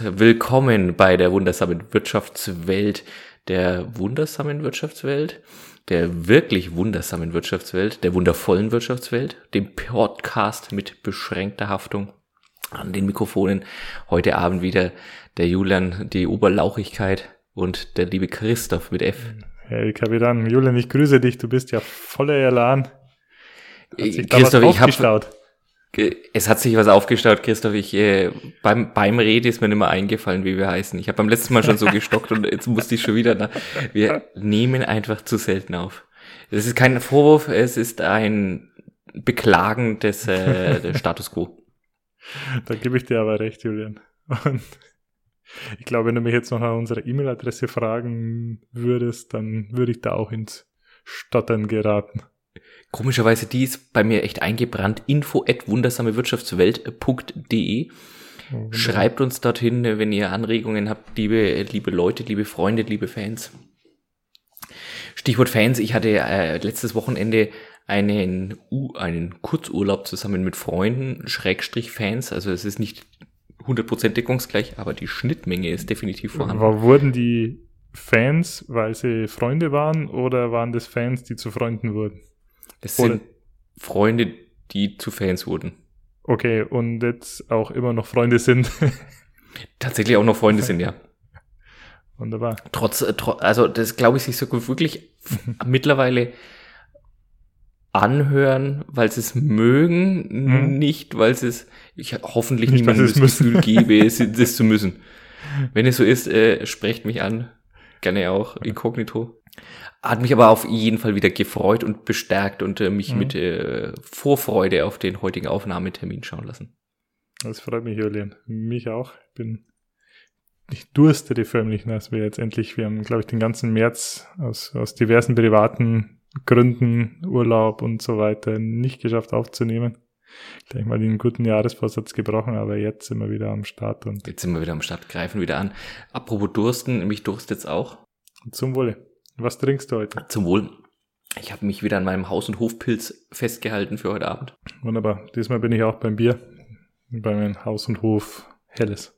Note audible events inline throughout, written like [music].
Willkommen bei der wundersamen Wirtschaftswelt, der wundersamen Wirtschaftswelt, der wirklich wundersamen Wirtschaftswelt, der wundervollen Wirtschaftswelt, dem Podcast mit beschränkter Haftung. An den Mikrofonen heute Abend wieder der Julian, die Oberlauchigkeit und der liebe Christoph mit F. Hey Kapitän, Julian, ich grüße dich, du bist ja voller Elan. Christoph, ich habe es hat sich was aufgestaut, Christoph. Ich, äh, beim, beim Rede ist mir nicht mehr eingefallen, wie wir heißen. Ich habe beim letzten Mal schon so gestockt und jetzt musste ich schon wieder. Na, wir nehmen einfach zu selten auf. Es ist kein Vorwurf, es ist ein Beklagen des, äh, des Status quo. Da gebe ich dir aber recht, Julian. Und ich glaube, wenn du mich jetzt noch nach unserer E-Mail-Adresse fragen würdest, dann würde ich da auch ins Stottern geraten. Komischerweise, die ist bei mir echt eingebrannt. Info at wundersamewirtschaftswelt.de. Oh, Schreibt uns dorthin, wenn ihr Anregungen habt, liebe, liebe Leute, liebe Freunde, liebe Fans. Stichwort Fans, ich hatte äh, letztes Wochenende einen, uh, einen Kurzurlaub zusammen mit Freunden, Schrägstrich Fans, also es ist nicht 100% deckungsgleich, aber die Schnittmenge ist definitiv vorhanden. War, wurden die Fans, weil sie Freunde waren, oder waren das Fans, die zu Freunden wurden? Das sind Freunde, die zu Fans wurden. Okay, und jetzt auch immer noch Freunde sind. [laughs] Tatsächlich auch noch Freunde sind, ja. Wunderbar. Trotz, äh, also das glaube ich sich so wirklich [laughs] mittlerweile anhören, weil sie es mögen, hm. nicht weil sie es, ich hoffentlich nicht, niemandem das Gefühl gebe, [laughs] das zu müssen. Wenn es so ist, äh, sprecht mich an. Gerne auch inkognito. Hat mich aber auf jeden Fall wieder gefreut und bestärkt und äh, mich mhm. mit äh, Vorfreude auf den heutigen Aufnahmetermin schauen lassen. Das freut mich, Julian. Mich auch. Ich bin, ich durstete förmlich, dass wir jetzt endlich, wir haben, glaube ich, den ganzen März aus, aus diversen privaten Gründen, Urlaub und so weiter nicht geschafft aufzunehmen. Gleich mal den guten Jahresvorsatz gebrochen, aber jetzt sind wir wieder am Start und. Jetzt sind wir wieder am Start, greifen wieder an. Apropos Dursten, mich durstet jetzt auch. Zum Wohle. Was trinkst du heute? Zum Wohl. Ich habe mich wieder an meinem Haus- und Hofpilz festgehalten für heute Abend. Wunderbar. Diesmal bin ich auch beim Bier. Bei meinem Haus- und Hof Helles.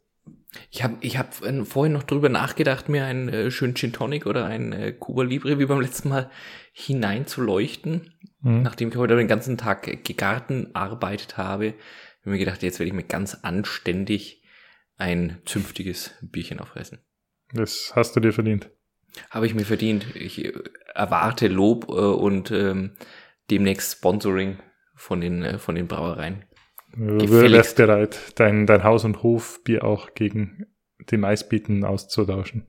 Ich habe ich hab äh, vorhin noch drüber nachgedacht, mir einen äh, schönen Gin Tonic oder einen äh, Cuba Libre wie beim letzten Mal hineinzuleuchten. Mhm. Nachdem ich heute den ganzen Tag gegarten arbeitet habe, habe ich mir gedacht, jetzt werde ich mir ganz anständig ein zünftiges Bierchen aufreißen. Das hast du dir verdient. Habe ich mir verdient. Ich äh, erwarte Lob äh, und ähm, demnächst Sponsoring von den, äh, von den Brauereien. Du wärst bereit, dein, dein Haus- und Hofbier auch gegen die Maisbieten auszutauschen.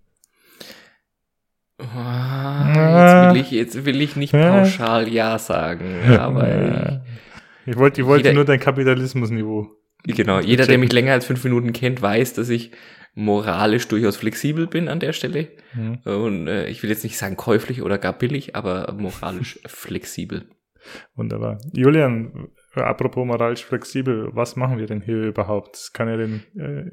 Ah, jetzt, will ich, jetzt will ich nicht pauschal Ja sagen, [laughs] aber ich, ich wollte, ich wollte nur dein Kapitalismusniveau. Genau, jeder, der mich länger als fünf Minuten kennt, weiß, dass ich moralisch durchaus flexibel bin an der Stelle. Mhm. Und äh, ich will jetzt nicht sagen käuflich oder gar billig, aber moralisch [laughs] flexibel. Wunderbar. Julian, apropos moralisch flexibel, was machen wir denn hier überhaupt? Das kann ja den äh,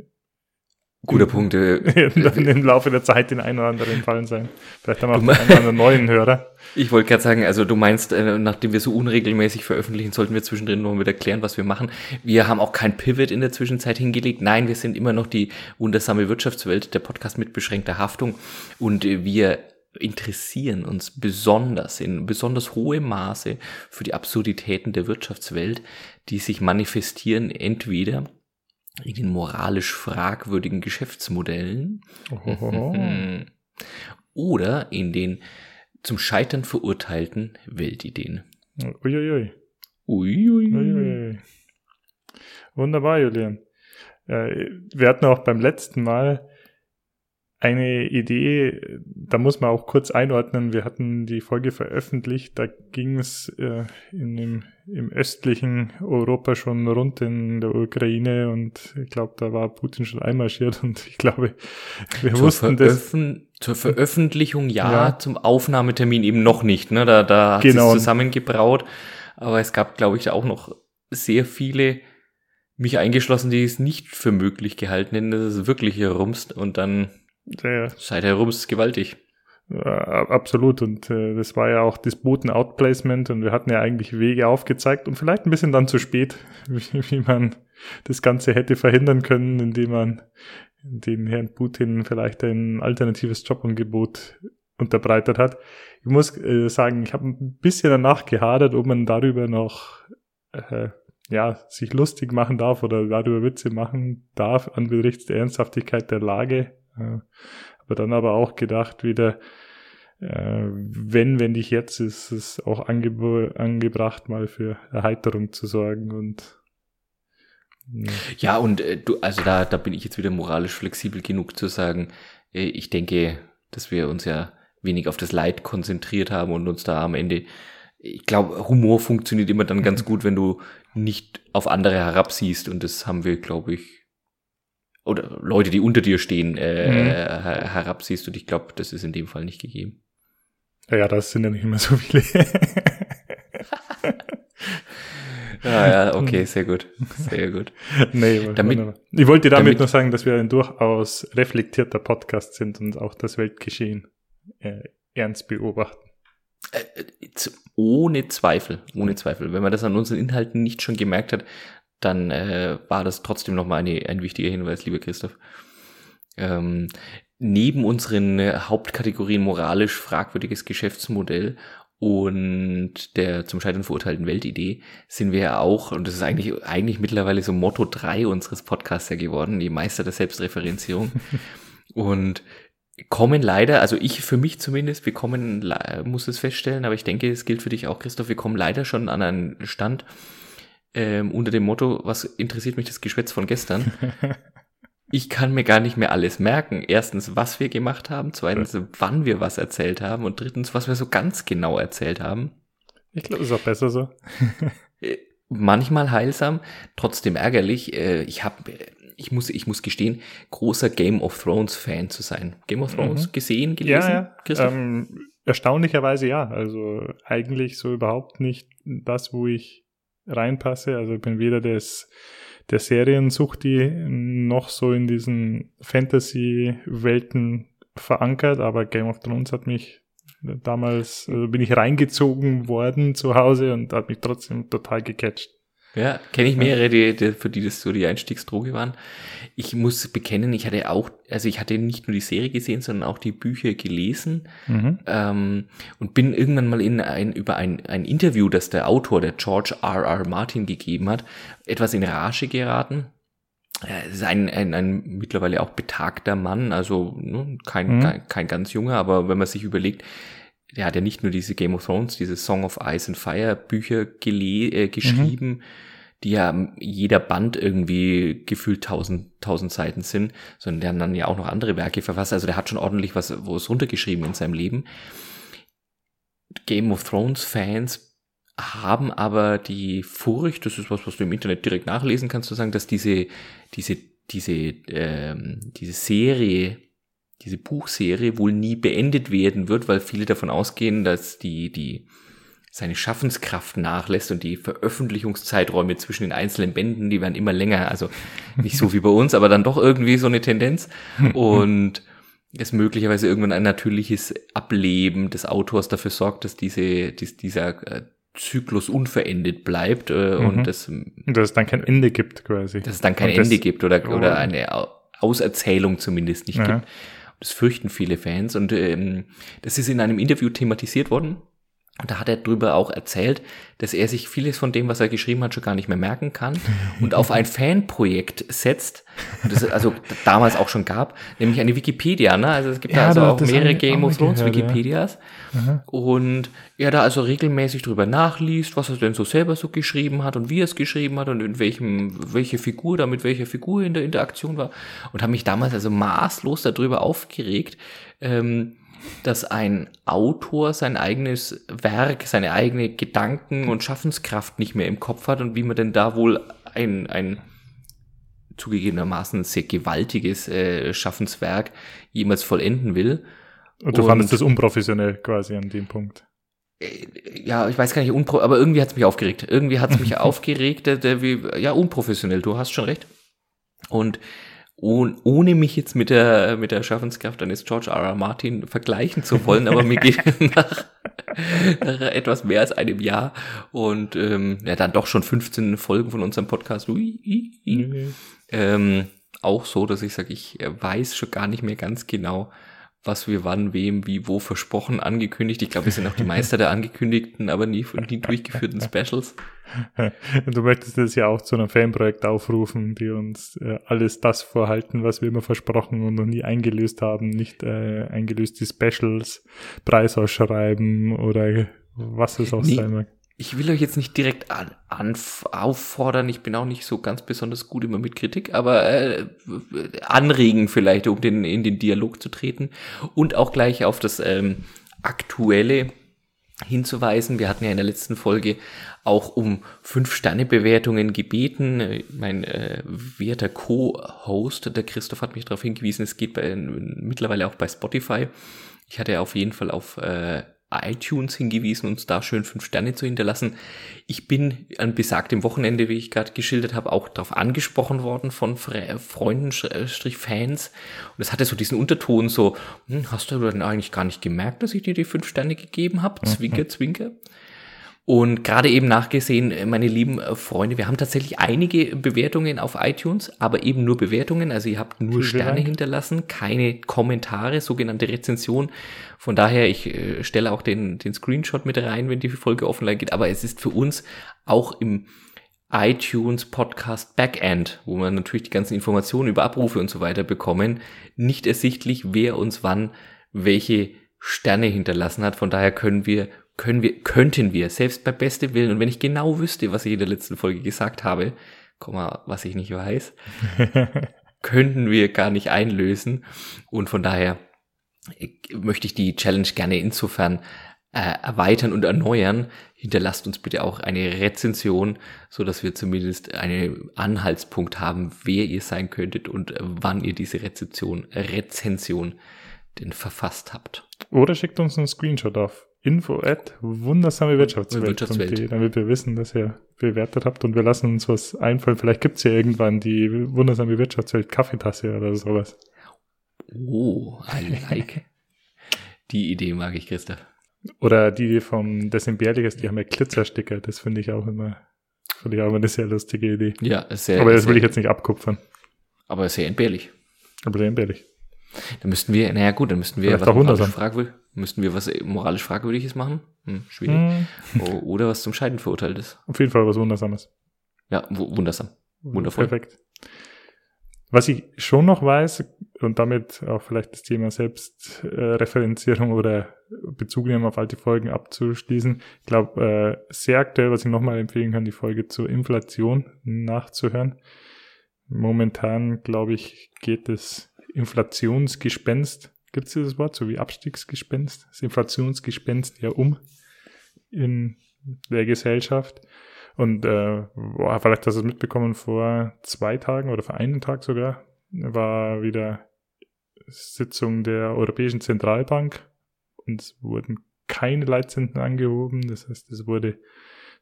Guter Punkt. [laughs] Äh, im Laufe der Zeit den einen oder anderen fallen sein. Vielleicht haben wir auch einen oder anderen neuen Hörer. Ich wollte gerade sagen, also du meinst, äh, nachdem wir so unregelmäßig veröffentlichen, sollten wir zwischendrin noch mal erklären, was wir machen. Wir haben auch kein Pivot in der Zwischenzeit hingelegt. Nein, wir sind immer noch die wundersame Wirtschaftswelt, der Podcast mit beschränkter Haftung. Und äh, wir interessieren uns besonders in besonders hohem Maße für die Absurditäten der Wirtschaftswelt, die sich manifestieren entweder in den moralisch fragwürdigen Geschäftsmodellen oder in den zum Scheitern verurteilten Weltideen. Uiuiui. Uiuiui. Uiui. Wunderbar, Julian. Äh, wir hatten auch beim letzten Mal eine Idee, da muss man auch kurz einordnen. Wir hatten die Folge veröffentlicht, da ging es äh, in dem, im östlichen Europa schon rund in der Ukraine und ich glaube, da war Putin schon einmarschiert [laughs] und ich glaube, wir zur wussten das. Zur Veröffentlichung ja, ja, zum Aufnahmetermin eben noch nicht. Ne? Da, da hat genau. sich zusammengebraut. Aber es gab, glaube ich, auch noch sehr viele, mich eingeschlossen, die es nicht für möglich gehalten hätten, dass es wirklich hier rumst und dann ja. Seid herum ist gewaltig. Absolut. Und äh, das war ja auch das Boten-Outplacement und wir hatten ja eigentlich Wege aufgezeigt und vielleicht ein bisschen dann zu spät, [laughs] wie, wie man das Ganze hätte verhindern können, indem man dem Herrn Putin vielleicht ein alternatives Jobangebot unterbreitet hat. Ich muss äh, sagen, ich habe ein bisschen danach gehadert, ob man darüber noch äh, ja, sich lustig machen darf oder darüber Witze machen darf angesichts der Ernsthaftigkeit der Lage. Äh, aber dann aber auch gedacht wieder, äh, wenn, wenn nicht jetzt, ist es auch ange angebracht, mal für Erheiterung zu sorgen und ja, ja und äh, du, also da, da bin ich jetzt wieder moralisch flexibel genug zu sagen, äh, ich denke, dass wir uns ja wenig auf das Leid konzentriert haben und uns da am Ende ich glaube, Humor funktioniert immer dann ganz gut, wenn du nicht auf andere herabsiehst. Und das haben wir, glaube ich, oder Leute, die unter dir stehen, äh, mhm. herabsiehst. Und ich glaube, das ist in dem Fall nicht gegeben. Ja, das sind ja nicht immer so viele. [laughs] ah, ja, okay, sehr gut. Sehr gut. [laughs] nee, damit, ich wollte damit, damit nur sagen, dass wir ein durchaus reflektierter Podcast sind und auch das Weltgeschehen äh, ernst beobachten. Äh, äh, ohne Zweifel, ohne Zweifel. Wenn man das an unseren Inhalten nicht schon gemerkt hat, dann äh, war das trotzdem nochmal eine, ein wichtiger Hinweis, lieber Christoph. Ähm, neben unseren äh, Hauptkategorien moralisch fragwürdiges Geschäftsmodell und der zum Scheitern verurteilten Weltidee sind wir ja auch, und das ist eigentlich, eigentlich mittlerweile so Motto 3 unseres Podcasts ja geworden, die Meister der Selbstreferenzierung. [laughs] und kommen leider, also ich für mich zumindest, wir kommen, muss es feststellen, aber ich denke, es gilt für dich auch, Christoph, wir kommen leider schon an einen Stand ähm, unter dem Motto, was interessiert mich das Geschwätz von gestern? [laughs] ich kann mir gar nicht mehr alles merken. Erstens, was wir gemacht haben, zweitens, ja. wann wir was erzählt haben und drittens, was wir so ganz genau erzählt haben. Ich glaube, ist auch besser so. [laughs] Äh, manchmal heilsam, trotzdem ärgerlich. Äh, ich habe ich muss, ich muss gestehen, großer Game of Thrones Fan zu sein. Game of Thrones mhm. gesehen, gelesen? Ja, ja. Ähm, erstaunlicherweise ja. Also eigentlich so überhaupt nicht das, wo ich reinpasse. Also ich bin weder des, der Seriensucht, die noch so in diesen Fantasy-Welten verankert, aber Game of Thrones hat mich damals, also bin ich reingezogen worden zu Hause und hat mich trotzdem total gecatcht. Ja, kenne ich mehrere, die, die, für die das so die Einstiegsdroge waren. Ich muss bekennen, ich hatte auch, also ich hatte nicht nur die Serie gesehen, sondern auch die Bücher gelesen mhm. ähm, und bin irgendwann mal in ein, über ein, ein Interview, das der Autor, der George R. R. Martin gegeben hat, etwas in Rage geraten. Er ist ein, ein, ein mittlerweile auch betagter Mann, also ne, kein, mhm. kein, kein ganz junger, aber wenn man sich überlegt, der hat ja nicht nur diese Game of Thrones, diese Song of Ice and Fire Bücher äh, geschrieben, mhm die ja jeder Band irgendwie gefühlt tausend, tausend Seiten sind, sondern der hat dann ja auch noch andere Werke verfasst. Also der hat schon ordentlich was, wo es runtergeschrieben in seinem Leben. Game of Thrones Fans haben aber die Furcht, das ist was, was du im Internet direkt nachlesen kannst, zu sagen, dass diese, diese, diese, ähm, diese Serie, diese Buchserie wohl nie beendet werden wird, weil viele davon ausgehen, dass die, die, seine Schaffenskraft nachlässt und die Veröffentlichungszeiträume zwischen den einzelnen Bänden, die werden immer länger, also nicht so wie bei uns, aber dann doch irgendwie so eine Tendenz und es möglicherweise irgendwann ein natürliches Ableben des Autors dafür sorgt, dass diese, dies, dieser äh, Zyklus unverendet bleibt äh, mhm. und das, dass es dann kein Ende gibt quasi. Dass es dann kein und Ende gibt oder, oh. oder eine Auserzählung zumindest nicht ja. gibt. Das fürchten viele Fans. Und ähm, das ist in einem Interview thematisiert worden und da hat er drüber auch erzählt, dass er sich vieles von dem, was er geschrieben hat, schon gar nicht mehr merken kann [laughs] und auf ein Fanprojekt setzt, das es also damals auch schon gab, nämlich eine Wikipedia. Ne? Also es gibt ja, da also auch mehrere Game of Thrones Wikipedias. Ja. Und er da also regelmäßig drüber nachliest, was er denn so selber so geschrieben hat und wie er es geschrieben hat und in welchem, welche Figur da mit welcher Figur in der Interaktion war. Und habe mich damals also maßlos darüber aufgeregt. Ähm, dass ein Autor sein eigenes Werk, seine eigene Gedanken und Schaffenskraft nicht mehr im Kopf hat und wie man denn da wohl ein, ein zugegebenermaßen sehr gewaltiges äh, Schaffenswerk jemals vollenden will. Und du und, fandest das unprofessionell quasi an dem Punkt. Äh, ja, ich weiß gar nicht, unpro aber irgendwie hat es mich aufgeregt. Irgendwie hat es mich [laughs] aufgeregt, der, der, wie, ja, unprofessionell, du hast schon recht. Und ohne mich jetzt mit der, mit der Schaffenskraft eines George R. R. Martin vergleichen zu wollen, aber mir geht [laughs] nach, nach etwas mehr als einem Jahr und ähm, ja, dann doch schon 15 Folgen von unserem Podcast ui, ui, ui, mhm. ähm, auch so, dass ich sage, ich weiß schon gar nicht mehr ganz genau, was wir wann, wem, wie, wo versprochen, angekündigt. Ich glaube, wir sind auch die Meister der angekündigten, aber nie, nie durchgeführten Specials. [laughs] Du möchtest das ja auch zu einem Fanprojekt aufrufen, die uns äh, alles das vorhalten, was wir immer versprochen und noch nie eingelöst haben, nicht äh, eingelöste Specials, Preisausschreiben oder was es auch nee, sein mag ich will euch jetzt nicht direkt an, an, auffordern, ich bin auch nicht so ganz besonders gut immer mit Kritik, aber äh, anregen vielleicht, um den, in den Dialog zu treten und auch gleich auf das ähm, aktuelle hinzuweisen. Wir hatten ja in der letzten Folge auch um Fünf-Sterne-Bewertungen gebeten. Mein äh, werter Co-Host, der Christoph, hat mich darauf hingewiesen, es geht bei, mittlerweile auch bei Spotify. Ich hatte auf jeden Fall auf äh, iTunes hingewiesen, uns da schön fünf Sterne zu hinterlassen. Ich bin an besagtem Wochenende, wie ich gerade geschildert habe, auch darauf angesprochen worden von Freunden, Strich Fans. Und es hatte so diesen Unterton so, hm, hast du denn eigentlich gar nicht gemerkt, dass ich dir die fünf Sterne gegeben habe? Zwinker, zwinker. Und gerade eben nachgesehen, äh, meine lieben äh, Freunde, wir haben tatsächlich einige Bewertungen auf iTunes, aber eben nur Bewertungen. Also ihr habt nur Sterne hinterlassen, keine Kommentare, sogenannte Rezension. Von daher, ich äh, stelle auch den, den Screenshot mit rein, wenn die Folge offline geht. Aber es ist für uns auch im iTunes Podcast Backend, wo man natürlich die ganzen Informationen über Abrufe und so weiter bekommen, nicht ersichtlich, wer uns wann welche Sterne hinterlassen hat. Von daher können wir können wir, könnten wir, selbst bei bestem Willen, und wenn ich genau wüsste, was ich in der letzten Folge gesagt habe, Komma, was ich nicht weiß, [laughs] könnten wir gar nicht einlösen. Und von daher möchte ich die Challenge gerne insofern äh, erweitern und erneuern. Hinterlasst uns bitte auch eine Rezension, so dass wir zumindest einen Anhaltspunkt haben, wer ihr sein könntet und wann ihr diese Rezension, Rezension denn verfasst habt. Oder schickt uns einen Screenshot auf info at wundersame Wirtschaftswelt, damit wir wissen, dass ihr bewertet habt und wir lassen uns was einfallen. Vielleicht gibt's ja irgendwann die wundersame Wirtschaftswelt Kaffeetasse oder sowas. Oh, I like. [laughs] die Idee mag ich, Christoph. Oder die vom Desembärliges, die haben ja Glitzersticker. Das finde ich auch immer, finde ich auch immer eine sehr lustige Idee. Ja, sehr. Aber das will ich jetzt nicht abkupfern. Aber sehr entbehrlich. Aber sehr entbehrlich. Dann müssten wir, naja gut, dann müssten wir, Vielleicht was moralisch, fragwür müssten wir was moralisch Fragwürdiges machen. Hm, schwierig. Hm. Oder was zum Scheiden verurteilt ist. Auf jeden Fall was Wundersames. Ja, wundersam. Wundervoll. Perfekt. Was ich schon noch weiß, und damit auch vielleicht das Thema Selbstreferenzierung äh, oder Bezug nehmen auf alte Folgen abzuschließen. Ich glaube, äh, sehr aktuell, was ich nochmal empfehlen kann, die Folge zur Inflation nachzuhören. Momentan, glaube ich, geht es Inflationsgespenst, gibt es dieses Wort, so wie Abstiegsgespenst, das Inflationsgespenst ja um in der Gesellschaft. Und äh, boah, vielleicht hast du es mitbekommen, vor zwei Tagen oder vor einem Tag sogar war wieder Sitzung der Europäischen Zentralbank und es wurden keine Leitzinsen angehoben. Das heißt, es wurde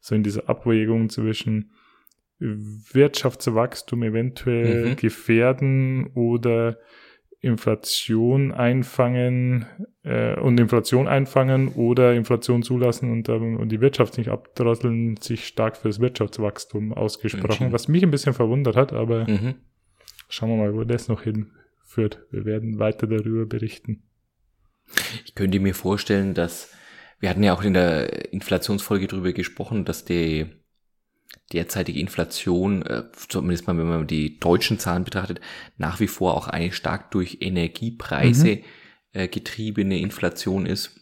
so in dieser Abwägung zwischen Wirtschaftswachstum eventuell mhm. gefährden oder Inflation einfangen äh, und Inflation einfangen oder Inflation zulassen und, ähm, und die Wirtschaft nicht abdrosseln, sich stark fürs Wirtschaftswachstum ausgesprochen, was mich ein bisschen verwundert hat, aber mhm. schauen wir mal, wo das noch hinführt. Wir werden weiter darüber berichten. Ich könnte mir vorstellen, dass wir hatten ja auch in der Inflationsfolge darüber gesprochen, dass die derzeitige Inflation, äh, zumindest mal wenn man die deutschen Zahlen betrachtet, nach wie vor auch eine stark durch Energiepreise mhm. äh, getriebene Inflation ist.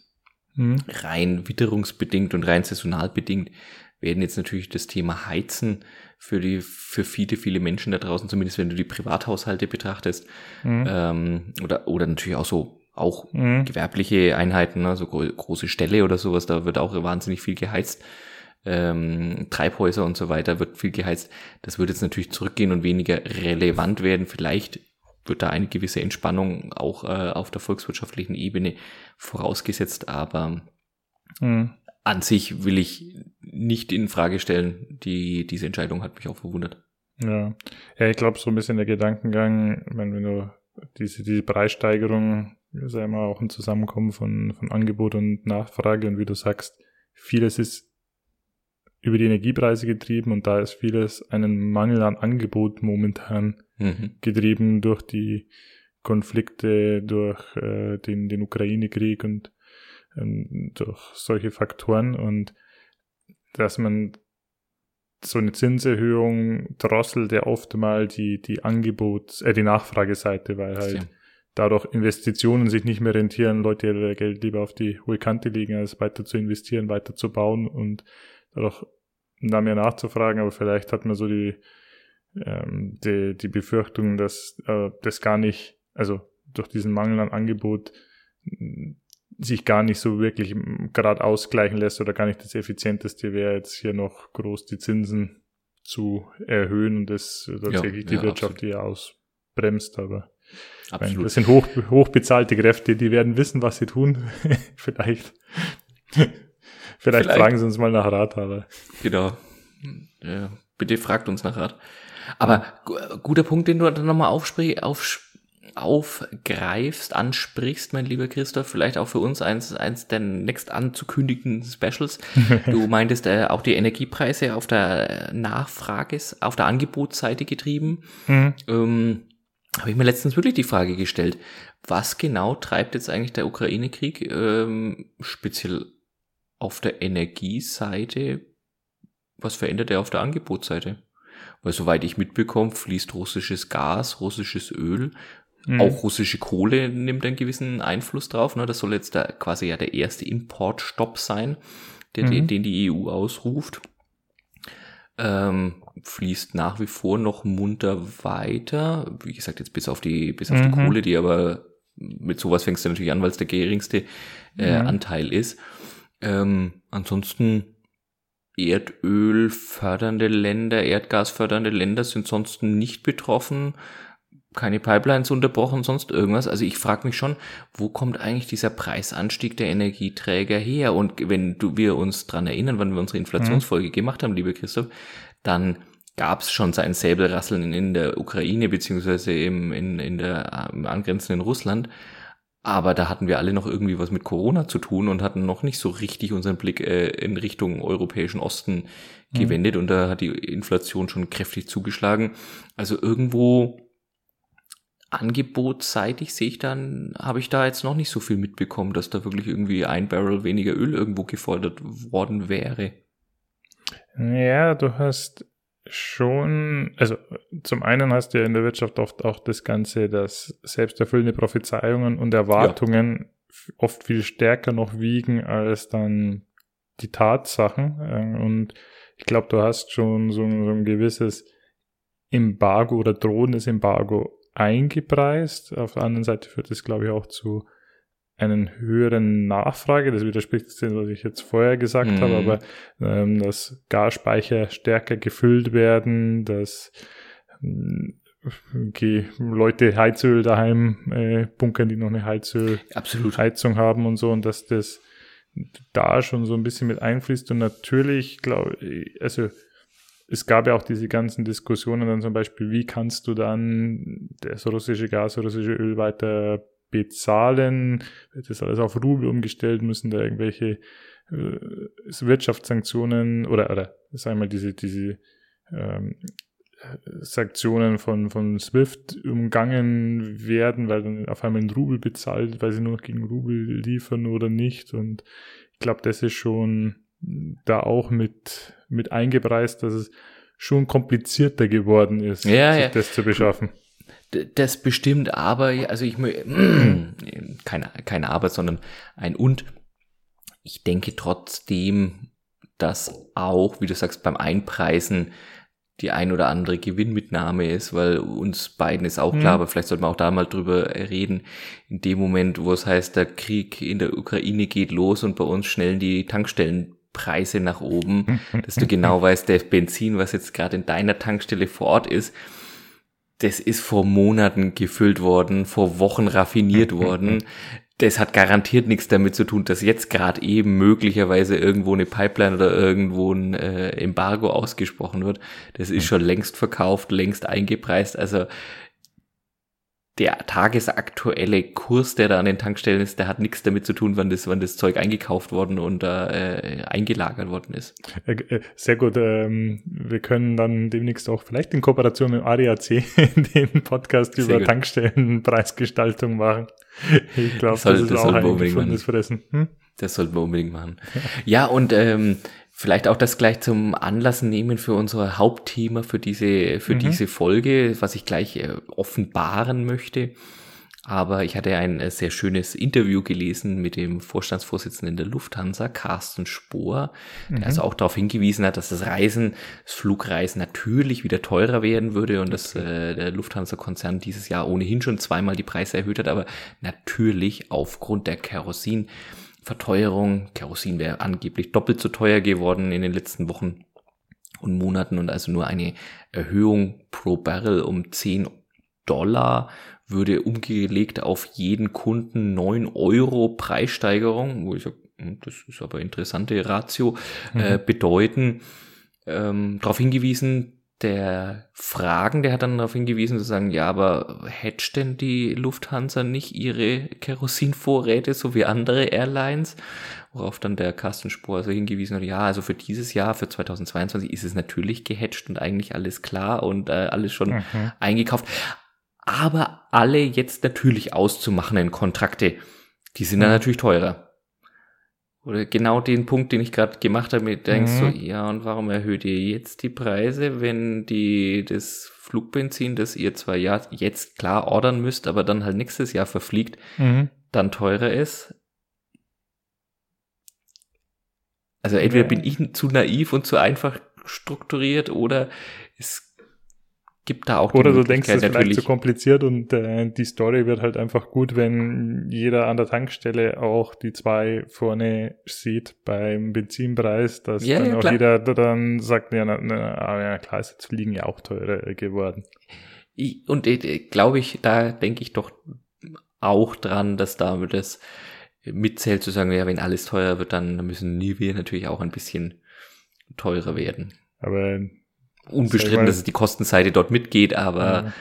Mhm. Rein witterungsbedingt und rein saisonal bedingt werden jetzt natürlich das Thema Heizen für die für viele viele Menschen da draußen, zumindest wenn du die Privathaushalte betrachtest, mhm. ähm, oder oder natürlich auch so auch mhm. gewerbliche Einheiten, also große Ställe oder sowas, da wird auch wahnsinnig viel geheizt ähm, Treibhäuser und so weiter wird viel geheizt. Das wird jetzt natürlich zurückgehen und weniger relevant werden. Vielleicht wird da eine gewisse Entspannung auch äh, auf der volkswirtschaftlichen Ebene vorausgesetzt, aber mhm. an sich will ich nicht in Frage stellen. Die, diese Entscheidung hat mich auch verwundert. Ja, ja ich glaube, so ein bisschen der Gedankengang, meine, wenn du diese, diese Preissteigerung ist ja immer auch ein Zusammenkommen von, von Angebot und Nachfrage und wie du sagst, vieles ist über die Energiepreise getrieben und da ist vieles einen Mangel an Angebot momentan mhm. getrieben durch die Konflikte, durch äh, den, den Ukraine-Krieg und ähm, durch solche Faktoren und dass man so eine Zinserhöhung drosselt ja oft mal die, die Angebots-, äh, die Nachfrageseite, weil halt ja. dadurch Investitionen sich nicht mehr rentieren, Leute ihr Geld lieber auf die hohe Kante legen, als weiter zu investieren, weiter zu bauen und dadurch da mehr nachzufragen, aber vielleicht hat man so die, ähm, die, die Befürchtung, dass äh, das gar nicht, also durch diesen Mangel an Angebot sich gar nicht so wirklich gerade ausgleichen lässt oder gar nicht das effizienteste wäre, jetzt hier noch groß die Zinsen zu erhöhen und das tatsächlich ja, die ja, Wirtschaft absolut. hier ausbremst, aber absolut. das sind hoch, hochbezahlte Kräfte, die werden wissen, was sie tun. [laughs] vielleicht, vielleicht, vielleicht fragen sie uns mal nach Rat, aber. Genau. Ja, bitte fragt uns nach Rat. Aber guter Punkt, den du dann nochmal aufsprichst, aufgreifst, ansprichst, mein lieber Christoph, vielleicht auch für uns eins, eins der next anzukündigten Specials. [laughs] Du meintest äh, auch die Energiepreise auf der Nachfrages, auf der Angebotsseite getrieben. Mhm. Ähm, habe ich mir letztens wirklich die Frage gestellt, was genau treibt jetzt eigentlich der Ukraine-Krieg ähm, speziell auf der Energieseite? Was verändert er auf der Angebotsseite? Weil soweit ich mitbekomme, fließt russisches Gas, russisches Öl Mhm. Auch russische Kohle nimmt einen gewissen Einfluss drauf. Ne? Das soll jetzt da quasi ja der erste Importstopp sein, der, mhm. den, die EU ausruft. Ähm, fließt nach wie vor noch munter weiter. Wie gesagt, jetzt bis auf die, bis auf mhm. die Kohle, die aber mit sowas fängst du natürlich an, weil es der geringste äh, mhm. Anteil ist. Ähm, ansonsten Erdöl fördernde Länder, Erdgas fördernde Länder sind sonst nicht betroffen keine Pipelines unterbrochen, sonst irgendwas. Also ich frage mich schon, wo kommt eigentlich dieser Preisanstieg der Energieträger her? Und wenn du, wir uns dran erinnern, wann wir unsere Inflationsfolge mhm. gemacht haben, liebe Christoph, dann gab es schon sein Säbelrasseln in, der Ukraine beziehungsweise im, in, in der im angrenzenden Russland. Aber da hatten wir alle noch irgendwie was mit Corona zu tun und hatten noch nicht so richtig unseren Blick äh, in Richtung europäischen Osten mhm. gewendet. Und da hat die Inflation schon kräftig zugeschlagen. Also irgendwo angebotsseitig sehe ich dann, habe ich da jetzt noch nicht so viel mitbekommen, dass da wirklich irgendwie ein Barrel weniger Öl irgendwo gefordert worden wäre. Ja, du hast schon, also zum einen hast du ja in der Wirtschaft oft auch das Ganze, dass selbsterfüllende Prophezeiungen und Erwartungen ja. oft viel stärker noch wiegen als dann die Tatsachen. Äh, und ich glaube, du hast schon so, so ein gewisses Embargo oder drohendes Embargo eingepreist. Auf der anderen Seite führt es, glaube ich, auch zu einen höheren Nachfrage. Das widerspricht dem, was ich jetzt vorher gesagt mhm. habe, aber ähm, dass Gasspeicher stärker gefüllt werden, dass ähm, okay, Leute Heizöl daheim äh, bunkern, die noch eine Heizöl Absolut. Heizung haben und so und dass das da schon so ein bisschen mit einfließt und natürlich glaube ich, also es gab ja auch diese ganzen Diskussionen dann zum Beispiel, wie kannst du dann das russische Gas, russische Öl weiter bezahlen? Wird das alles auf Rubel umgestellt? Müssen da irgendwelche äh, Wirtschaftssanktionen oder, oder sagen wir mal diese, diese ähm, Sanktionen von, von SWIFT umgangen werden, weil dann auf einmal ein Rubel bezahlt, weil sie nur noch gegen Rubel liefern oder nicht. Und ich glaube, das ist schon da auch mit, mit eingepreist, dass es schon komplizierter geworden ist, ja, sich ja. das zu beschaffen. Das bestimmt, aber, also ich, [clears throat] keine, keine Aber, sondern ein Und. Ich denke trotzdem, dass auch, wie du sagst, beim Einpreisen die ein oder andere Gewinnmitnahme ist, weil uns beiden ist auch klar, mhm. aber vielleicht sollten wir auch da mal drüber reden, in dem Moment, wo es heißt, der Krieg in der Ukraine geht los und bei uns schnellen die Tankstellen Preise nach oben, [laughs] dass du genau weißt, der Benzin, was jetzt gerade in deiner Tankstelle vor Ort ist, das ist vor Monaten gefüllt worden, vor Wochen raffiniert [laughs] worden. das hat garantiert nichts damit zu tun, dass jetzt gerade eben möglicherweise irgendwo eine Pipeline oder irgendwo ein äh, Embargo ausgesprochen wird. Das ist schon längst verkauft, längst eingepreist. Also der tagesaktuelle Kurs, der da an den Tankstellen ist, der hat nichts damit zu tun, wann das, wann das Zeug eingekauft worden und äh, eingelagert worden ist. Äh, äh, sehr gut. Ähm, wir können dann demnächst auch vielleicht in Kooperation mit ADAC [laughs] den Podcast Sehr über gut. Tankstellenpreisgestaltung machen. Ich glaube, das, das, ist auch ein gefundenes Fressen. Hm? Das sollten wir unbedingt machen. Ja, und ähm, Vielleicht auch das gleich zum Anlass nehmen für unser Hauptthema für diese, für mhm. diese Folge, was ich gleich äh, offenbaren möchte. Aber ich hatte ein äh, sehr schönes Interview gelesen mit dem Vorstandsvorsitzenden der Lufthansa, Carsten Spohr, der mhm. also auch darauf hingewiesen hat, dass das Reisen, das Flugreisen natürlich wieder teurer werden würde und dass äh, der Lufthansa-Konzern dieses Jahr ohnehin schon zweimal die Preise erhöht hat, aber natürlich aufgrund der Kerosin Verteuerung. Kerosin wäre angeblich doppelt so teuer geworden in den letzten Wochen und Monaten und also nur eine Erhöhung pro Barrel um 10 Dollar würde umgelegt auf jeden Kunden 9 Euro Preissteigerung, wo ich sage, hm, das ist aber interessante Ratio, mhm. äh, bedeuten. Ähm, darauf hingewiesen, der Fragen, der hat dann darauf hingewiesen zu sagen, ja, aber hedgt denn die Lufthansa nicht ihre Kerosinvorräte so wie andere Airlines? Worauf dann der Kastenspor also hingewiesen hat, ja, also für dieses Jahr, für 2022 ist es natürlich gehatcht und eigentlich alles klar und äh, alles schon mhm. eingekauft. Aber alle jetzt natürlich auszumachenden Kontrakte, die sind mhm. dann natürlich teurer. Oder genau den Punkt, den ich gerade gemacht habe, mit denkst mhm. so, ja, und warum erhöht ihr jetzt die Preise, wenn die das Flugbenzin, das ihr zwar ja jetzt klar ordern müsst, aber dann halt nächstes Jahr verfliegt, mhm. dann teurer ist? Also entweder ja. bin ich zu naiv und zu einfach strukturiert oder es gibt da auch Oder du denkst, es ist vielleicht zu kompliziert und äh, die Story wird halt einfach gut, wenn jeder an der Tankstelle auch die zwei vorne sieht beim Benzinpreis, dass ja, dann ja, auch klar. jeder dann sagt, ja, na, na, ah, ja klar, ist jetzt Fliegen ja auch teurer geworden. Und äh, glaube ich, da denke ich doch auch dran, dass da das mitzählt zu sagen, ja, wenn alles teurer wird, dann müssen wir natürlich auch ein bisschen teurer werden. Aber unbestritten, dass es die Kostenseite dort mitgeht, aber ja.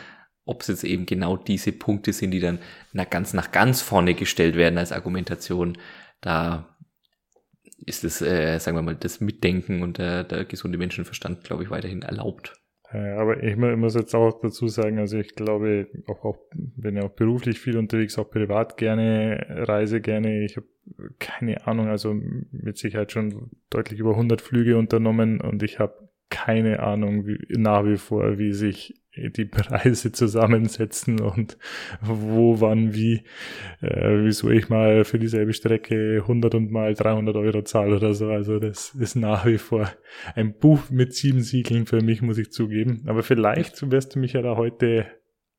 ob es jetzt eben genau diese Punkte sind, die dann nach ganz, nach ganz vorne gestellt werden als Argumentation, da ist es, äh, sagen wir mal, das Mitdenken und der, der gesunde Menschenverstand, glaube ich, weiterhin erlaubt. Aber ich muss jetzt auch dazu sagen, also ich glaube, auch, auch bin ja auch beruflich viel unterwegs, auch privat gerne, reise gerne. Ich habe keine Ahnung, also mit Sicherheit schon deutlich über 100 Flüge unternommen und ich habe keine Ahnung wie, nach wie vor, wie sich die Preise zusammensetzen und wo, wann, wie, äh, wieso ich mal für dieselbe Strecke 100 und mal 300 Euro zahle oder so. Also das ist nach wie vor ein Buch mit sieben Siegeln für mich, muss ich zugeben. Aber vielleicht wirst du mich ja da heute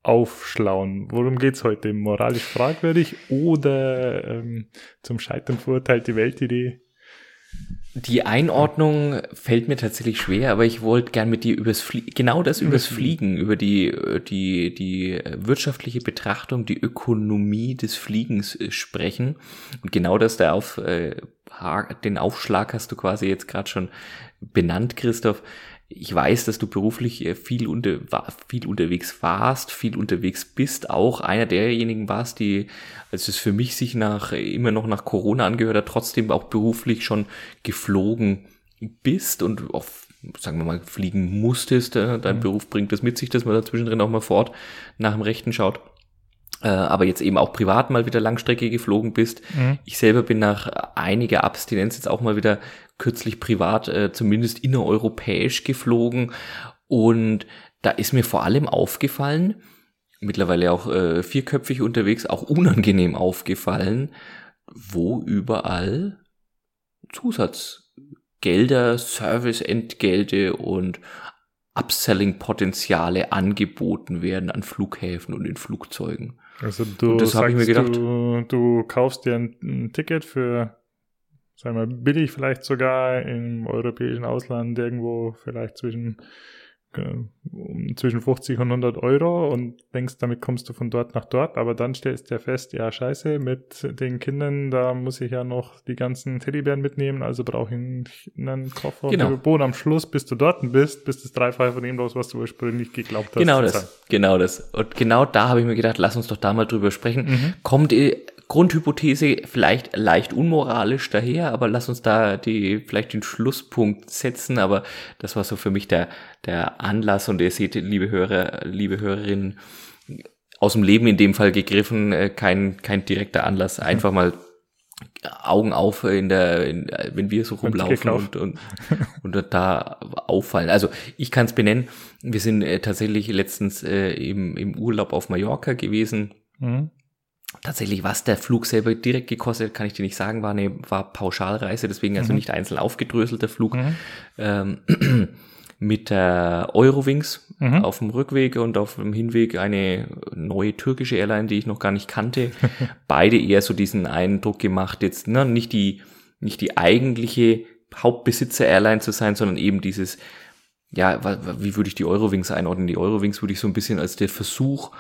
aufschlauen. Worum geht's heute? Moralisch fragwürdig oder ähm, zum Scheitern verurteilt die Weltidee? Die Einordnung fällt mir tatsächlich schwer, aber ich wollte gern mit dir übers Flie genau das übers Fliegen, über die, die, die wirtschaftliche Betrachtung, die Ökonomie des Fliegens äh, sprechen. Und genau das da auf, äh, den Aufschlag hast du quasi jetzt gerade schon benannt, Christoph ich weiß, dass du beruflich äh, viel, unter, viel unterwegs warst, viel unterwegs bist, auch einer derjenigen warst, die, als es für mich sich nach, immer noch nach Corona angehört hat, trotzdem auch beruflich schon geflogen bist und auf, sagen wir mal, fliegen musstest. Äh, dein mhm. Beruf bringt es mit sich, dass man da zwischendrin auch mal fort nach dem Rechten schaut. Äh, aber jetzt eben auch privat mal wieder Langstrecke geflogen bist. Mhm. Ich selber bin nach einiger Abstinenz jetzt auch mal wieder kürzlich privat, äh, zumindest innereuropäisch geflogen. Und da ist mir vor allem aufgefallen, mittlerweile auch äh, vierköpfig unterwegs, auch unangenehm aufgefallen, wo überall Zusatzgelder, Serviceentgelte und Upselling-Potenziale angeboten werden an Flughäfen und in Flugzeugen. Also du und das habe ich mir gedacht. Du, du kaufst dir ein, ein Ticket für sagen wir, billig vielleicht sogar im europäischen Ausland irgendwo vielleicht zwischen zwischen 50 und 100 Euro und denkst, damit kommst du von dort nach dort, aber dann stellst du ja fest, ja scheiße, mit den Kindern, da muss ich ja noch die ganzen Teddybären mitnehmen, also brauche ich einen Koffer genau. und Boden am Schluss, bis du dort bist, bist das Dreifache von dem los, was du ursprünglich geglaubt hast. Genau das, genau das. Und genau da habe ich mir gedacht, lass uns doch da mal drüber sprechen. Mhm. Kommt ihr Grundhypothese vielleicht leicht unmoralisch daher, aber lass uns da die, vielleicht den Schlusspunkt setzen, aber das war so für mich der, der Anlass und ihr seht, liebe Hörer, liebe Hörerinnen, aus dem Leben in dem Fall gegriffen, äh, kein, kein direkter Anlass, einfach mal Augen auf in der, in, wenn wir so rumlaufen und, und, und da auffallen. Also ich kann es benennen, wir sind äh, tatsächlich letztens äh, im, im Urlaub auf Mallorca gewesen. Mhm. Tatsächlich, was der Flug selber direkt gekostet, kann ich dir nicht sagen, war eine war Pauschalreise, deswegen also mhm. nicht einzeln aufgedröselter Flug. Mhm. Ähm, [clears throat] mit der Eurowings mhm. auf dem Rückweg und auf dem Hinweg eine neue türkische Airline, die ich noch gar nicht kannte. [laughs] Beide eher so diesen Eindruck gemacht, jetzt ne, nicht die nicht die eigentliche Hauptbesitzer-Airline zu sein, sondern eben dieses, ja, wie würde ich die Eurowings einordnen? Die Eurowings würde ich so ein bisschen als der Versuch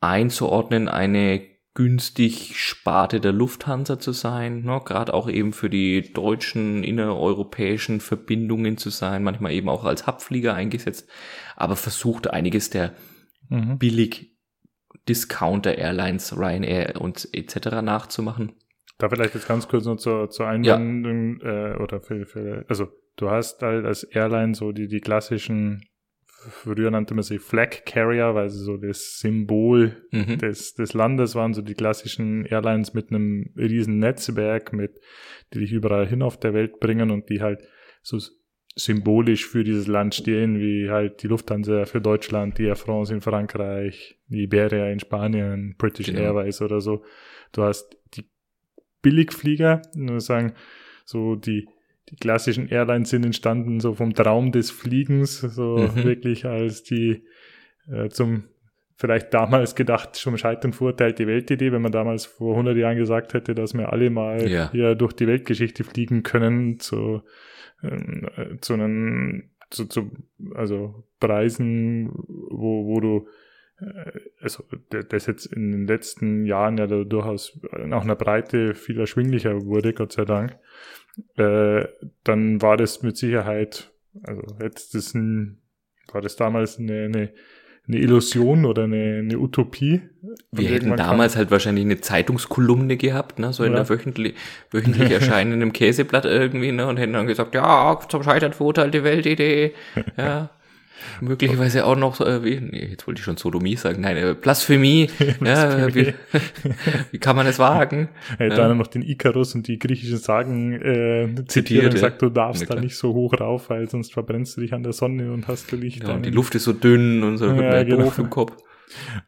einzuordnen, eine günstig Sparte der Lufthansa zu sein, ne? gerade auch eben für die deutschen innereuropäischen Verbindungen zu sein, manchmal eben auch als Hubflieger eingesetzt, aber versucht einiges der mhm. billig Discounter Airlines, Ryanair und etc. nachzumachen. Da vielleicht jetzt ganz kurz noch zur, zur Einwendung ja. äh, oder für, für, also du hast halt als Airline so die, die klassischen früher nannte man sie Flag Carrier, weil sie so das Symbol mhm. des, des Landes waren, so die klassischen Airlines mit einem riesen Netzwerk, mit, die dich überall hin auf der Welt bringen und die halt so symbolisch für dieses Land stehen, wie halt die Lufthansa für Deutschland, die Air France in Frankreich, die Iberia in Spanien, British genau. Airways oder so. Du hast die Billigflieger, nur sagen, so die die klassischen Airlines sind entstanden so vom Traum des Fliegens, so mhm. wirklich als die äh, zum vielleicht damals gedacht schon Scheitern verurteilte Weltidee, wenn man damals vor 100 Jahren gesagt hätte, dass wir alle mal ja. hier durch die Weltgeschichte fliegen können zu, äh, zu einem zu, zu also Preisen, wo, wo du äh, also das jetzt in den letzten Jahren ja durchaus nach einer Breite viel erschwinglicher wurde, Gott sei Dank äh, dann war das mit Sicherheit, also jetzt das ein, war das damals eine, eine, eine Illusion oder eine, eine Utopie. Wir hätten damals halt wahrscheinlich eine Zeitungskolumne gehabt, ne, so in ja. der wöchentlich, wöchentlich [laughs] erscheinenden Käseblatt irgendwie, ne, und hätten dann gesagt, ja, zum Scheitern verurteilte Weltidee, [laughs] ja. [laughs] Möglicherweise auch noch, äh, wie, nee, jetzt wollte ich schon Sodomie sagen, nein, äh, Blasphemie, [laughs] ja, wie, [laughs] wie kann man es wagen? Er hat ja. dann noch den Icarus und die griechischen Sagen äh, zitiert, zitiert und gesagt, du darfst da nicht so hoch rauf, weil sonst verbrennst du dich an der Sonne und hast du Licht. Ja, und die Luft ist so dünn und so ja, genau. doof im Kopf.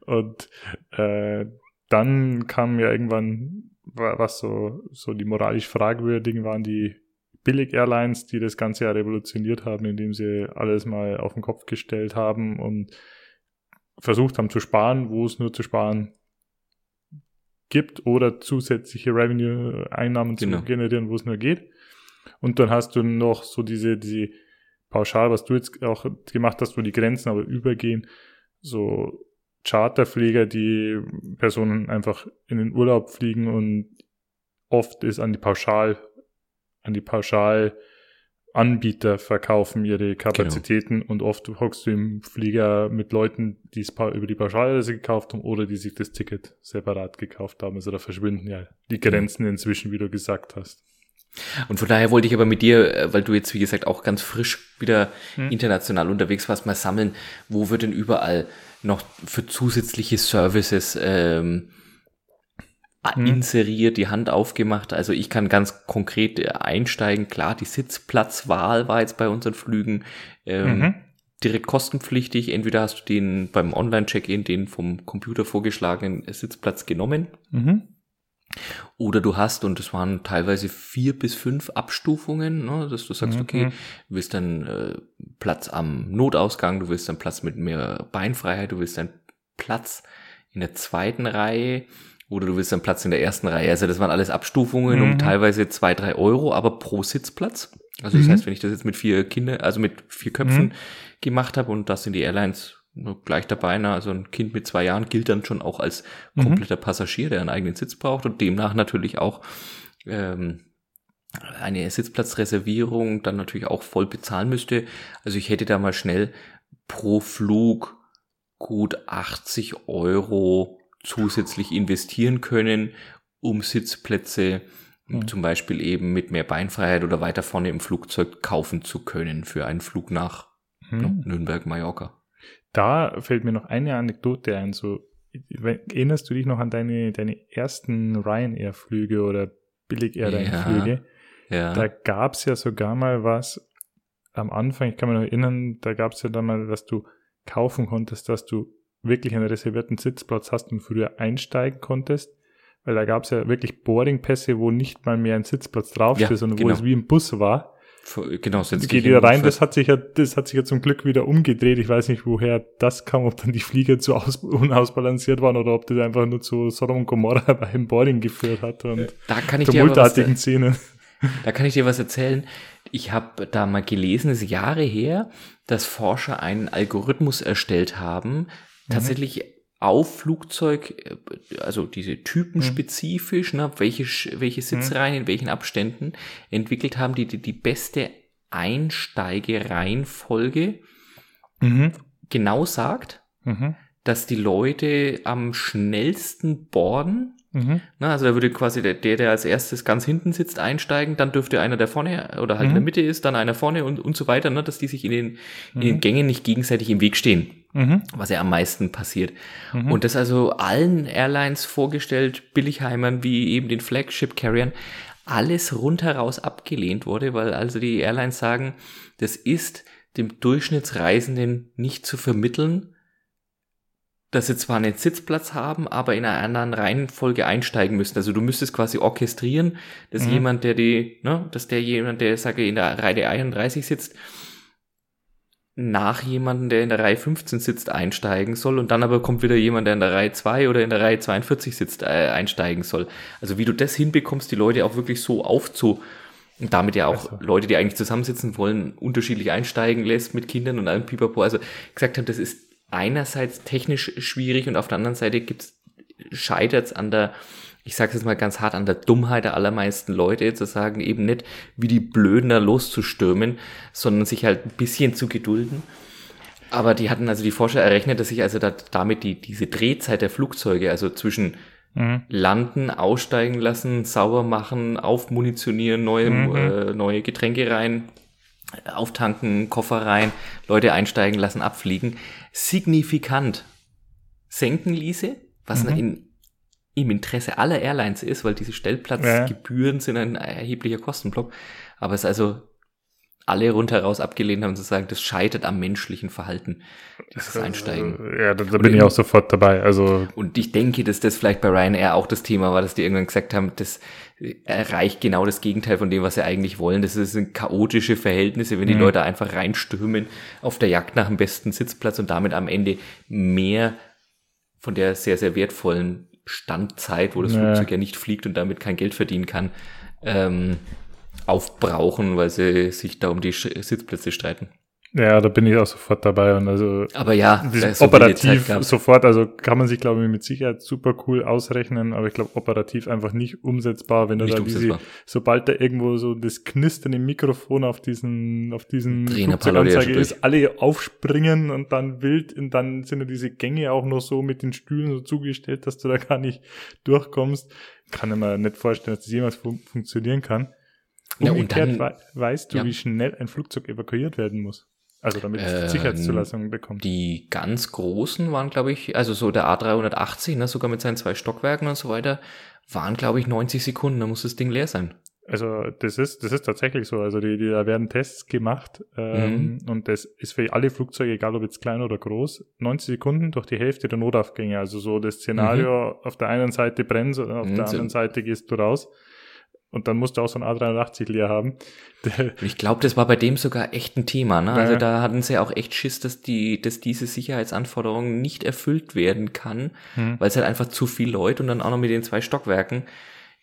Und äh, dann kam ja irgendwann, was so, so die moralisch fragwürdigen waren, die Billig-Airlines, die das Ganze ja revolutioniert haben, indem sie alles mal auf den Kopf gestellt haben und versucht haben zu sparen, wo es nur zu sparen gibt oder zusätzliche Revenue-Einnahmen genau. zu generieren, wo es nur geht. Und dann hast du noch so diese, diese Pauschal, was du jetzt auch gemacht hast, wo die Grenzen aber übergehen, so Charterflieger, die Personen einfach in den Urlaub fliegen und oft ist an die Pauschal an die Pauschalanbieter verkaufen ihre Kapazitäten genau. und oft hockst du im Flieger mit Leuten, die es über die Pauschalreise gekauft haben oder die sich das Ticket separat gekauft haben. Also da verschwinden ja die Grenzen inzwischen, wie du gesagt hast. Und von daher wollte ich aber mit dir, äh, weil du jetzt, wie gesagt, auch ganz frisch wieder hm. international unterwegs warst, mal sammeln, wo wird denn überall noch für zusätzliche Services ähm, hm. inseriert, die Hand aufgemacht. Also ich kann ganz konkret äh, einsteigen. Klar, die Sitzplatzwahl war jetzt bei unseren Flügen ähm, mhm. direkt kostenpflichtig. Entweder hast du den beim Online-Check-In den vom Computer vorgeschlagenen Sitzplatz genommen. Mhm. Oder du hast, und es waren teilweise vier bis fünf Abstufungen, ne, dass du sagst, mhm. okay, du willst dann äh, Platz am Notausgang, du willst dann Platz mit mehr Beinfreiheit, du willst dann Platz in der zweiten Reihe, oder du willst einen Platz in der ersten Reihe. Also das waren alles Abstufungen mhm. um teilweise zwei, drei Euro, aber pro Sitzplatz. Also das mhm. heißt, wenn ich das jetzt mit vier Kindern, also mit vier Köpfen mhm. gemacht habe und das sind die Airlines gleich dabei, na, also ein Kind mit zwei Jahren gilt dann schon auch als mhm. kompletter Passagier, der einen eigenen Sitz braucht und demnach natürlich auch ähm, eine Sitzplatzreservierung dann natürlich auch voll bezahlen müsste. Also ich hätte da mal schnell pro Flug gut 80 Euro zusätzlich investieren können, um Sitzplätze mhm. zum Beispiel eben mit mehr Beinfreiheit oder weiter vorne im Flugzeug kaufen zu können für einen Flug nach mhm. Nürnberg, Mallorca. Da fällt mir noch eine Anekdote ein. So, erinnerst du dich noch an deine, deine ersten Ryanair-Flüge oder Billig-Airline-Flüge? Ja, ja. Da gab es ja sogar mal was am Anfang, ich kann mich noch erinnern, da gab es ja dann mal, dass du kaufen konntest, dass du wirklich einen reservierten Sitzplatz hast und früher einsteigen konntest. Weil da gab es ja wirklich Boardingpässe, wo nicht mal mehr ein Sitzplatz draufsteht, ja, sondern genau. wo es wie im Bus war. Genau, setzt geht wieder rein. Das hat sich ja, das hat sich ja zum Glück wieder umgedreht. Ich weiß nicht, woher das kam, ob dann die Flieger zu aus, [laughs] unausbalanciert waren oder ob das einfach nur zu Sodom und Gomorra [laughs] beim Boarding geführt hat und da kann ich dir was, Szenen. Da kann ich dir was erzählen. Ich habe da mal gelesen, es ist Jahre her, dass Forscher einen Algorithmus erstellt haben, mhm. tatsächlich auf Flugzeug, äh, also diese typenspezifisch, mhm. ne, welche, welche mhm. Sitzreihen in welchen Abständen entwickelt haben, die die, die beste Einsteigereihenfolge mhm. genau sagt, mhm. dass die Leute am schnellsten borden Mhm. Na, also da würde quasi der, der, als erstes ganz hinten sitzt, einsteigen, dann dürfte einer, der vorne oder halt mhm. in der mhm. Mitte ist, dann einer vorne und, und so weiter, ne, dass die sich in den, mhm. in den mhm. Gängen nicht gegenseitig im Weg stehen, was ja am meisten passiert. Und das also allen Airlines vorgestellt, Billigheimern wie eben den Flagship Carriern, alles rundheraus abgelehnt wurde, weil also die Airlines sagen, das ist dem Durchschnittsreisenden nicht zu vermitteln, dass sie zwar einen Sitzplatz haben, aber in einer anderen Reihenfolge einsteigen müssen. Also du müsstest quasi orchestrieren, dass mhm. jemand, der die, ne, dass der jemand, der, sage in der Reihe 31 sitzt, nach jemanden, der in der Reihe 15 sitzt, einsteigen soll und dann aber kommt wieder jemand, der in der Reihe 2 oder in der Reihe 42 sitzt, äh, einsteigen soll. Also wie du das hinbekommst, die Leute auch wirklich so aufzu und damit ja auch also. Leute, die eigentlich zusammensitzen wollen, unterschiedlich einsteigen lässt mit Kindern und allem Pipapo. Also gesagt haben, das ist einerseits technisch schwierig und auf der anderen Seite gibt's scheitert's an der, ich sage jetzt mal ganz hart, an der Dummheit der allermeisten Leute, zu sagen, eben nicht wie die Blöden da loszustürmen, sondern sich halt ein bisschen zu gedulden. Aber die hatten also die Forscher errechnet, dass sich also da, damit die, diese Drehzeit der Flugzeuge, also zwischen mhm. landen, aussteigen lassen, sauber machen, aufmunitionieren, neue, mhm. äh, neue Getränke rein, auftanken, Koffer rein, Leute einsteigen lassen, abfliegen, signifikant senken ließe, was mhm. in, im Interesse aller Airlines ist, weil diese Stellplatzgebühren ja. sind ein erheblicher Kostenblock. Aber es ist also alle rundheraus abgelehnt haben, zu sagen, das scheitert am menschlichen Verhalten, dieses Einsteigen. Ja, da, da bin ich auch sofort dabei. Also und ich denke, dass das vielleicht bei Ryanair auch das Thema war, dass die irgendwann gesagt haben, das erreicht genau das Gegenteil von dem, was sie eigentlich wollen. Das sind chaotische Verhältnisse, wenn die mhm. Leute einfach reinstürmen auf der Jagd nach dem besten Sitzplatz und damit am Ende mehr von der sehr, sehr wertvollen Standzeit, wo das ja. Flugzeug ja nicht fliegt und damit kein Geld verdienen kann, ähm, aufbrauchen, weil sie sich da um die Sitzplätze streiten. Ja, da bin ich auch sofort dabei und also. Aber ja, so operativ sofort, also kann man sich glaube ich mit Sicherheit super cool ausrechnen, aber ich glaube operativ einfach nicht umsetzbar, wenn du nicht da diese, sobald da irgendwo so das Knistern im Mikrofon auf diesen, auf diesen Flugzeuganzeige ist, alle aufspringen und dann wild und dann sind ja diese Gänge auch noch so mit den Stühlen so zugestellt, dass du da gar nicht durchkommst. Kann ich mir nicht vorstellen, dass das jemals fun funktionieren kann. Umgekehrt ja, und dann, weißt du, ja. wie schnell ein Flugzeug evakuiert werden muss. Also damit es ähm, Sicherheitszulassung bekommt. Die ganz großen waren, glaube ich, also so der A380, ne, sogar mit seinen zwei Stockwerken und so weiter, waren, glaube ich, 90 Sekunden, da muss das Ding leer sein. Also das ist, das ist tatsächlich so. Also die, die, da werden Tests gemacht ähm, mhm. und das ist für alle Flugzeuge, egal ob jetzt klein oder groß, 90 Sekunden durch die Hälfte der Notaufgänge. Also so das Szenario, mhm. auf der einen Seite brennst und auf mhm. der anderen Seite gehst du raus. Und dann musst du auch so ein A380 leer haben. [laughs] ich glaube, das war bei dem sogar echt ein Thema. Ne? Also da hatten sie auch echt Schiss, dass die, dass diese Sicherheitsanforderungen nicht erfüllt werden kann, hm. weil es halt einfach zu viel Leute und dann auch noch mit den zwei Stockwerken.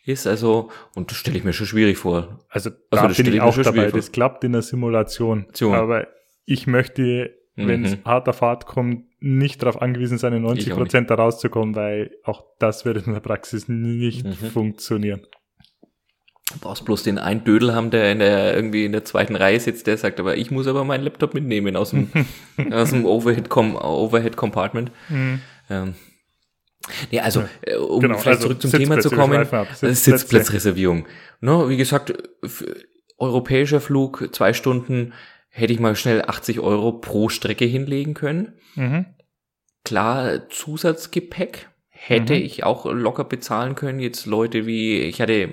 ist. Also, und das stelle ich mir schon schwierig vor. Also, da Also, das bin ich auch dabei. Das klappt in der Simulation. Simulation. Aber ich möchte, wenn es Mhm. hart auf hart kommt, nicht darauf angewiesen sein, in 90 Ich auch nicht. Prozent da rauszukommen, weil auch das wird in der Praxis nicht Mhm. funktionieren. Du brauchst bloß den einen Dödel haben, der in der irgendwie in der zweiten Reihe sitzt, der sagt, aber ich muss aber meinen Laptop mitnehmen aus dem, [laughs] aus dem Overhead, Com Overhead Compartment. Ähm, nee, also, äh, um Genau, vielleicht also zurück zum Thema zu kommen, äh, Sitzplätze. Sitzplatzreservierung. Ne, wie gesagt, europäischer Flug, zwei Stunden, hätte ich mal schnell 80 Euro pro Strecke hinlegen können. Mhm. Klar, Zusatzgepäck hätte Mhm. ich auch locker bezahlen können. Jetzt Leute wie, ich hatte,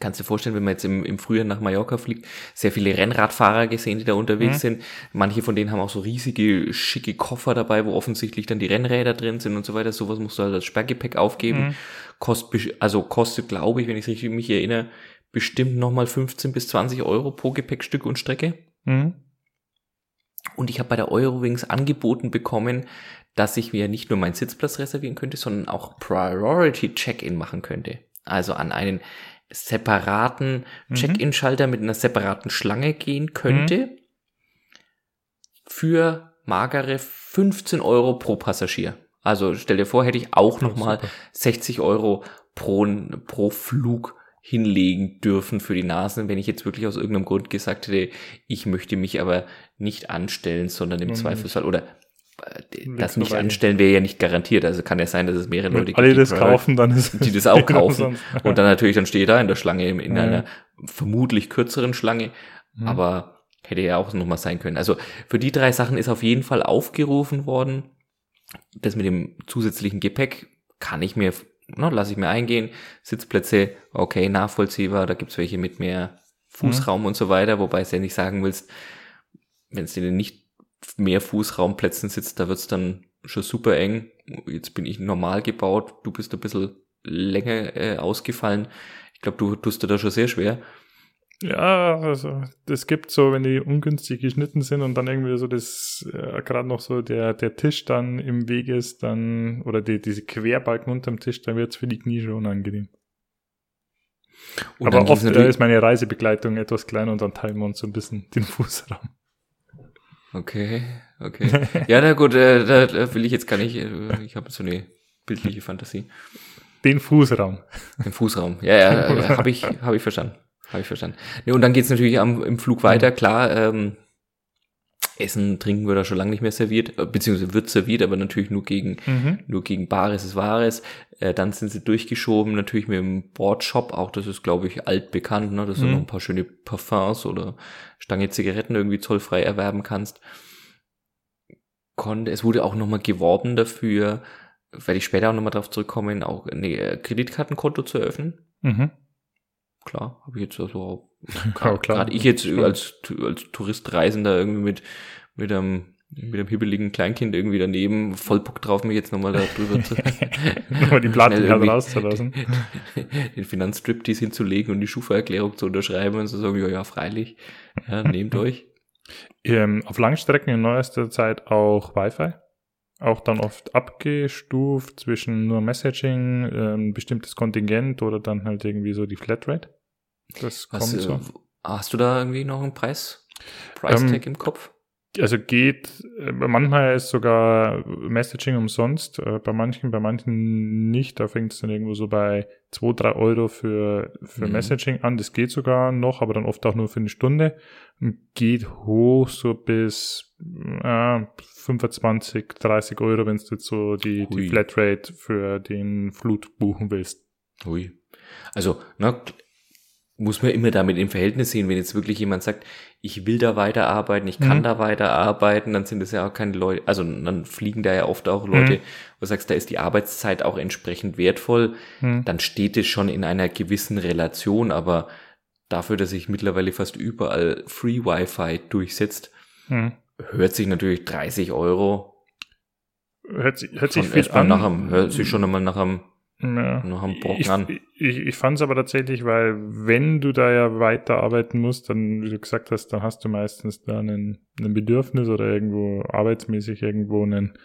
kannst du dir vorstellen, wenn man jetzt im, im Frühjahr nach Mallorca fliegt, sehr viele Rennradfahrer gesehen, die da unterwegs Mhm. sind. Manche von denen haben auch so riesige, schicke Koffer dabei, wo offensichtlich dann die Rennräder drin sind und so weiter. Sowas musst du halt als Sperrgepäck aufgeben. Mhm. Kost, besch- also kostet, glaube ich, wenn ich es richtig mich erinnere, bestimmt nochmal 15 bis 20 Euro pro Gepäckstück und Strecke. Mhm. Und ich habe bei der Eurowings angeboten bekommen, dass ich mir nicht nur meinen Sitzplatz reservieren könnte, sondern auch Priority Check-in machen könnte. Also an einen separaten Mhm. Check-in-Schalter mit einer separaten Schlange gehen könnte. Für magere 15 Euro pro Passagier. Also stell dir vor, hätte ich auch nochmal super. 60 Euro pro, pro Flug hinlegen dürfen für die Nasen, wenn ich jetzt wirklich aus irgendeinem Grund gesagt hätte, ich möchte mich aber nicht anstellen, sondern im Mhm. Zweifelsfall oder das nicht anstellen wäre ja nicht garantiert. Also kann ja sein, dass es mehrere Leute Wenn alle die das kaufen, dann ist die das auch es [laughs] kaufen. Und dann natürlich, dann stehe ich da in der Schlange, in, in Ja. einer vermutlich kürzeren Schlange, Mhm. aber hätte ja auch nochmal sein können. Also für die drei Sachen ist auf jeden Fall aufgerufen worden. Das mit dem zusätzlichen Gepäck kann ich mir, ne, lasse ich mir eingehen. Sitzplätze, okay, nachvollziehbar. Da gibt's welche mit mehr Fußraum und so weiter, wobei es ja nicht sagen willst, wenn es in nicht mehr Fußraumplätzen sitzt, da wird's dann schon super eng. Jetzt bin ich normal gebaut, du bist ein bisschen länger äh, ausgefallen. Ich glaube, du tust dir da schon sehr schwer. Ja, also das gibt so, wenn die ungünstig geschnitten sind und dann irgendwie so das äh, gerade noch so der der Tisch dann im Weg ist, dann oder die, diese Querbalken unterm Tisch, dann wird's für die Knie schon unangenehm. Und Aber oft äh, ist meine Reisebegleitung etwas kleiner und dann teilen wir uns so ein bisschen den [laughs] Fußraum. Okay, okay. Ja, na gut, äh, da, da will ich jetzt gar nicht, äh, ich habe so eine bildliche Fantasie. Den Fußraum. Im Fußraum. Ja, ja, äh, habe ich, hab ich verstanden. Habe ich verstanden. Nee, und dann geht's natürlich am, im Flug weiter, klar, ähm, Essen, Trinken wird da schon lange nicht mehr serviert, äh, beziehungsweise wird serviert, aber natürlich nur gegen, Mhm. nur gegen Bares ist Wahres. Äh, dann sind sie durchgeschoben, natürlich mit dem Boardshop, auch das ist, glaube ich, altbekannt, ne, dass du Mhm. noch ein paar schöne Parfums oder Stange Zigaretten irgendwie zollfrei erwerben kannst. Konnte, es wurde auch nochmal geworben dafür, werde ich später auch nochmal drauf zurückkommen, auch ein äh, Kreditkartenkonto zu eröffnen. Mhm. Klar, habe ich jetzt also [laughs] Ja, gerade ich jetzt als, als Touristreisender irgendwie mit, mit einem, mit einem hibbeligen Kleinkind irgendwie daneben, voll Bock drauf, mich jetzt nochmal da drüber zu, [laughs] Nochmal die [laughs] Platten halt irgendwie rauszulassen. den Finanzstriptease hinzulegen und die Schufa-Erklärung zu unterschreiben und zu sagen, ja, ja, freilich, ja, nehmt euch. Ähm, auf Langstrecken in neuester Zeit auch Wi-Fi. Auch dann oft abgestuft zwischen nur Messaging, ähm, bestimmtes Kontingent oder dann halt irgendwie so die Flatrate. Das kommt äh, so. Hast du da irgendwie noch einen Preis? Price-Tag Ähm, im Kopf? Also geht, äh, manchmal ist sogar Messaging umsonst, äh, bei manchen, bei manchen nicht. Da fängt es dann irgendwo so bei 2, 3 Euro für, für Mhm. Messaging an. Das geht sogar noch, aber dann oft auch nur für eine Stunde. Und geht hoch so bis äh, 25, 30 Euro, wenn du jetzt so die, die Hui. Flatrate für den Flut buchen willst. Ui. Also, ne, muss man immer damit im Verhältnis sehen, wenn jetzt wirklich jemand sagt, ich will da weiterarbeiten, ich kann Mhm. da weiterarbeiten, dann sind es ja auch keine Leute, also dann fliegen da ja oft auch Leute, Mhm. wo du sagst, da ist die Arbeitszeit auch entsprechend wertvoll, Hm. dann steht es schon in einer gewissen Relation, aber dafür, dass sich mittlerweile fast überall Free Wi-Fi durchsetzt, Hm. hört sich natürlich 30 Euro Hört, sich- hört sich viel an. nach einem, hört sich schon einmal nach einem, Ja. nach einem Brocken Ich, an. ich, ich fand es aber tatsächlich, weil wenn du da ja weiterarbeiten musst, dann, wie du gesagt hast, dann hast du meistens da einen, ein Bedürfnis oder irgendwo arbeitsmäßig irgendwo einen,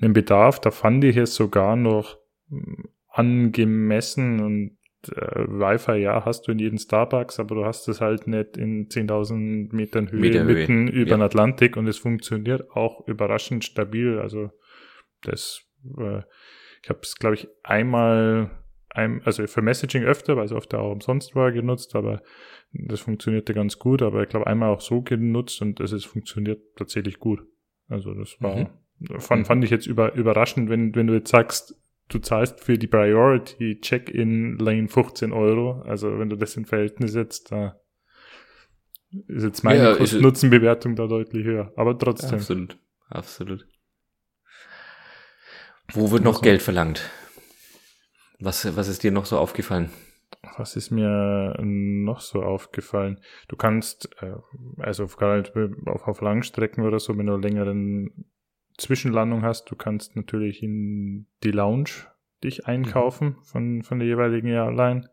einen Bedarf. Da fand ich es sogar noch mm, angemessen und äh, Wi-Fi, ja, hast du in jedem Starbucks, aber du hast es halt nicht in 10.000 Metern Höhe Meter Höhe, mitten über ja. den Atlantik und es funktioniert auch überraschend stabil. Also das, äh, ich habe es, glaube ich, einmal, ein, also für Messaging öfter, weil es oft auch umsonst war, genutzt, aber das funktionierte ganz gut, aber ich glaube einmal auch so genutzt und es ist funktioniert tatsächlich gut. Also das war, fand, fand ich jetzt über, überraschend, wenn, wenn du jetzt sagst, du zahlst für die Priority Check-in Lane 15 Euro. Also wenn du das in Verhältnis setzt, da ist jetzt meine Ja, Kosten-Nutzen-Bewertung da deutlich höher. Aber trotzdem. Absolut, absolut. Wo wird noch Also- Geld verlangt? Was, was ist dir noch so aufgefallen? Was ist mir noch so aufgefallen? Du kannst, äh, also auf, gerade auf, auf Langstrecken oder so, wenn du längeren Zwischenlandung hast, du kannst natürlich in die Lounge dich einkaufen von, von der jeweiligen Airline,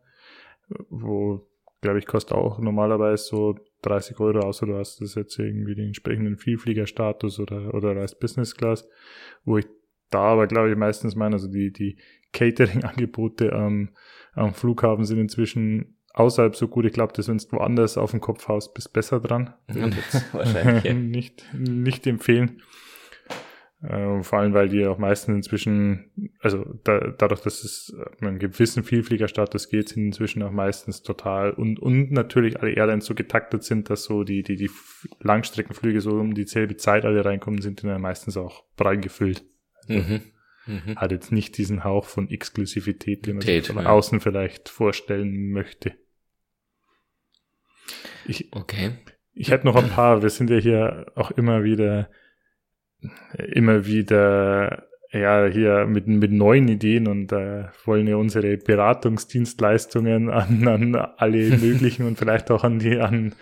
wo, glaube ich, kostet auch normalerweise so 30 Euro, außer du hast das jetzt irgendwie den entsprechenden Vielfliegerstatus oder, oder reist Business Class, wo ich da aber, glaube ich, meistens meine, also die, die Catering-Angebote am, am Flughafen sind inzwischen außerhalb so gut. Ich glaube, dass wenn du woanders auf dem Kopf haust, bist besser dran. [laughs] Wahrscheinlich, ja. [laughs] nicht, nicht empfehlen. Äh, vor allem, weil die auch meistens inzwischen, also da, dadurch, dass es einen gewissen Vielfliegerstatus geht, sind inzwischen auch meistens total und, und natürlich alle Airlines so getaktet sind, dass so die, die, die Langstreckenflüge so um dieselbe Zeit alle reinkommen, sind dann meistens auch prall gefüllt. Mhm. Mhm. Hat jetzt nicht diesen Hauch von Exklusivität, den man Tät, sich von ja. außen vielleicht vorstellen möchte. Ich, Okay. ich hätte noch ein paar, wir sind ja hier auch immer wieder, immer wieder, ja, hier mit, mit neuen Ideen und äh, wollen ja unsere Beratungsdienstleistungen an, an alle [laughs] möglichen und vielleicht auch an die, an,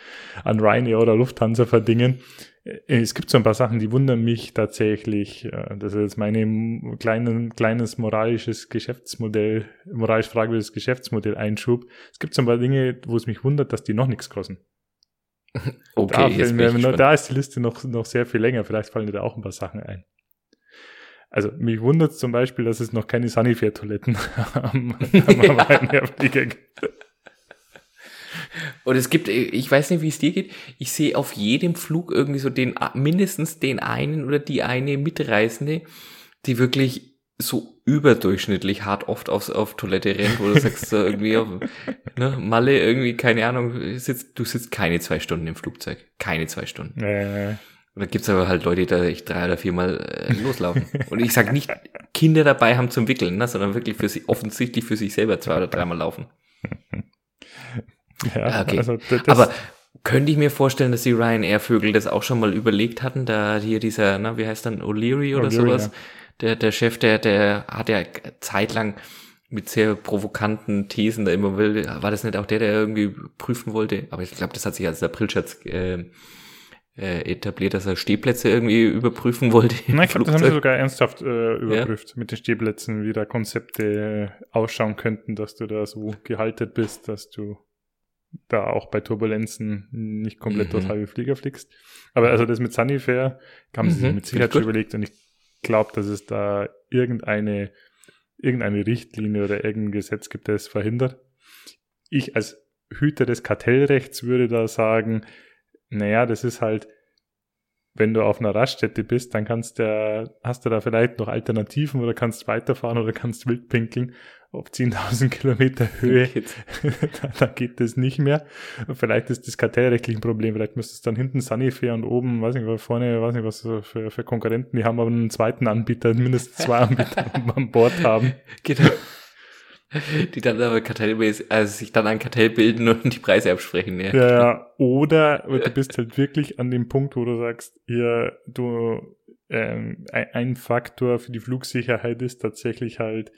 an Ryanair oder Lufthansa verdingen. Äh, Es gibt so ein paar Sachen, die wundern mich tatsächlich. äh, Das ist jetzt mein kleinen, kleines moralisches Geschäftsmodell, moralisch fragwürdiges Geschäftsmodell Einschub. Es gibt so ein paar Dinge, wo es mich wundert, dass die noch nichts kosten. [laughs] Okay, da, jetzt ich gespannt. da ist die Liste noch, noch sehr viel länger. Vielleicht fallen dir da auch ein paar Sachen ein. Also mich wundert zum Beispiel, dass es noch keine Sanifair-Toiletten [laughs] am, am Ryanair-Flieger gibt. Und es gibt, ich weiß nicht, wie es dir geht, ich sehe auf jedem Flug irgendwie so den, mindestens den einen oder die eine Mitreisende, die wirklich so überdurchschnittlich hart oft aufs, auf Toilette rennt, wo du sagst, so irgendwie, auf, [laughs] ne, Malle irgendwie, keine Ahnung, sitzt, du sitzt keine zwei Stunden im Flugzeug. Keine zwei Stunden. Äh, Und da gibt's aber halt Leute, die da echt drei oder viermal äh, loslaufen. Und ich sag nicht, Kinder dabei haben zum Wickeln, ne, sondern wirklich für sie, offensichtlich für sich selber zwei oder dreimal laufen. [laughs] ja, okay. also Aber könnte ich mir vorstellen, dass die Ryanair-Vögel das auch schon mal überlegt hatten, da hier dieser, na, wie heißt dann, O'Leary oder O'Leary, sowas? ja. Der, der Chef, der, der hat ja zeitlang mit sehr provokanten Thesen da immer will, war das nicht auch der, der irgendwie prüfen wollte? Aber ich glaube, das hat sich als Aprilscherz äh, äh, etabliert, dass er Stehplätze irgendwie überprüfen wollte. Na, ich glaube, das haben sie sogar ernsthaft äh, überprüft mit den Stehplätzen, wie da Konzepte äh, ausschauen könnten, dass du da so gehalten bist, dass du da auch bei Turbulenzen nicht komplett Mhm. durch halbe Flieger fliegst. Aber also das mit Sunnyfair haben sie sich Mhm, mit Sicherheit ich schon überlegt und ich glaube, dass es da irgendeine, irgendeine Richtlinie oder irgendein Gesetz gibt, es verhindert. Ich als Hüter des Kartellrechts würde da sagen, naja, das ist halt, wenn du auf einer Raststätte bist, dann kannst du, hast du da vielleicht noch Alternativen oder kannst weiterfahren oder kannst wild pinkeln. Auf 10.000 [laughs] Kilometer Höhe, [laughs] da, geht das nicht mehr. Vielleicht ist das kartellrechtlich ein Problem. Vielleicht müsste es dann hinten Sunnyfair und oben, weiß nicht, vorne, weiß nicht, was für, für Konkurrenten, die haben aber einen zweiten Anbieter, [laughs] mindestens zwei Anbieter an Bord haben. Genau. Die dann aber kartellmäßig, also sich dann ein Kartell bilden und die Preise absprechen, ja. Ja, ja. Oder du bist halt wirklich an dem Punkt, wo du sagst, hier, du, ähm, ein, Faktor für die Flugsicherheit ist tatsächlich halt,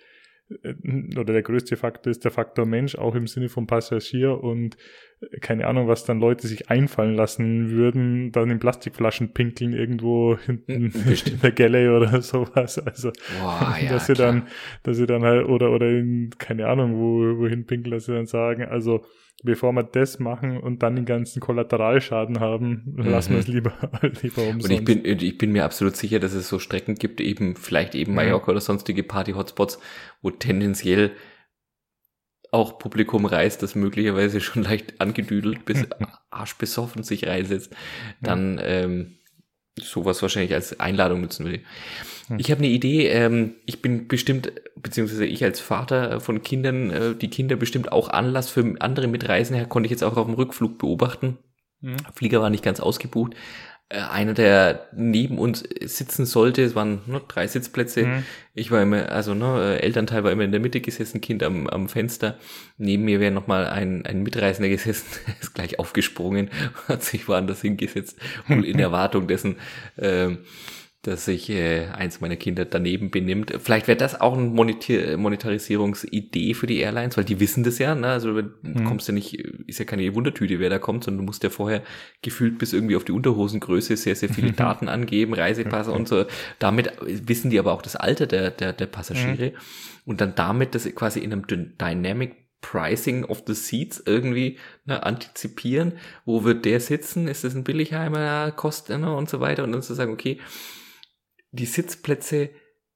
oder der größte Faktor ist der Faktor Mensch, auch im Sinne vom Passagier und äh, keine Ahnung, was dann Leute sich einfallen lassen würden, dann in Plastikflaschen pinkeln irgendwo hinten Bestimmt. in der Galley oder [laughs] sowas. Also, Boah, [laughs] ja, dass sie klar. dann, dass sie dann halt, oder, oder in, keine Ahnung, wo, wohin pinkeln, dass sie dann sagen, also, bevor wir das machen und dann den ganzen Kollateralschaden haben, lassen wir es lieber, [laughs] lieber umsonst. Und ich bin, ich bin mir absolut sicher, dass es so Strecken gibt, eben, vielleicht eben. Mallorca oder sonstige Party-Hotspots, wo tendenziell auch Publikum reißt, das möglicherweise schon leicht angedüdelt bis [laughs] arschbesoffen sich reinsetzt, dann ähm, sowas wahrscheinlich als Einladung nutzen würde. Hm. Ich habe eine Idee, ähm, ich bin bestimmt, beziehungsweise ich als Vater von Kindern, äh, die Kinder bestimmt auch Anlass für andere Mitreisende, konnte ich jetzt auch auf dem Rückflug beobachten. Mhm. Flieger war nicht ganz ausgebucht, einer, der neben uns sitzen sollte. Es waren nur drei Sitzplätze. Mhm. Ich war immer, also ne, äh, Elternteil war immer in der Mitte gesessen, Kind am, am Fenster. Neben mir wäre nochmal ein, ein Mitreisender gesessen, [laughs] ist gleich aufgesprungen, [laughs] hat sich woanders hingesetzt, wohl in [laughs] Erwartung dessen, äh, dass sich äh, eins meiner Kinder daneben benimmt. Vielleicht wäre das auch eine Monetar Monetarisierungsidee für die Airlines, weil die wissen das ja. Ne? Also du mhm. kommst ja nicht, ist ja keine Wundertüte, wer da kommt, sondern du musst ja vorher gefühlt bis irgendwie auf die Unterhosengröße sehr, sehr viele [laughs] Daten angeben, Reisepass und so. Damit wissen die aber auch das Alter der, der, der Passagiere. Mhm. Und dann damit das quasi in einem Dynamic Pricing of the Seats irgendwie ne, antizipieren. Wo wird der sitzen? Ist das ein Billigheimer Kost ne, und so weiter? Und dann zu sagen, okay, die Sitzplätze,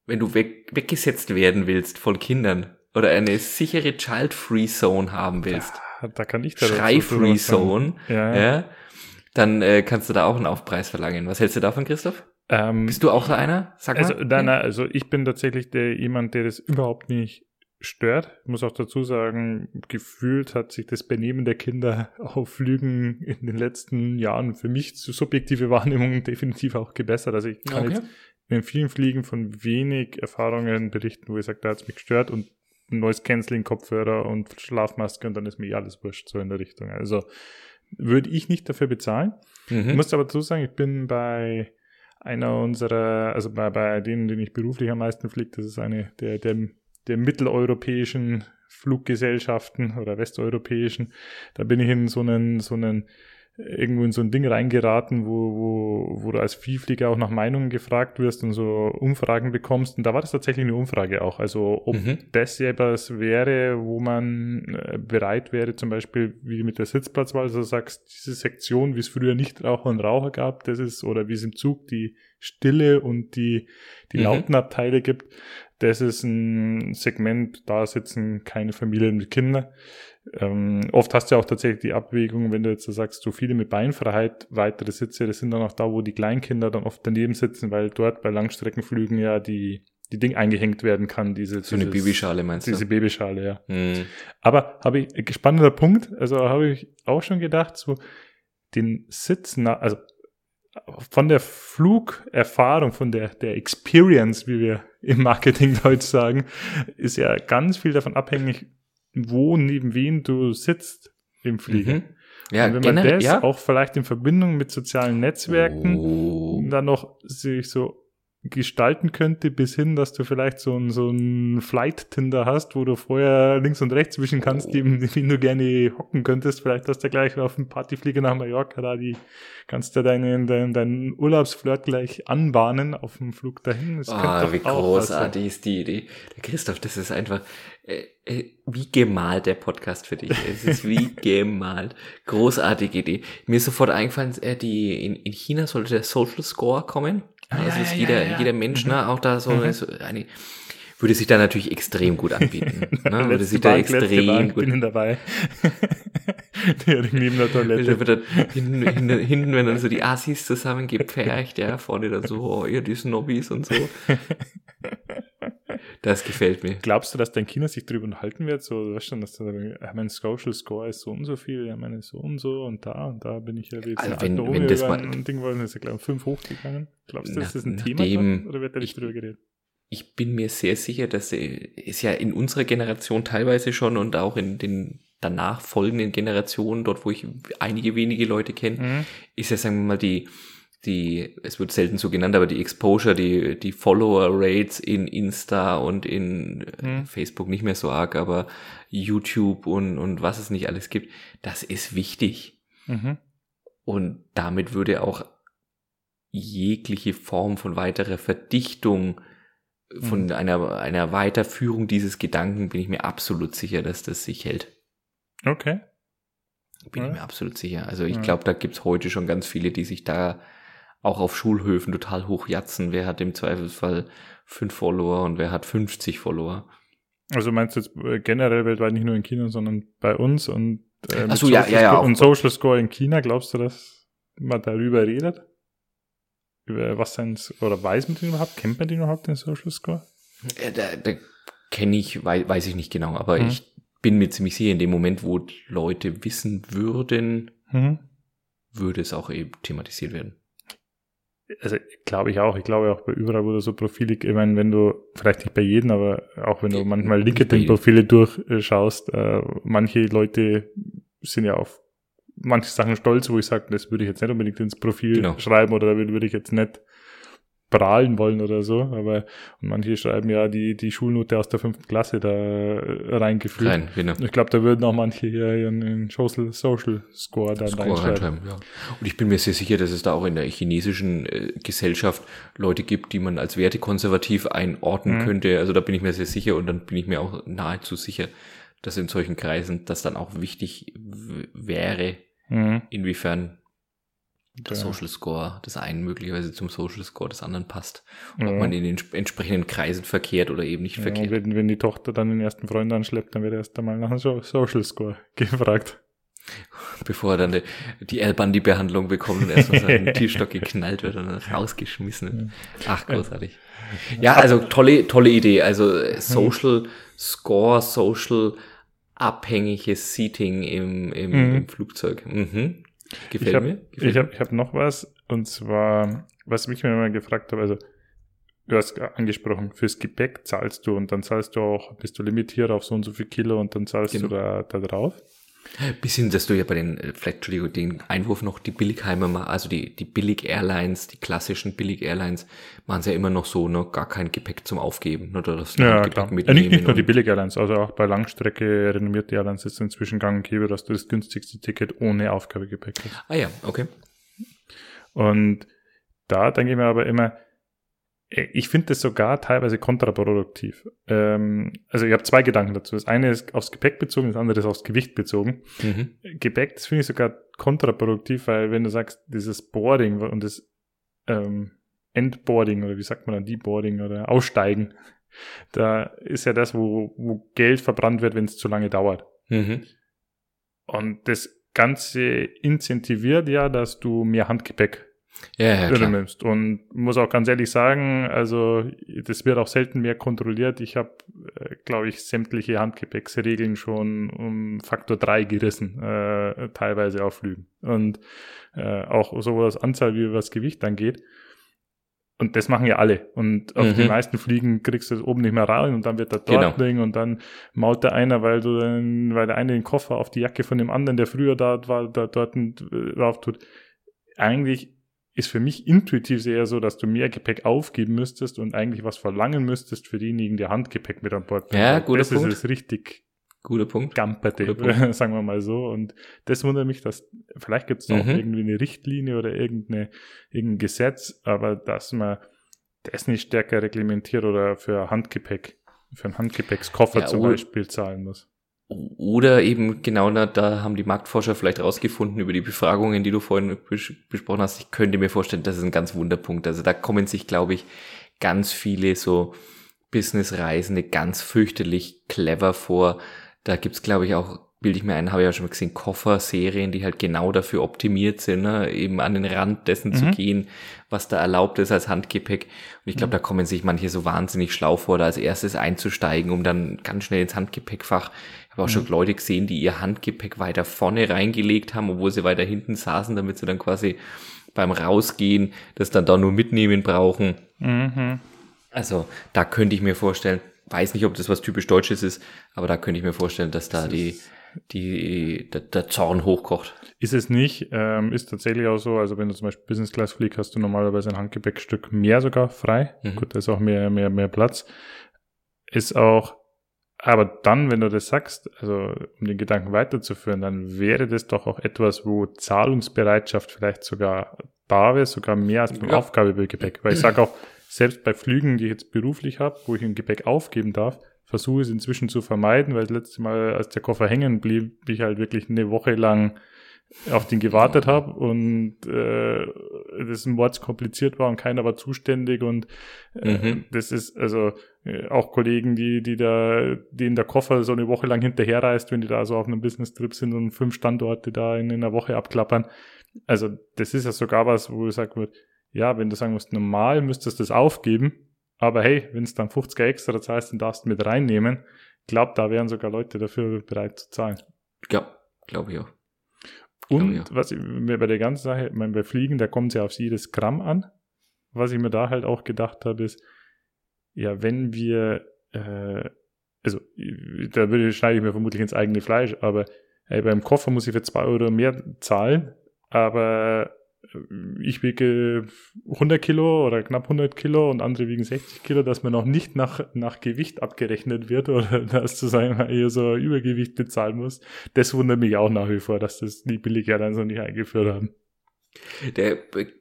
wenn du weg, weggesetzt werden willst von Kindern oder eine sichere Child-Free Zone haben willst, da, da kann ich da Schrei-Free Zone, ja, ja. ja dann äh, kannst du da auch einen Aufpreis verlangen. Was hältst du davon, Christoph? Ähm, Bist du auch so einer? Sag mal. Also, nein, nein, also ich bin tatsächlich der, jemand, der das überhaupt nicht stört. Ich muss auch dazu sagen, gefühlt hat sich das Benehmen der Kinder [laughs] auf Flügen in den letzten Jahren für mich zu subjektive Wahrnehmung definitiv auch gebessert. Also ich kann okay. jetzt in vielen Fliegen von wenig Erfahrungen berichten, wo ich sage, da hat es mich gestört und ein neues Canceling, Kopfhörer und Schlafmaske und dann ist mir eh alles wurscht, so in der Richtung. Also würde ich nicht dafür bezahlen. Mhm. Ich muss aber dazu sagen, ich bin bei einer unserer, also bei, bei denen, den ich beruflich am meisten fliege, das ist eine der, der, der mitteleuropäischen Fluggesellschaften oder westeuropäischen. Da bin ich in so einen, so einen irgendwo in so ein Ding reingeraten, wo, wo, wo du als Vielflieger auch nach Meinungen gefragt wirst und so Umfragen bekommst. Und da war das tatsächlich eine Umfrage auch. Also ob mhm. das etwas wäre, wo man äh, bereit wäre, zum Beispiel wie mit der Sitzplatzwahl, also du sagst, diese Sektion, wie es früher Nichtraucher und Raucher gab, das ist, oder wie es im Zug die Stille und die, die mhm. lauten Abteile gibt, das ist ein Segment, da sitzen keine Familien mit Kindern. Ähm, oft hast du ja auch tatsächlich die Abwägung, wenn du jetzt sagst, so viele mit Beinfreiheit, weitere Sitze, das sind dann auch da, wo die Kleinkinder dann oft daneben sitzen, weil dort bei Langstreckenflügen ja die, die Ding eingehängt werden kann, diese so dieses, eine Babyschale meinst diese du? Diese Babyschale, ja. Mhm. Aber habe ich spannender Punkt, also habe ich auch schon gedacht, so den Sitz, also von der Flugerfahrung, von der, der Experience, wie wir im Marketing [laughs] Deutsch sagen, ist ja ganz viel davon abhängig, wo neben wem du sitzt im Flieger. Mhm. Ja, und wenn man das ja. auch vielleicht in Verbindung mit sozialen Netzwerken oh. dann noch sich so gestalten könnte, bis hin, dass du vielleicht so ein, so ein Flight-Tinder hast, wo du vorher links und rechts wischen kannst, oh. die, [laughs] die du gerne hocken könntest. Vielleicht hast du gleich auf dem Partyflieger nach Mallorca da, die kannst du deinen, deinen, deinen Urlaubsflirt gleich anbahnen auf dem Flug dahin. Das oh, wie großartig ist die Idee. Christoph, das ist einfach, äh, äh, wie gemalt der Podcast für dich. Es ist wie [laughs] gemalt. Großartige Idee. Mir ist sofort eingefallen, äh, die, in, in China sollte der Social Score kommen. Ah, also ist ja, jeder, ja, jeder Mensch, ne, auch da so, mhm. so eine, würde sich da natürlich extrem gut anbieten. [laughs] ne? Würde sich da extrem Bank, gut. Bin dabei. [laughs] neben der Toilette. Wird dann hinten, hinten, hinten, wenn dann so die Assis zusammengepfercht, ja, vorne dann so, oh, ihr die Snobbys und so. [laughs] Das gefällt mir. Glaubst du, dass dein Kind sich drüber unterhalten wird? So, du weißt schon, dass der, mein Social Score ist so und so viel, ja, meine so und so und da und da bin ich ja jetzt also wenn, wenn das mal ein Ding wollen, ist ja glaube fünf hochgegangen. Glaubst du, dass das ein Thema ist oder wird da nicht drüber geredet? Ich bin mir sehr sicher, dass es ja in unserer Generation teilweise schon und auch in den danach folgenden Generationen, dort wo ich einige wenige Leute kenne, mhm. ist ja, sagen wir mal, die die, es wird selten so genannt, aber die Exposure, die, die Follower-Rates in Insta und in mhm. Facebook nicht mehr so arg, aber YouTube und, und was es nicht alles gibt, das ist wichtig. Mhm. Und damit würde auch jegliche Form von weiterer Verdichtung von mhm. einer, einer Weiterführung dieses Gedanken bin ich mir absolut sicher, dass das sich hält. Okay. Bin ja. ich mir absolut sicher. Also ich ja. glaube, da gibt's heute schon ganz viele, die sich da auch auf Schulhöfen total hochjatzen. Wer hat im Zweifelsfall fünf Follower und wer hat 50 Follower? Also meinst du jetzt äh, generell weltweit nicht nur in China, sondern bei uns und äh, Ach so, ja, ja, ja. Und Social Score in China, glaubst du, dass man darüber redet? Über was sein, oder weiß man den überhaupt? Kennt man den überhaupt, den Social Score? Ja, da, da kenne ich, weiß, weiß ich nicht genau, aber mhm. ich bin mir ziemlich sicher, in dem Moment, wo Leute wissen würden, mhm. würde es auch eben thematisiert werden. Also glaube ich auch. Ich glaube auch bei überall, wo du so Profile, ich meine, wenn du, vielleicht nicht bei jedem, aber auch wenn du manchmal LinkedIn-Profile durchschaust, äh, manche Leute sind ja auf manche Sachen stolz, wo ich sage, das würde ich jetzt nicht unbedingt ins Profil genau. schreiben oder da würde ich jetzt nicht prahlen wollen oder so, aber und manche schreiben ja die, die Schulnote aus der fünften Klasse da äh, reingeführt. Rein, genau. Ich glaube, da würden auch manche hier ihren Social, Social Score dann Score reinschreiben. Ja. Und ich bin mir sehr sicher, dass es da auch in der chinesischen äh, Gesellschaft Leute gibt, die man als wertekonservativ einordnen mhm. könnte. Also da bin ich mir sehr sicher und dann bin ich mir auch nahezu sicher, dass in solchen Kreisen das dann auch wichtig wäre, mhm. inwiefern der Social Score des einen möglicherweise zum Social Score des anderen passt. Ja. Ob man in den entsprechenden Kreisen verkehrt oder eben nicht ja, verkehrt. Wenn, wenn die Tochter dann den ersten Freund anschleppt, dann wird erst einmal nach dem Social Score [laughs] gefragt. Bevor er dann die, die L-Bandy-Behandlung bekommt und erstmal seinen [laughs] T-Stock geknallt wird und dann rausgeschmissen. Ach, großartig. Ja, also tolle, tolle Idee. Also Social Score, Social abhängiges Seating im, im, mhm. im Flugzeug. Mhm. Gefällt ich hab, mir. Gefällt ich habe hab noch was, und zwar, was mich mir mal gefragt habe, also du hast angesprochen, fürs Gepäck zahlst du und dann zahlst du auch, bist du limitiert auf so und so viel Kilo und dann zahlst genau. du da, da drauf. Bisschen, dass du ja bei den, äh, vielleicht, Entschuldigung, den Einwurf noch, die Billigheimer, also die, die Billig-Airlines, die klassischen Billig-Airlines, machen es ja immer noch so, ne, gar kein Gepäck zum Aufgeben, ne, oder das ja, Gepäck klar. mitnehmen. Ja, nicht, nicht nur die Billig-Airlines, also auch bei Langstrecke renommierte Airlines ist es inzwischen gang und gäbe, dass du das günstigste Ticket ohne Aufgabegepäck hast. Ah ja, okay. Und da denke ich mir aber immer, äh, ich finde das sogar teilweise kontraproduktiv. Ähm, also ich habe zwei Gedanken dazu. Das eine ist aufs Gepäck bezogen, das andere ist aufs Gewicht bezogen. Mhm. Gepäck, das finde ich sogar kontraproduktiv, weil wenn du sagst, dieses Boarding und das ähm, Endboarding oder wie sagt man dann, Deboarding oder Aussteigen, [laughs] da ist ja das, wo, wo Geld verbrannt wird, wenn es zu lange dauert. Mhm. Und das Ganze incentiviert ja, dass du mehr Handgepäck ja, ja, nimmst. Und muss auch ganz ehrlich sagen, also das wird auch selten mehr kontrolliert. Ich habe, äh, glaube ich, sämtliche Handgepäcksregeln schon um Faktor 3 gerissen, äh, teilweise auf Flügen. Und äh, auch sowas Anzahl wie was Gewicht angeht. Und das machen ja alle. Und auf mhm. den meisten Fliegen kriegst du das oben nicht mehr rein und dann wird da dort genau. und dann maut der einer, weil du dann, weil der eine den Koffer auf die Jacke von dem anderen, der früher da war, da dort drauf tut. Eigentlich ist für mich intuitiv eher so, dass du mehr Gepäck aufgeben müsstest und eigentlich was verlangen müsstest für diejenigen, die Handgepäck mit an Bord bringen. Ja, guter das Punkt. Das ist richtig Guter Punkt. Gamperte, [laughs] sagen wir mal so. Und das wundert mich, dass vielleicht gibt es mhm. auch irgendwie eine Richtlinie oder irgendeine, irgendein Gesetz, aber dass man das nicht stärker reglementiert oder für Handgepäck, für einen Handgepäckskoffer ja, zum Beispiel zahlen muss. Oder eben genau da, da haben die Marktforscher vielleicht rausgefunden über die Befragungen, die du vorhin bes besprochen hast. Ich könnte mir vorstellen, das ist ein ganz Wunderpunkt. Also da kommen sich, glaube ich, ganz viele so Businessreisende ganz fürchterlich clever vor. Da gibt's, glaube ich, auch bilde ich mir ein, habe ich ja schon mal gesehen, Kofferserien, die halt genau dafür optimiert sind, ne? eben an den Rand dessen mhm. zu gehen, was da erlaubt ist als Handgepäck. Und ich glaube, mhm. da kommen sich manche so wahnsinnig schlau vor, da als erstes einzusteigen, um dann ganz schnell ins Handgepäckfach. Ich habe auch mhm. schon Leute gesehen, die ihr Handgepäck weiter vorne reingelegt haben, obwohl sie weiter hinten saßen, damit sie dann quasi beim Rausgehen das dann da nur mitnehmen brauchen. Mhm. Also da könnte ich mir vorstellen, weiß nicht, ob das was typisch Deutsches ist, aber da könnte ich mir vorstellen, dass da das die die, der, der Zorn hochkocht. Ist es nicht, ähm, ist tatsächlich auch so, also wenn du zum Beispiel Business Class fliegst, hast du normalerweise ein Handgepäckstück mehr sogar frei. Mhm. Gut, da ist auch mehr, mehr, mehr Platz. Ist auch, aber dann, wenn du das sagst, also um den Gedanken weiterzuführen, dann wäre das doch auch etwas, wo Zahlungsbereitschaft vielleicht sogar da wäre, sogar mehr als beim ja. Aufgabegepäck. Weil ich sage auch, selbst bei Flügen, die ich jetzt beruflich habe, wo ich ein Gepäck aufgeben darf, versuche es inzwischen zu vermeiden, weil das letzte Mal, als der Koffer hängen blieb, ich halt wirklich eine Woche lang auf den gewartet habe und äh, das Mords kompliziert war und keiner war zuständig und äh, mhm. das ist also äh, auch Kollegen, die die da denen der Koffer so eine Woche lang hinterherreist, wenn die da so auf einem Business Trip sind und fünf Standorte da in, in einer Woche abklappern. Also das ist ja sogar was, wo gesagt wird, ja, wenn du sagen musst, normal müsstest du das aufgeben, aber hey, wenn es dann 50er extra zahlst, dann darfst du mit reinnehmen. Ich glaube, da wären sogar Leute dafür bereit zu zahlen. Ja, glaube ich auch. Und ja. was ich, mir bei der ganzen Sache, ich meine, bei Fliegen, da kommt es ja auf jedes Gramm an. Was ich mir da halt auch gedacht habe, ist, ja, wenn wir, äh, also da würde, schneide ich mir vermutlich ins eigene Fleisch, aber ey, beim Koffer muss ich für zwei Euro mehr zahlen, aber ich wiege 100 Kilo oder knapp 100 Kilo und andere wiegen 60 Kilo, dass man noch nicht nach, nach Gewicht abgerechnet wird oder [laughs] dass zu sagen, eher so Übergewicht bezahlen muss. Das wundert mich auch nach wie vor, dass das die Billiger dann so nicht eingeführt haben. Da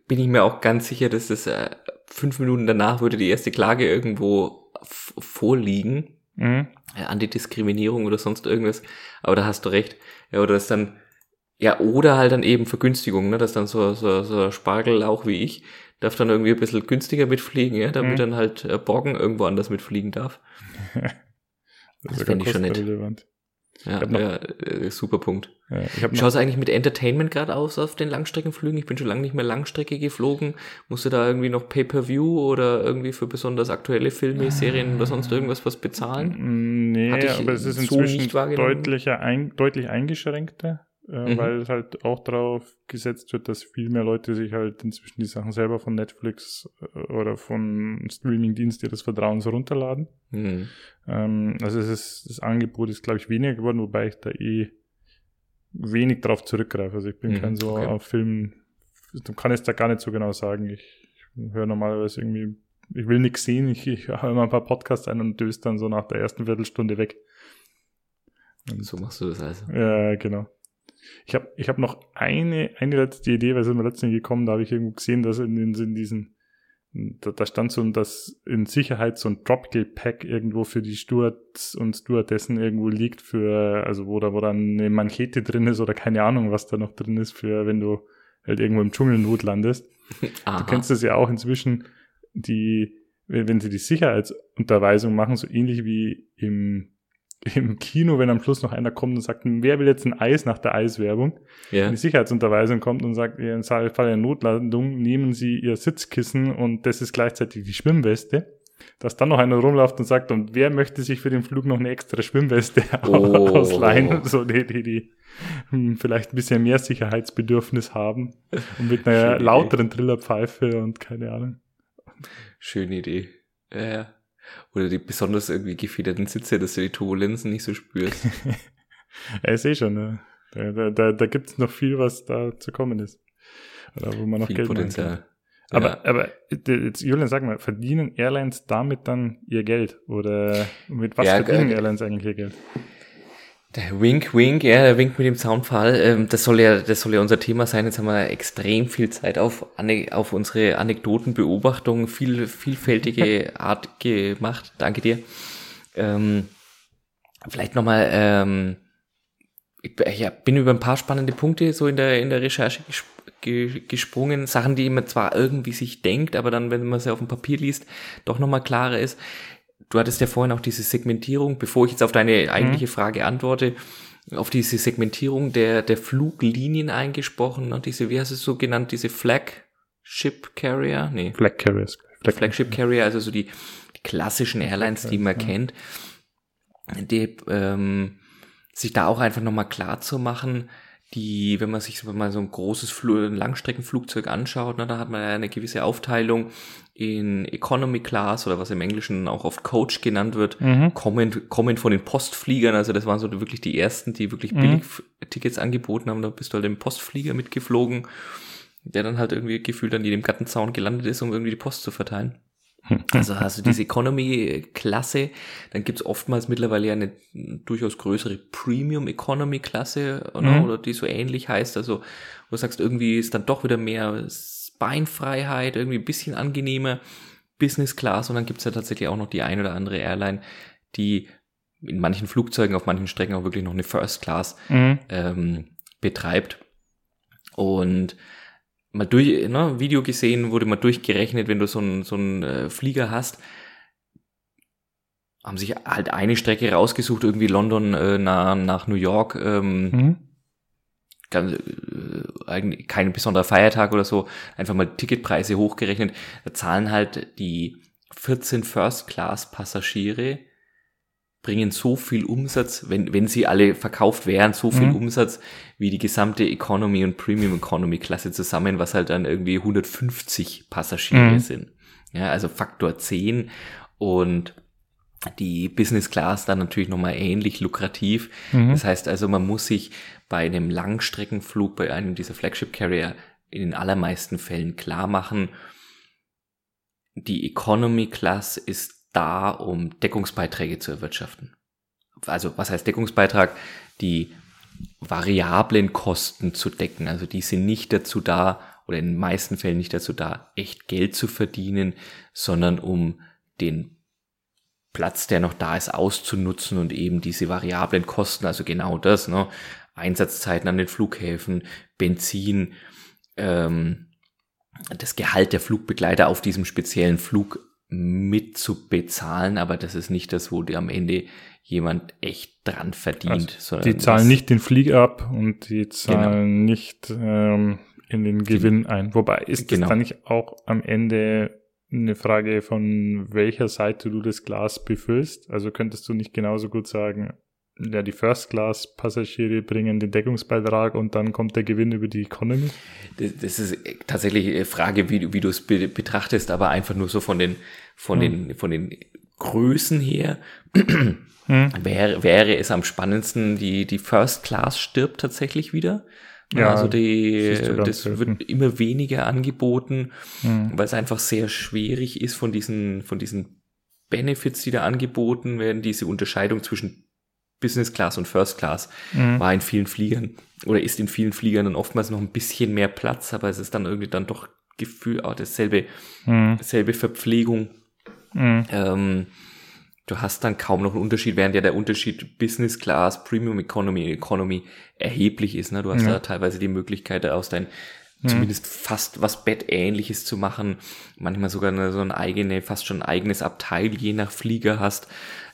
bin ich mir auch ganz sicher, dass das äh, fünf Minuten danach würde die erste Klage irgendwo vorliegen. Mhm. Äh, Antidiskriminierung oder sonst irgendwas. Aber da hast du recht. Ja, oder dass dann ja, oder halt dann eben Vergünstigung, ne, dass dann so, so, so Spargel auch wie ich darf dann irgendwie ein bisschen günstiger mitfliegen, ja, damit mhm. dann halt äh, Borgen irgendwo anders mitfliegen darf. [laughs] das das finde ich schon nett. Relevant. Ja, ja äh, super Punkt. Ja, Schau es eigentlich mit Entertainment gerade aus auf den Langstreckenflügen? Ich bin schon lange nicht mehr Langstrecke geflogen. Musste da irgendwie noch Pay-per-View oder irgendwie für besonders aktuelle Filme, Serien oder sonst irgendwas was bezahlen? Mm, nee, aber es ist inzwischen so deutlicher ein, deutlich eingeschränkter äh, mhm. weil halt auch darauf gesetzt wird, dass viel mehr Leute sich halt inzwischen die Sachen selber von Netflix äh, oder von Streamingdiensten ihres Vertrauens runterladen. Mhm. Ähm, also es ist, das Angebot ist, glaube ich, weniger geworden, wobei ich da eh wenig drauf zurückgreife. Also ich bin mhm, kein so okay. auf Film, kann es da gar nicht so genau sagen. Ich höre normalerweise irgendwie, ich will nichts sehen, ich, ich höre mal ein paar Podcasts ein und döse dann so nach der ersten Viertelstunde weg. Und so machst du das also. Ja, genau. Ich habe ich hab noch eine, eine letzte Idee, weil es mir letztens gekommen, da habe ich irgendwo gesehen, dass in, in, in diesen, da, da stand so, dass in Sicherheit so ein Dropkill-Pack irgendwo für die Stewards und Stewardessen irgendwo liegt für, also wo da, wo dann eine Manchete drin ist oder keine Ahnung, was da noch drin ist für, wenn du halt irgendwo im Dschungelnot landest. [laughs] Du kennst das ja auch inzwischen, die, wenn sie die Sicherheitsunterweisung machen, so ähnlich wie im im Kino, wenn am Schluss noch einer kommt und sagt, wer will jetzt ein Eis nach der Eiswerbung? Ja. Wenn die Sicherheitsunterweisung kommt und sagt, im Fall der Notlandung nehmen Sie Ihr Sitzkissen und das ist gleichzeitig die Schwimmweste. Dass dann noch einer rumläuft und sagt, und wer möchte sich für den Flug noch eine extra Schwimmweste [laughs] oh. ausleihen? So die, die, die hm, vielleicht ein bisschen mehr Sicherheitsbedürfnis haben und mit einer Schöne lauteren Idee. Trillerpfeife und keine Ahnung. Schöne Idee. Ja, ja. Oder die besonders irgendwie gefederten Sitze, dass du die Turbulenzen nicht so spürst. [laughs] ja, ich sehe schon, ne? Da, da, da, da gibt es noch viel, was da zu kommen ist. Oder wo man noch viel Geld Potenzial. Aber, ja. aber jetzt, Julian, sag mal, verdienen Airlines damit dann ihr Geld? Oder mit was ja, verdienen Airlines eigentlich ihr Geld? Der Wink, Wink, ja, der Wink mit dem Zaunpfahl, ähm, das soll ja, das soll ja unser Thema sein. Jetzt haben wir extrem viel Zeit auf, auf unsere Anekdotenbeobachtungen, viel, vielfältige [laughs] Art gemacht. Danke dir. Ähm, vielleicht nochmal, ähm, ich ja, bin über ein paar spannende Punkte so in der, in der Recherche gesprungen. Sachen, die man zwar irgendwie sich denkt, aber dann, wenn man sie auf dem Papier liest, doch nochmal klarer ist du hattest ja vorhin auch diese Segmentierung, bevor ich jetzt auf deine eigentliche mhm. Frage antworte, auf diese Segmentierung der, der Fluglinien eingesprochen, ne? diese, wie hast du es so genannt, diese Flagship Carrier? Nee. Flag Carriers. Flag Flagship Carrier, also so die, die klassischen Airlines, die man ja. kennt, die, ähm, sich da auch einfach nochmal klar zu machen, die, wenn man sich so mal so ein großes Fl ein Langstreckenflugzeug anschaut, ne, da hat man ja eine gewisse Aufteilung in Economy Class oder was im Englischen auch oft Coach genannt wird, mhm. kommen, kommen von den Postfliegern. Also das waren so wirklich die ersten, die wirklich mhm. billig Tickets angeboten haben. Da bist du halt im Postflieger mitgeflogen, der dann halt irgendwie gefühlt an jedem Gattenzaun gelandet ist, um irgendwie die Post zu verteilen. [laughs] Also hast du diese Economy-Klasse, dann gibt's oftmals mittlerweile eine durchaus größere Premium-Economy-Klasse mhm. oder die so ähnlich heißt. Also wo du sagst, irgendwie ist dann doch wieder mehr Beinfreiheit, irgendwie ein bisschen angenehmer Business Class und dann gibt's ja tatsächlich auch noch die ein oder andere Airline, die in manchen Flugzeugen auf manchen Strecken auch wirklich noch eine First Class mhm. ähm, betreibt. Und mal durch, ne, Video gesehen, wurde mal durchgerechnet, wenn du so einen so einen äh, Flieger hast, haben sich halt eine Strecke rausgesucht, irgendwie London äh, nach, nach New York. Ähm, mhm. Ganz, äh, eigentlich kein besonderer Feiertag oder so, einfach mal Ticketpreise hochgerechnet. Da zahlen halt die 14 First-Class-Passagiere bringen so viel Umsatz, wenn, wenn sie alle verkauft wären, so viel mhm. Umsatz wie die gesamte Economy und Premium Economy Klasse zusammen, was halt dann irgendwie 150 Passagiere mhm. sind. Ja, also Faktor 10 und die Business Class dann natürlich nochmal ähnlich lukrativ. Mhm. Das heißt also, man muss sich bei einem Langstreckenflug, bei einem dieser Flagship Carrier in den allermeisten Fällen klar machen, die Economy Class ist da, um Deckungsbeiträge zu erwirtschaften. Also was heißt Deckungsbeitrag? Die variablen Kosten zu decken. Also die sind nicht dazu da, oder in den meisten Fällen nicht dazu da, echt Geld zu verdienen, sondern um den Platz, der noch da ist, auszunutzen und eben diese variablen Kosten, also genau das, ne? Einsatzzeiten an den Flughäfen, Benzin, ähm, das Gehalt der Flugbegleiter auf diesem speziellen Flug mit zu bezahlen, aber das ist nicht das, wo dir am Ende jemand echt dran verdient. Also die zahlen nicht den Flieger ab und die zahlen genau. nicht ähm, in den Gewinn ein. Wobei ist genau. das dann nicht auch am Ende eine Frage von welcher Seite du das Glas befüllst? Also könntest du nicht genauso gut sagen, ja, die First-Class-Passagiere bringen den Deckungsbeitrag und dann kommt der Gewinn über die Economy? Das, das ist tatsächlich eine Frage, wie, wie du es be betrachtest, aber einfach nur so von den, von hm. den, von den Größen her. Hm. Wäre, wäre es am spannendsten, die, die First Class stirbt tatsächlich wieder. Ja, also die, das selten. wird immer weniger angeboten, hm. weil es einfach sehr schwierig ist von diesen, von diesen Benefits, die da angeboten werden, diese Unterscheidung zwischen Business Class und First Class mhm. war in vielen Fliegern oder ist in vielen Fliegern dann oftmals noch ein bisschen mehr Platz, aber es ist dann irgendwie dann doch Gefühl, auch dasselbe, mhm. dasselbe Verpflegung. Mhm. Ähm, du hast dann kaum noch einen Unterschied, während ja der Unterschied Business Class, Premium Economy, Economy erheblich ist. Ne? Du hast ja. da teilweise die Möglichkeit, aus dein mhm. zumindest fast was Bettähnliches zu machen, manchmal sogar eine, so ein eigene, fast schon ein eigenes Abteil je nach Flieger hast.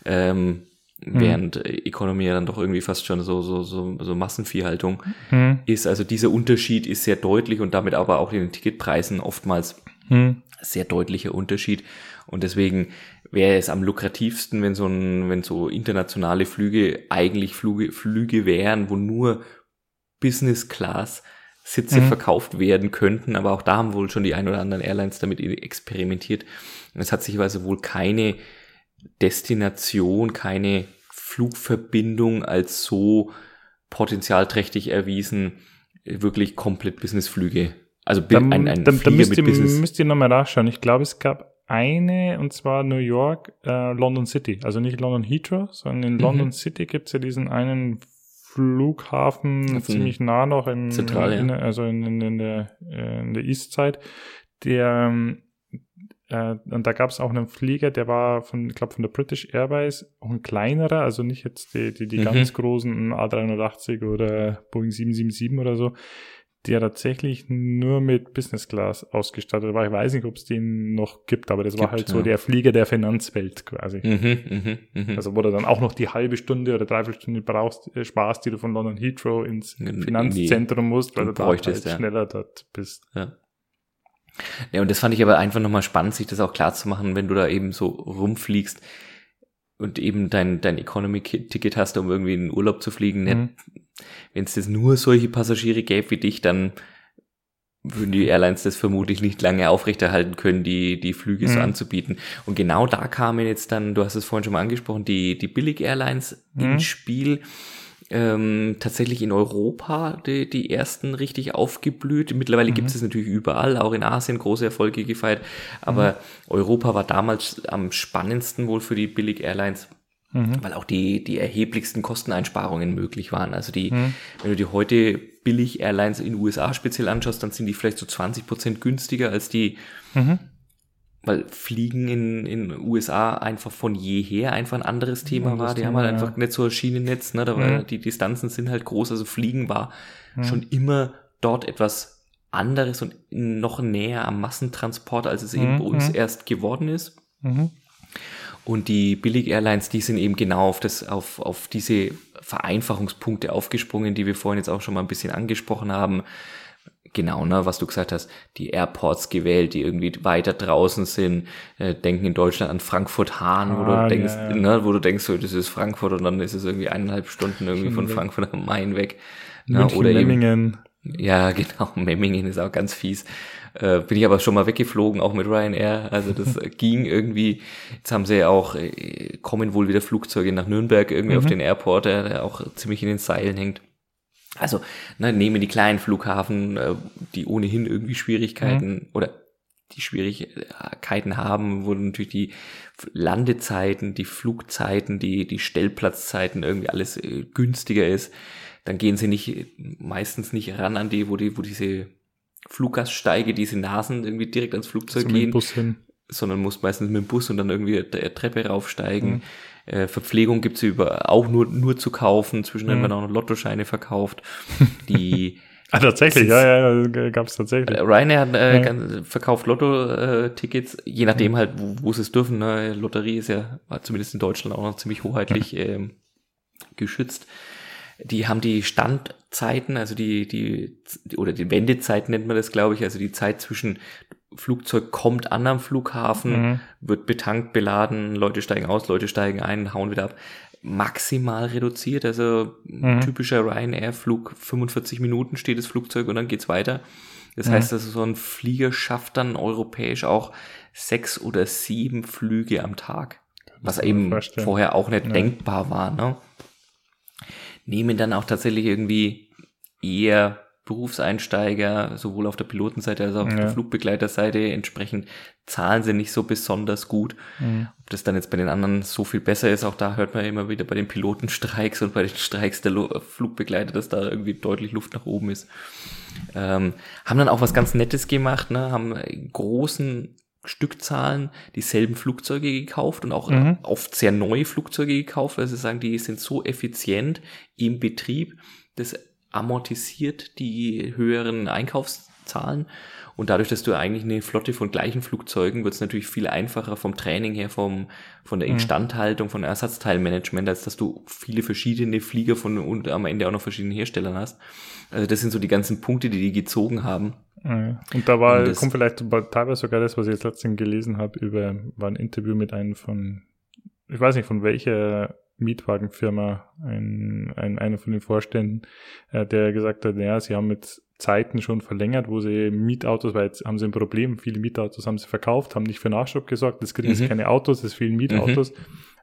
Ähm, mhm. während Economy ja dann doch irgendwie fast schon so, so, so, so Massenviehhaltung mhm. ist. Also dieser Unterschied ist sehr deutlich und damit aber auch in den Ticketpreisen oftmals mhm. sehr deutlicher Unterschied. Und deswegen wäre es am lukrativsten, wenn so ein, wenn so internationale Flüge eigentlich Flüge, Flüge wären, wo nur Business Class Sitze mhm. verkauft werden könnten, aber auch da haben wohl schon die ein oder anderen Airlines damit experimentiert. Es hat sich also wohl keine Destination, keine Flugverbindung als so potenzialträchtig erwiesen, wirklich komplett Businessflüge. Also dann, ein, ein dann, dann müsst, ihr, Business. müsst ihr nochmal nachschauen. Ich glaube, es gab eine, und zwar New York, äh, London City. Also nicht London Heathrow, sondern in mhm. London City gibt's ja diesen einen Flughafen ziemlich nah noch in, Zentral, in, also in, in, in, der, äh, in der East Side, der ähm, äh, und da gab es auch einen Flieger, der war von, ich glaube, von der British Airways, auch ein kleinerer, also nicht jetzt die, die, die mhm. ganz großen A380 oder Boeing 777 oder so, der tatsächlich nur mit Business Class ausgestattet war. Ich weiß nicht, ob es den noch gibt, aber das gibt, war halt so ja. der Flieger der Finanzwelt quasi. Mhm, mh, mh. Also wo du dann auch noch die halbe Stunde oder dreiviertel Stunde brauchst, äh, Spaß, die du von London Heathrow ins Finanzzentrum musst, weil du, du da halt ja. schneller dort bist. Ja. Ja, und das fand ich aber einfach nochmal spannend, sich das auch klar zu machen, wenn du da eben so rumfliegst und eben dein, dein Economy-Ticket hast, um irgendwie in den Urlaub zu fliegen. Mhm. Wenn es das nur solche Passagiere gäbe wie dich, dann würden die Airlines das vermutlich nicht lange aufrechterhalten können, die, die Flüge mhm. so anzubieten. Und genau da kamen jetzt dann, du hast es vorhin schon mal angesprochen, die, die Billig-Airlines mhm. ins Spiel ähm, tatsächlich in Europa die, die ersten richtig aufgeblüht. Mittlerweile mhm. gibt es natürlich überall, auch in Asien große Erfolge gefeiert. Aber mhm. Europa war damals am spannendsten wohl für die Billig-Airlines. Mhm. Weil auch die, die erheblichsten Kosteneinsparungen möglich waren. Also die, mhm. wenn du dir heute Billig-Airlines in den USA speziell anschaust, dann sind die vielleicht so 20 Prozent günstiger als die mhm weil Fliegen in in USA einfach von jeher einfach ein anderes Thema ja, war. Die Thema, haben halt ja. einfach nicht so ein Schienennetz, ne? Da war, mhm. Die Distanzen sind halt groß, also Fliegen war mhm. schon immer dort etwas anderes und noch näher am Massentransport, als es eben Mhm, bei uns mhm. erst geworden ist. Mhm. Und die Billig-Airlines, die sind eben genau auf, das, auf, auf diese Vereinfachungspunkte aufgesprungen, die wir vorhin jetzt auch schon mal ein bisschen angesprochen haben. Genau, ne, was du gesagt hast, die Airports gewählt, die irgendwie weiter draußen sind, äh, denken in Deutschland an Frankfurt-Hahn, wo du Hahn, denkst, ja, ja. ne, wo du denkst, so, das ist Frankfurt und dann ist es irgendwie eineinhalb Stunden irgendwie von. Frankfurt am Main weg. Ne, München, oder eben, Memmingen. ja, [laughs] genau. Memmingen ist auch ganz fies. Äh, bin ich aber schon mal weggeflogen, auch mit Ryanair. Also das [laughs] ging irgendwie. Jetzt haben sie ja auch, äh, kommen wohl wieder Flugzeuge nach Nürnberg irgendwie Mhm. auf den Airport, der, der auch ziemlich in den Seilen hängt. Also ne, nehmen die kleinen Flughafen, äh, die ohnehin irgendwie Schwierigkeiten oder die Schwierigkeiten haben, wo natürlich die Landezeiten, die Flugzeiten, die, die Stellplatzzeiten irgendwie alles äh, günstiger ist, dann gehen sie nicht, meistens nicht ran an die, wo die, wo diese Fluggaststeige, diese Nasen irgendwie direkt ans Flugzeug So mit dem gehen, sondern muss meistens mit dem Bus und dann irgendwie eine Treppe raufsteigen. Mhm. Äh, Verpflegung gibt's über auch nur, nur zu kaufen, zwischendurch Mhm. werden auch noch Lottoscheine verkauft. [laughs] Die Ah, tatsächlich, ja, ja, ja gab es tatsächlich. äh, Ryanair hat, äh, Ja. verkauft Lotto-Tickets, je nachdem halt, wo, wo sie es dürfen. Ne? Lotterie ist ja war zumindest in Deutschland auch noch ziemlich hoheitlich ähm, geschützt. Die haben die Standzeiten, also die, die, die, oder die Wendezeit nennt man das, glaube ich, also die Zeit zwischen Flugzeug kommt an am Flughafen, Mhm. wird betankt, beladen, Leute steigen aus, Leute steigen ein, hauen wieder ab. Maximal reduziert, also ein Mhm. typischer Ryanair-Flug, 45 Minuten steht das Flugzeug und dann geht's weiter. Das Mhm. heißt, also so ein Flieger schafft dann europäisch auch sechs oder sieben Flüge am Tag. Was eben vorstellen. vorher auch nicht Ja. denkbar war. Ne? Nehmen dann auch tatsächlich irgendwie eher Berufseinsteiger, sowohl auf der Pilotenseite als auch auf Ja. der Flugbegleiterseite. Entsprechend zahlen sie nicht so besonders gut. Mhm. Ob das dann jetzt bei den anderen so viel besser ist, auch da hört man immer wieder bei den Pilotenstreiks und bei den Streiks der Lu Flugbegleiter, dass da irgendwie deutlich Luft nach oben ist. Ähm, haben dann auch was ganz Nettes gemacht, ne? haben in großen Stückzahlen dieselben Flugzeuge gekauft und auch Mhm. oft sehr neue Flugzeuge gekauft, weil sie sagen, die sind so effizient im Betrieb, das amortisiert die höheren Einkaufszahlen und dadurch, dass du eigentlich eine Flotte von gleichen Flugzeugen, wird es natürlich viel einfacher vom Training her, vom, von der Mhm. Instandhaltung, von Ersatzteilmanagement, als dass du viele verschiedene Flieger von und am Ende auch noch verschiedene Herstellern hast. Also das sind so die ganzen Punkte, die die gezogen haben. Ja. Und da war, Und kommt vielleicht teilweise sogar das, was ich jetzt letztens gelesen habe, über, war ein Interview mit einem von, ich weiß nicht von welcher Mietwagenfirma, ein, ein, einer von den Vorständen, äh, der gesagt hat, ja, sie haben mit Zeiten schon verlängert, wo sie Mietautos, weil jetzt haben sie ein Problem, viele Mietautos haben sie verkauft, haben nicht für Nachschub gesorgt, es kriegen Mhm. jetzt keine Autos, es fehlen Mietautos.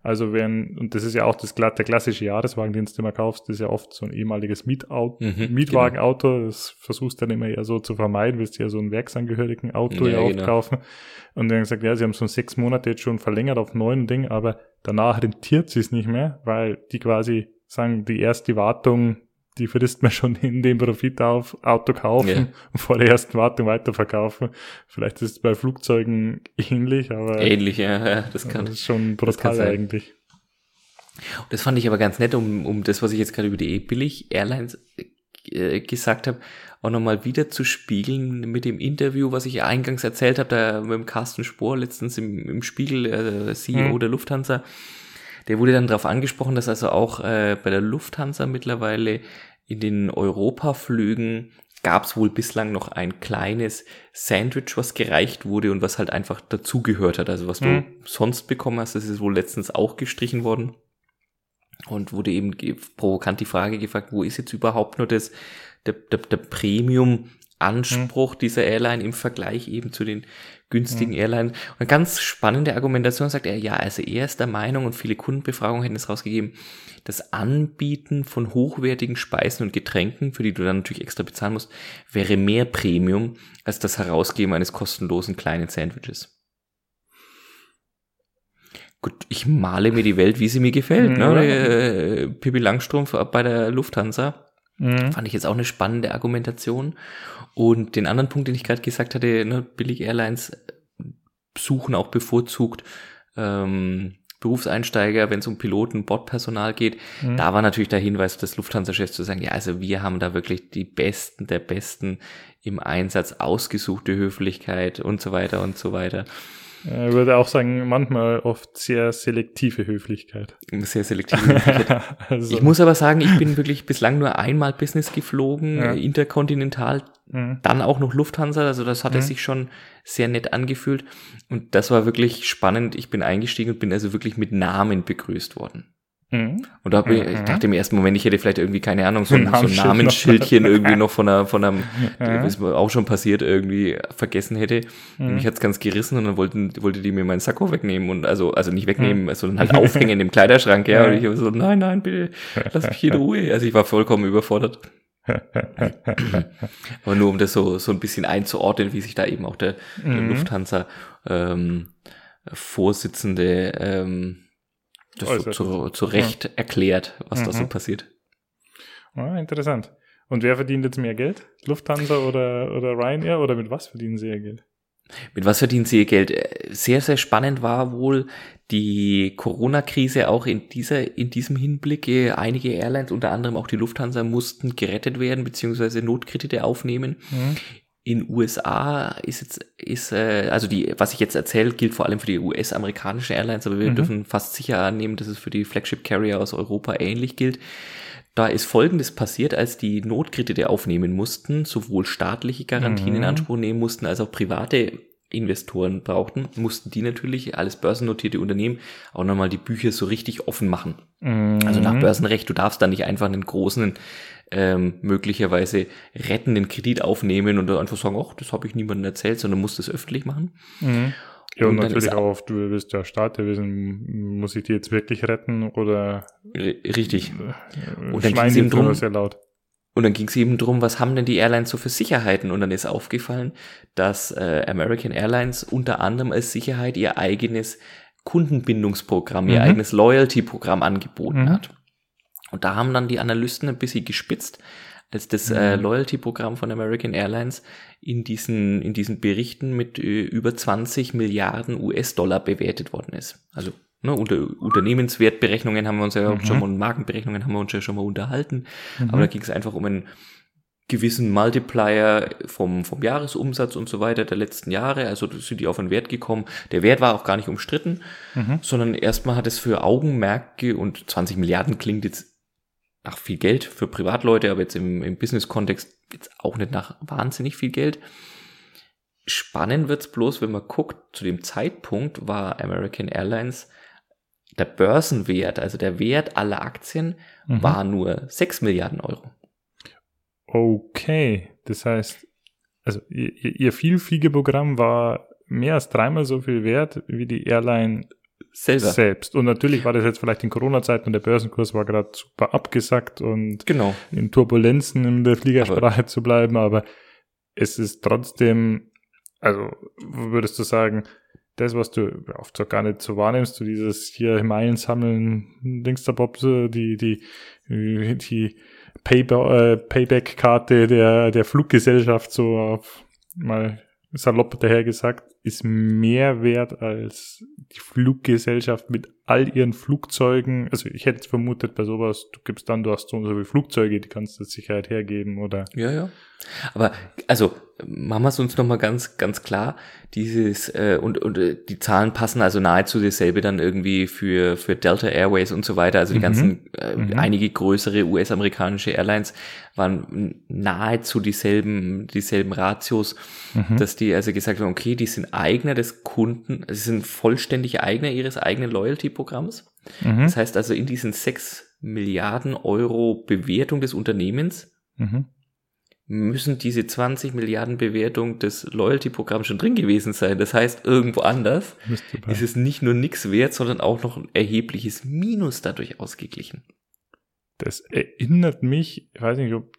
Also wenn, und das ist ja auch das, der klassische Jahreswagen, den du immer kaufst, das ist ja oft so ein ehemaliges Mietauto, Mhm, Mietwagenauto, das versuchst du dann immer eher so zu vermeiden, willst ja so ein werksangehörigen Auto Ja, ja, oft genau. kaufen. Und dann gesagt, ja, sie haben so sechs Monate jetzt schon verlängert auf neun Ding, aber danach rentiert sie es nicht mehr, weil die quasi sagen, die erste Wartung, die frisst man schon in den Profit auf, Auto kaufen Ja. und [laughs] vor der ersten Wartung weiterverkaufen. Vielleicht ist es bei Flugzeugen ähnlich, aber Ähnlich, ja, ja das kann. das ist schon brutal eigentlich. Das fand ich aber ganz nett, um, um das, was ich jetzt gerade über die E-Billig-Airlines äh, gesagt habe, auch nochmal wieder zu spiegeln mit dem Interview, was ich eingangs erzählt habe, da mit dem Carsten Spohr letztens im, im Spiegel, äh, CEO Mhm. der Lufthansa. Der wurde dann darauf angesprochen, dass also auch äh, bei der Lufthansa mittlerweile in den Europaflügen gab es wohl bislang noch ein kleines Sandwich, was gereicht wurde und was halt einfach dazugehört hat. Also was du Mhm. sonst bekommen hast, das ist wohl letztens auch gestrichen worden. Und wurde eben provokant die Frage gefragt, wo ist jetzt überhaupt nur das, der, der, der Premium-Anspruch dieser Airline im Vergleich eben zu den günstigen Airlines. Und eine ganz spannende Argumentation sagt er, ja, also er ist der Meinung und viele Kundenbefragungen hätten es rausgegeben, das Anbieten von hochwertigen Speisen und Getränken, für die du dann natürlich extra bezahlen musst, wäre mehr Premium als das Herausgeben eines kostenlosen kleinen Sandwiches. Gut, ich male mir die Welt, wie sie mir gefällt. Ja. Ne? Äh, Pippi Langstrumpf bei der Lufthansa. Mhm. Fand ich jetzt auch eine spannende Argumentation. Und den anderen Punkt, den ich gerade gesagt hatte, ne, Billig Airlines suchen auch bevorzugt ähm, Berufseinsteiger, wenn es um Piloten, Bordpersonal geht. Mhm. Da war natürlich der Hinweis des Lufthansa-Chefs zu sagen, ja, also wir haben da wirklich die Besten der Besten im Einsatz, ausgesuchte Höflichkeit und so weiter und so weiter. Ich würde auch sagen, manchmal oft sehr selektive Höflichkeit. Sehr selektive Höflichkeit. [laughs] also. Ich muss aber sagen, ich bin wirklich bislang nur einmal Business geflogen, ja. interkontinental, mhm. dann auch noch Lufthansa, also das hat mhm. sich schon sehr nett angefühlt und das war wirklich spannend. Ich bin eingestiegen und bin also wirklich mit Namen begrüßt worden. Mhm. Und da ich, ich mhm. dachte im ersten Moment, ich hätte vielleicht irgendwie, keine Ahnung, so ein, so ein Namensschildchen irgendwie noch von einer, von einem, [laughs] ja. was mir auch schon passiert, irgendwie vergessen hätte. Mhm. Und mich hat's ganz gerissen und dann wollten, wollte die mir meinen Sakko wegnehmen und also, also nicht wegnehmen, mhm. sondern halt aufhängen im Kleiderschrank, ja. Und ich habe so, nein, nein, bitte, lass mich in Ruhe. Also ich war vollkommen überfordert. [laughs] Aber nur um das so, so ein bisschen einzuordnen, wie sich da eben auch der, der mhm. Lufthansa ähm, Vorsitzende ähm, das so zu, zu Recht ja. erklärt, was mhm. da so mhm. passiert. Ah, interessant. Und wer verdient jetzt mehr Geld? Lufthansa oder, oder Ryanair oder mit was verdienen sie ihr Geld? Mit was verdienen sie ihr Geld? Äh, sehr, sehr spannend war wohl die Corona-Krise auch in dieser, in diesem Hinblick. Äh, einige Airlines, unter anderem auch die Lufthansa, mussten gerettet werden, beziehungsweise Notkredite aufnehmen. Mhm in USA ist jetzt, ist, äh, also die, was ich jetzt erzähle, gilt vor allem für die US-amerikanischen Airlines, aber wir mhm. dürfen fast sicher annehmen, dass es für die Flagship Carrier aus Europa ähnlich gilt. Da ist Folgendes passiert, als die Notkredite aufnehmen mussten, sowohl staatliche Garantien mhm. in Anspruch nehmen mussten, als auch private Investoren brauchten, mussten die natürlich, alles börsennotierte Unternehmen, auch nochmal die Bücher so richtig offen machen. Mhm. Also nach Börsenrecht, du darfst da nicht einfach einen großen ähm, möglicherweise rettenden Kredit aufnehmen und einfach sagen, ach, das habe ich niemandem erzählt, sondern muss das öffentlich machen. Mhm. Ja, und, und natürlich auch, du bist ja Staat, der wissen, muss ich die jetzt wirklich retten oder richtig. Äh, und dann ging es eben drum, sehr laut. Und dann ging es eben drum, was haben denn die Airlines so für Sicherheiten? Und dann ist aufgefallen, dass äh, American Airlines unter anderem als Sicherheit ihr eigenes Kundenbindungsprogramm, ihr mhm. eigenes Loyalty-Programm angeboten mhm. hat. Und da haben dann die Analysten ein bisschen gespitzt, als das äh, mhm. Loyalty-Programm von American Airlines in diesen, in diesen Berichten mit äh, über 20 Milliarden US-Dollar bewertet worden ist. Also ne, unter Unternehmenswertberechnungen haben wir uns ja mhm. schon mal, und Markenberechnungen haben wir uns ja schon mal unterhalten. Mhm. Aber da ging es einfach um einen gewissen Multiplier vom, vom Jahresumsatz und so weiter der letzten Jahre. Also sind die auf einen Wert gekommen. Der Wert war auch gar nicht umstritten, mhm. sondern erstmal hat es für Augenmerke und 20 Milliarden klingt jetzt nach viel Geld für Privatleute, aber jetzt im, im Business-Kontext jetzt auch nicht nach wahnsinnig viel Geld. Spannend wird's bloß, wenn man guckt, zu dem Zeitpunkt war American Airlines der Börsenwert, also der Wert aller Aktien, mhm. war nur 6 Milliarden Euro. Okay, das heißt, also ihr, ihr Vielfliegerprogramm war mehr als dreimal so viel wert wie die Airline selber. Selbst. Und natürlich war das jetzt vielleicht in Corona-Zeiten und der Börsenkurs war gerade super abgesackt und genau. in Turbulenzen in der Fliegersprache aber zu bleiben, aber es ist trotzdem, also würdest du sagen, das, was du oft so gar nicht so wahrnimmst, du dieses hier Meilen sammeln, Dings der Bob, die, die, die äh, Payback-Karte der, der Fluggesellschaft so auf mal salopp daher gesagt, ist mehr wert als die Fluggesellschaft mit all ihren Flugzeugen. Also ich hätte vermutet bei sowas, du gibst dann, du hast so und so viele Flugzeuge, die kannst du Sicherheit hergeben oder. Ja, ja. Aber also machen wir es uns nochmal ganz, ganz klar. Dieses, äh, und, und äh, die Zahlen passen also nahezu dasselbe dann irgendwie für, für Delta Airways und so weiter. Also die mhm. ganzen, äh, mhm. einige größere US-amerikanische Airlines waren nahezu dieselben, dieselben Ratios, mhm. dass die also gesagt haben, okay, die sind Eigner des Kunden, sie sind vollständig Eigner ihres eigenen Loyalty-Programms. Mhm. Das heißt also in diesen sechs Milliarden Euro Bewertung des Unternehmens mhm müssen diese 20 Milliarden Bewertung des Loyalty-Programms schon drin gewesen sein. Das heißt, irgendwo anders ist es nicht nur nichts wert, sondern auch noch ein erhebliches Minus dadurch ausgeglichen. Das erinnert mich, ich weiß nicht, ob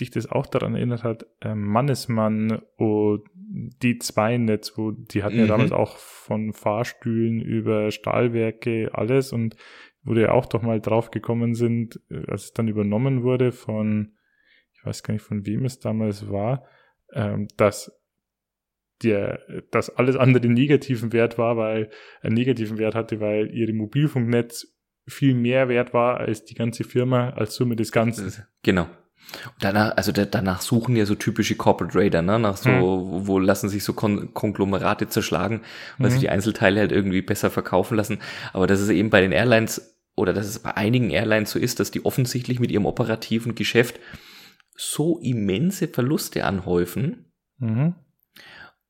sich das auch daran erinnert hat, äh, Mannesmann und die zwei Netz, wo die hatten mhm. ja damals auch von Fahrstühlen über Stahlwerke alles und wo die auch doch mal drauf gekommen sind, äh, als es dann übernommen wurde von ich weiß gar nicht von wem es damals war, ähm, dass der, dass alles andere negativen Wert war, weil einen negativen Wert hatte, weil ihre Mobilfunknetz viel mehr wert war als die ganze Firma als Summe des Ganzen. Genau. Und danach, also da, danach suchen ja so typische Corporate Raider, ne? Nach so, mhm. wo lassen sich so Kon Konglomerate zerschlagen, weil mhm. sich die Einzelteile halt irgendwie besser verkaufen lassen. Aber das ist eben bei den Airlines oder dass es bei einigen Airlines so ist, dass die offensichtlich mit ihrem operativen Geschäft so immense Verluste anhäufen. Mhm.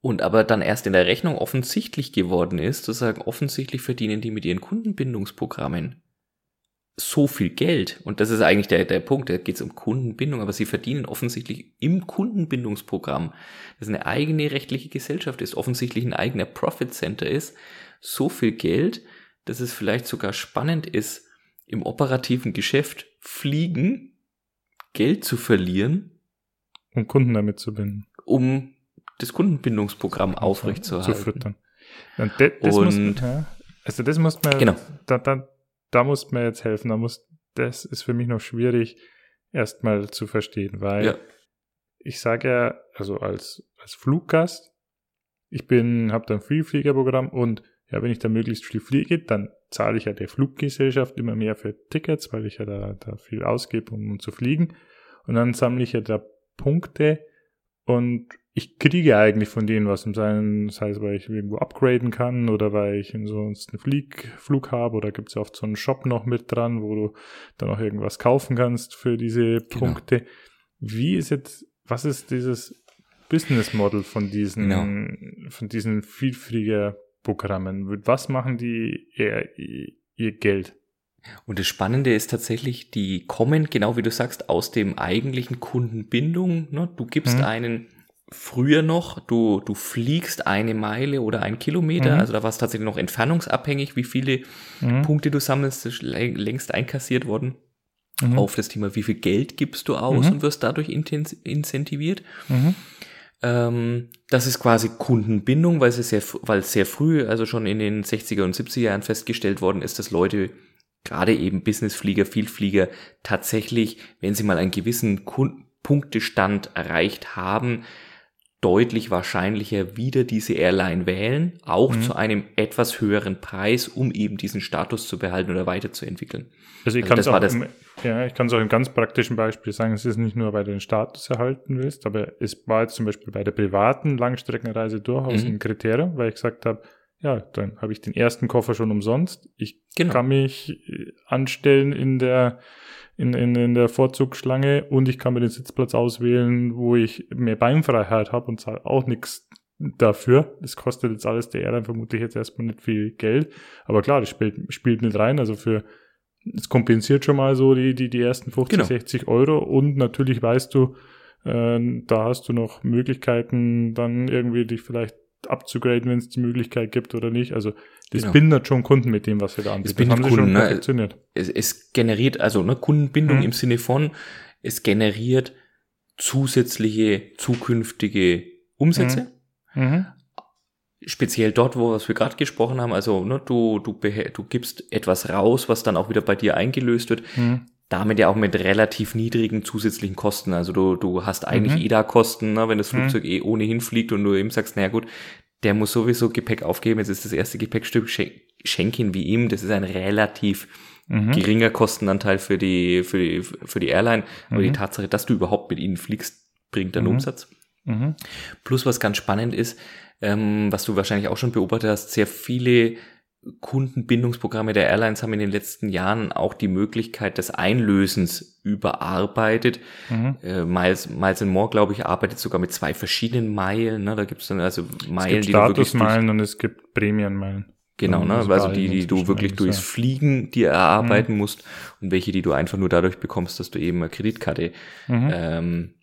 Und aber dann erst in der Rechnung offensichtlich geworden ist, zu sagen, offensichtlich verdienen die mit ihren Kundenbindungsprogrammen so viel Geld. Und das ist eigentlich der, der Punkt, da geht es um Kundenbindung, aber sie verdienen offensichtlich im Kundenbindungsprogramm, das eine eigene rechtliche Gesellschaft ist, offensichtlich ein eigener Profit Center ist, so viel Geld, dass es vielleicht sogar spannend ist, im operativen Geschäft fliegen, Geld zu verlieren. Um Kunden damit zu binden. Um das Kundenbindungsprogramm aufrechtzuerhalten. Zu füttern. Und das, Und, muss, ja, also das muss man, genau. da, da, da muss man jetzt helfen. Da muss, das ist für mich noch schwierig, erstmal zu verstehen, weil ja. ich sage ja, also als, als Fluggast, ich bin, habe da ein Vielfliegerprogramm und ja, wenn ich da möglichst viel fliege, dann zahle ich ja der Fluggesellschaft immer mehr für Tickets, weil ich ja da, da viel ausgebe, um, um zu fliegen. Und dann sammle ich ja da Punkte und ich kriege eigentlich von denen was, um sein, das heißt, weil ich irgendwo upgraden kann oder weil ich sonst einen Flieg, Flug habe oder gibt es oft so einen Shop noch mit dran, wo du dann auch irgendwas kaufen kannst für diese genau. Punkte. Wie ist jetzt, was ist dieses Business Model von diesen, genau. von diesen Vielfliegerprogrammen? Was machen die ihr, ihr Geld? Und das Spannende ist tatsächlich, die kommen, genau wie du sagst, aus dem eigentlichen Kundenbindung. Ne? Du gibst mhm. einen früher noch, du, du fliegst eine Meile oder ein Kilometer, mhm. also da war es tatsächlich noch entfernungsabhängig, wie viele mhm. Punkte du sammelst, ist längst einkassiert worden. Mhm. Auf das Thema, wie viel Geld gibst du aus mhm. und wirst dadurch incentiviert. Mhm. Ähm, das ist quasi Kundenbindung, weil es sehr, weil sehr früh, also schon in den 60er und 70er Jahren festgestellt worden ist, dass Leute gerade eben Businessflieger, Vielflieger tatsächlich, wenn sie mal einen gewissen Kunden Punktestand erreicht haben, deutlich wahrscheinlicher wieder diese Airline wählen, auch mhm. zu einem etwas höheren Preis, um eben diesen Status zu behalten oder weiterzuentwickeln. Also ich also kann es auch, im, ja, ich kann es auch im ganz praktischen Beispiel sagen, es ist nicht nur, weil du den Status erhalten willst, aber es war jetzt zum Beispiel bei der privaten Langstreckenreise durchaus mhm. ein Kriterium, weil ich gesagt habe, ja, dann habe ich den ersten Koffer schon umsonst. Ich genau. kann mich äh, anstellen in der in, in, in der Vorzugsschlange und ich kann mir den Sitzplatz auswählen, wo ich mehr Beinfreiheit habe und zahle auch nichts dafür. Das kostet jetzt alles der Airline vermutlich jetzt erstmal nicht viel Geld. Aber klar, das spielt, spielt nicht rein. Also für, es kompensiert schon mal so die, die, die ersten 50, genau. 60 Euro und natürlich weißt du, äh, da hast du noch Möglichkeiten, dann irgendwie dich vielleicht abzugraden, wenn es die Möglichkeit gibt oder nicht. Also das genau. bindet schon Kunden mit dem, was wir da anbieten. Das, das haben Kunden, schon ne? Es, es, generiert, also ne, Kundenbindung hm. im Sinne von, es generiert zusätzliche zukünftige Umsätze. Hm. Mhm. Speziell dort, wo was wir gerade gesprochen haben, also ne, du, du, du gibst etwas raus, was dann auch wieder bei dir eingelöst wird. Damit ja auch mit relativ niedrigen zusätzlichen Kosten. Also du, du hast eigentlich mhm. EDA-Kosten, ne, wenn das mhm. Flugzeug mhm. eh ohnehin fliegt und du eben sagst, naja gut, der muss sowieso Gepäck aufgeben, jetzt ist das erste Gepäckstück, schenk ihn wie ihm, das ist ein relativ mhm. geringer Kostenanteil für die, für die, für die Airline, aber die mhm. Tatsache, dass du überhaupt mit ihnen fliegst, bringt dann mhm. Umsatz. Plus was ganz spannend ist, ähm, was du wahrscheinlich auch schon beobachtet hast, sehr viele Kundenbindungsprogramme der Airlines haben in den letzten Jahren auch die Möglichkeit des Einlösens überarbeitet. Mhm. Äh, Miles, Miles More, glaube ich, arbeitet sogar mit zwei verschiedenen Meilen. Ne? Da gibt es dann also Meilen, es gibt die Statusmeilen und es gibt Prämienmeilen. Genau, ne? Also die, die du wirklich durchs ja. Fliegen dir erarbeiten mhm. musst und welche, die du einfach nur dadurch bekommst, dass du eben eine Kreditkarte mhm. ähm,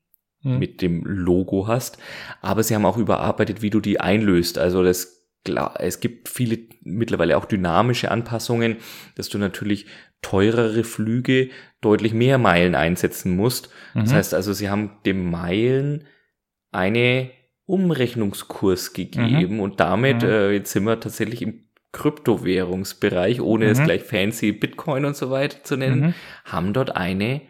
mhm. mit dem Logo hast. Aber sie haben auch überarbeitet, wie du die einlöst. Also das klar, es gibt viele mittlerweile auch dynamische Anpassungen, dass du natürlich teurere Flüge deutlich mehr Meilen einsetzen musst. Mhm. Das heißt also, sie haben dem Meilen eine Umrechnungskurs gegeben mhm. und damit, mhm. äh, jetzt sind wir tatsächlich im Kryptowährungsbereich, ohne es mhm. gleich fancy Bitcoin und so weiter zu nennen, mhm. haben dort eine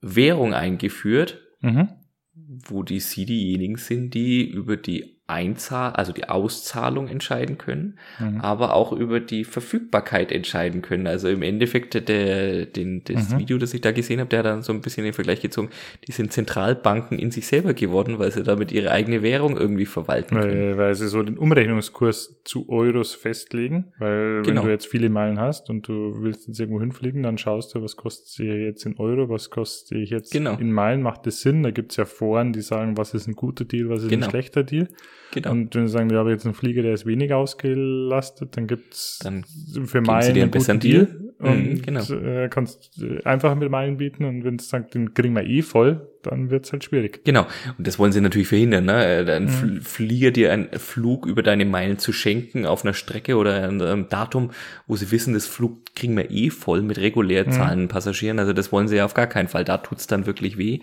Währung eingeführt, mhm. wo die sie diejenigen sind, die über die Einzahl, also die Auszahlung entscheiden können, mhm. aber auch über die Verfügbarkeit entscheiden können. Also im Endeffekt der, den, das mhm. Video, das ich da gesehen habe, der hat dann so ein bisschen den Vergleich gezogen, die sind Zentralbanken in sich selber geworden, weil sie damit ihre eigene Währung irgendwie verwalten können. Weil, weil sie so den Umrechnungskurs zu Euros festlegen, weil genau. wenn du jetzt viele Meilen hast und du willst jetzt irgendwo hinfliegen, dann schaust du, was kostet sie jetzt in Euro, was kostet sie jetzt genau. in Meilen, macht das Sinn? Da gibt's ja Foren, die sagen, was ist ein guter Deal, was ist genau. ein schlechter Deal. Genau. Und wenn sie sagen, wir haben jetzt einen Flieger, der ist weniger ausgelastet, dann gibt's dann für Meilen einen besseren Deal. Deal und mhm, genau. äh, kannst äh, einfach mit Meilen bieten und wenn es sagt, den kriegen wir eh voll, dann wird's halt schwierig. Genau. Und das wollen sie natürlich verhindern, ne? Äh, ein mhm. Flieger dir einen Flug über deine Meilen zu schenken auf einer Strecke oder einem Datum, wo sie wissen, das Flug kriegen wir eh voll mit regulär mhm. zahlenden mhm. Passagieren. Also das wollen sie ja auf gar keinen Fall. Da tut's dann wirklich weh.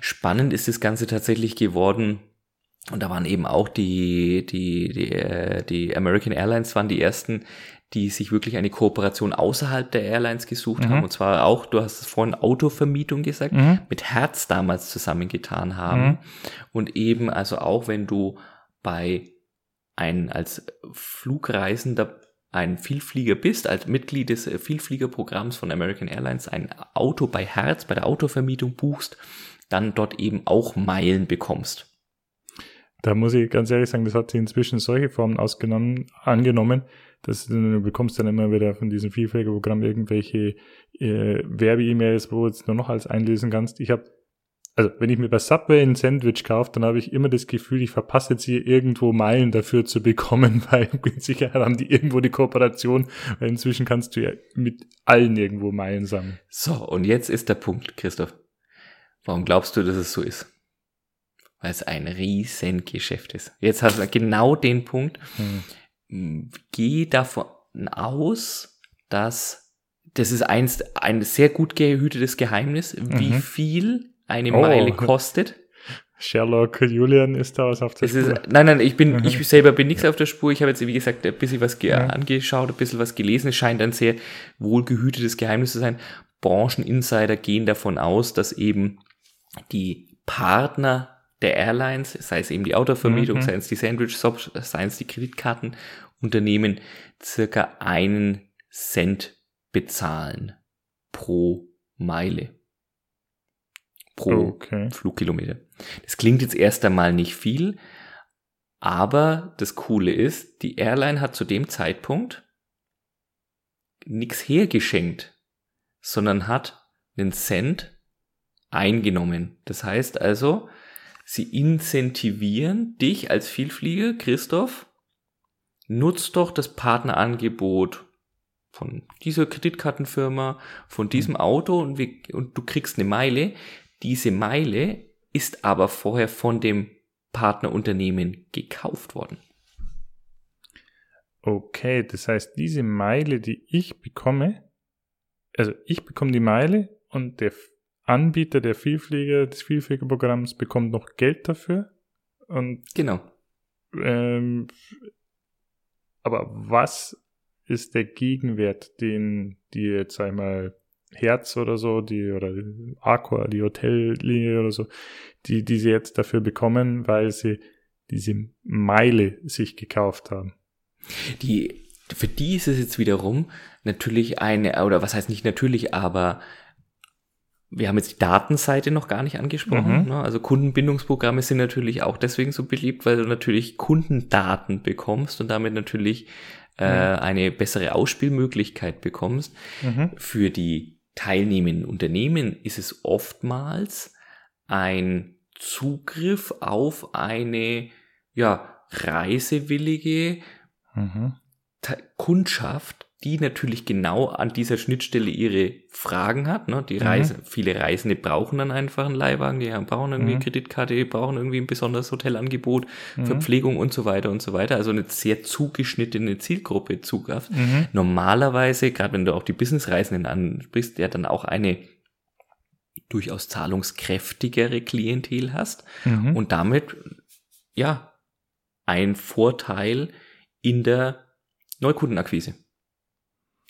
Spannend ist das Ganze tatsächlich geworden, und da waren eben auch die, die, die, äh, die American Airlines waren die ersten, die sich wirklich eine Kooperation außerhalb der Airlines gesucht mhm. haben. Und zwar auch, du hast es vorhin Autovermietung gesagt, mhm. mit Herz damals zusammengetan haben. Mhm. Und eben also auch, wenn du bei ein als Flugreisender ein Vielflieger bist, als Mitglied des Vielfliegerprogramms von American Airlines ein Auto bei Herz, bei der Autovermietung buchst, dann dort eben auch Meilen bekommst. Da muss ich ganz ehrlich sagen, das hat sich inzwischen solche Formen ausgenommen, angenommen, dass du bekommst dann immer wieder von diesem Vielfältigerprogramm irgendwelche äh, Werbe-E-Mails, wo du jetzt nur noch als einlesen kannst. Ich habe, also wenn ich mir bei Subway ein Sandwich kaufe, dann habe ich immer das Gefühl, ich verpasse jetzt hier irgendwo Meilen dafür zu bekommen, [laughs] weil mit Sicherheit haben die irgendwo die Kooperation, weil inzwischen kannst du ja mit allen irgendwo Meilen sammeln. So, und jetzt ist der Punkt, Christoph. Warum glaubst du, dass es so ist? Weil es ein Riesengeschäft ist. Jetzt hast du genau den Punkt. Hm. Geh davon aus, dass das ist eins, ein sehr gut gehütetes Geheimnis, wie mhm. viel eine oh. Meile kostet. Sherlock Julian ist da was auf der es Spur. Ist, nein, nein, ich bin, mhm. ich selber bin nichts auf der Spur. Ich habe jetzt, wie gesagt, ein bisschen was ja. angeschaut, ein bisschen was gelesen. Es scheint ein sehr wohlgehütetes Geheimnis zu sein. Brancheninsider gehen davon aus, dass eben die Partner der Airlines, sei es eben die Autovermietung, mhm. sei es die Sandwich-Shops, sei es die Kreditkartenunternehmen, circa einen Cent bezahlen pro Meile. Pro okay. Flugkilometer. Das klingt jetzt erst einmal nicht viel, aber das Coole ist, die Airline hat zu dem Zeitpunkt nichts hergeschenkt, sondern hat einen Cent eingenommen. Das heißt also, Sie incentivieren dich als Vielflieger, Christoph, nutzt doch das Partnerangebot von dieser Kreditkartenfirma, von diesem Auto und, wir, und du kriegst eine Meile. Diese Meile ist aber vorher von dem Partnerunternehmen gekauft worden. Okay, das heißt, diese Meile, die ich bekomme, also ich bekomme die Meile und der Anbieter der Vielflieger, des Vielfliegerprogramms bekommt noch Geld dafür. Und, genau. Ähm, aber was ist der Gegenwert, den die jetzt einmal Herz oder so, die oder Aqua, die Hotellinie oder so, die, die sie jetzt dafür bekommen, weil sie diese Meile sich gekauft haben. Die, für die ist es jetzt wiederum natürlich eine, oder was heißt nicht natürlich, aber wir haben jetzt die Datenseite noch gar nicht angesprochen. Mhm. Ne? Also Kundenbindungsprogramme sind natürlich auch deswegen so beliebt, weil du natürlich Kundendaten bekommst und damit natürlich äh, mhm. eine bessere Ausspielmöglichkeit bekommst. Mhm. Für die teilnehmenden Unternehmen ist es oftmals ein Zugriff auf eine ja, reisewillige mhm. Kundschaft, die natürlich genau an dieser Schnittstelle ihre Fragen hat. Ne? Die Reise, mhm. viele Reisende brauchen dann einfach einen Leihwagen, die brauchen irgendwie mhm. eine Kreditkarte, die brauchen irgendwie ein besonderes Hotelangebot, mhm. Verpflegung und so weiter und so weiter. Also eine sehr zugeschnittene Zielgruppe Zugriff. Mhm. Normalerweise, gerade wenn du auch die Businessreisenden ansprichst, der dann auch eine durchaus zahlungskräftigere Klientel hast mhm. und damit ja ein Vorteil in der Neukundenakquise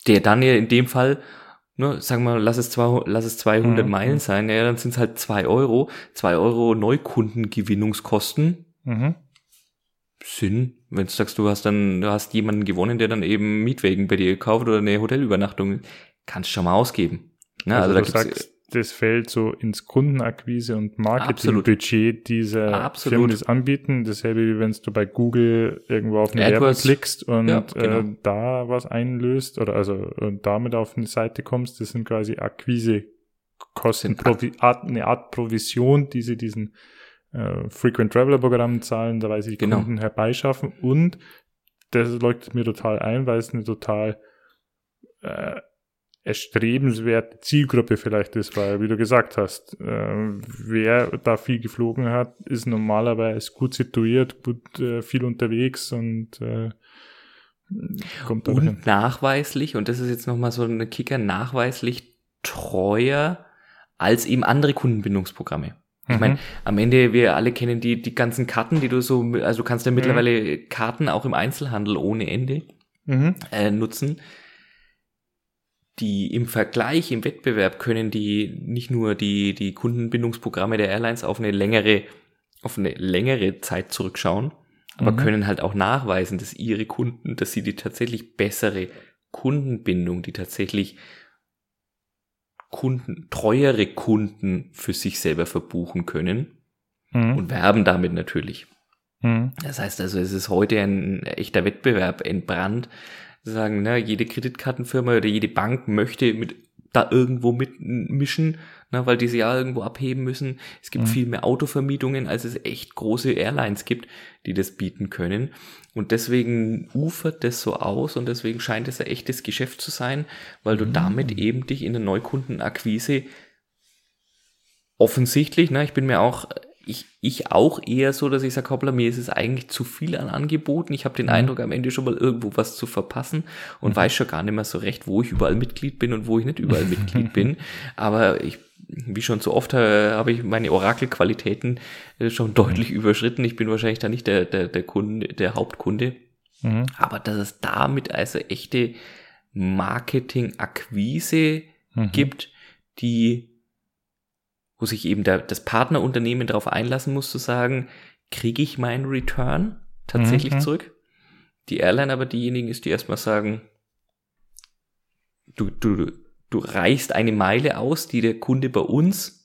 der dann ja in dem Fall, ne, sagen wir, lass es, zwei, lass es 200 mhm. Meilen sein, ja, dann sind es halt zwei Euro, zwei Euro Neukundengewinnungskosten. Mhm. Sinn, wenn du sagst, du hast dann, du hast jemanden gewonnen, der dann eben Mietwagen bei dir gekauft oder eine Hotelübernachtung, kannst schon mal ausgeben. Ne? Also, also da du sagst, das fällt so ins Kundenakquise und Marketingbudget dieser Absolut. Firmen, das anbieten. Dasselbe wie wenn du bei Google irgendwo auf eine Werbung klickst und ja, genau. äh, da was einlöst oder also und damit auf eine Seite kommst, das sind quasi Akquisekosten, Art, eine Art Provision, die sie diesen äh, Frequent Traveler Programmen zahlen, da weiß ich genau. Kunden herbeischaffen und das leuchtet mir total ein, weil es eine total äh, erstrebenswerte Zielgruppe vielleicht ist, weil, wie du gesagt hast, äh, wer da viel geflogen hat, ist normalerweise gut situiert, gut äh, viel unterwegs und äh, kommt Und hin. nachweislich, und das ist jetzt nochmal so ein Kicker, nachweislich treuer als eben andere Kundenbindungsprogramme. Ich meine, mhm. am Ende, wir alle kennen die, die ganzen Karten, die du so, also du kannst ja mhm. mittlerweile Karten auch im Einzelhandel ohne Ende mhm. äh, nutzen die im Vergleich, im Wettbewerb können die nicht nur die, die Kundenbindungsprogramme der Airlines auf eine längere, auf eine längere Zeit zurückschauen, aber mhm. können halt auch nachweisen, dass ihre Kunden, dass sie die tatsächlich bessere Kundenbindung, die tatsächlich Kunden, treuere Kunden für sich selber verbuchen können mhm. und werben damit natürlich. Mhm. Das heißt also, es ist heute ein echter Wettbewerb entbrannt, sagen, ne, jede Kreditkartenfirma oder jede Bank möchte mit da irgendwo mitmischen, ne, weil die sie ja irgendwo abheben müssen. Es gibt mhm. viel mehr Autovermietungen, als es echt große Airlines gibt, die das bieten können. Und deswegen ufert das so aus und deswegen scheint es ein echtes Geschäft zu sein, weil du mhm. damit eben dich in der Neukundenakquise offensichtlich, ne, ich bin mir auch ich, ich auch eher so, dass ich sage, hoppla, mir ist es eigentlich zu viel an Angeboten. Ich habe den mhm. Eindruck, am Ende schon mal irgendwo was zu verpassen und mhm. weiß schon gar nicht mehr so recht, wo ich überall Mitglied bin und wo ich nicht überall Mitglied bin. [laughs] Aber ich, wie schon so oft, äh, habe ich meine Orakelqualitäten äh, schon deutlich mhm. überschritten. Ich bin wahrscheinlich da nicht der, der, der Kunde, der Hauptkunde. Mhm. Aber dass es damit also echte Marketing-Akquise mhm. gibt, die wo sich eben der, das Partnerunternehmen darauf einlassen muss, zu sagen, kriege ich meinen Return tatsächlich mhm. zurück? Die Airline aber diejenigen ist, die erstmal sagen, du, du, du reichst eine Meile aus, die der Kunde bei uns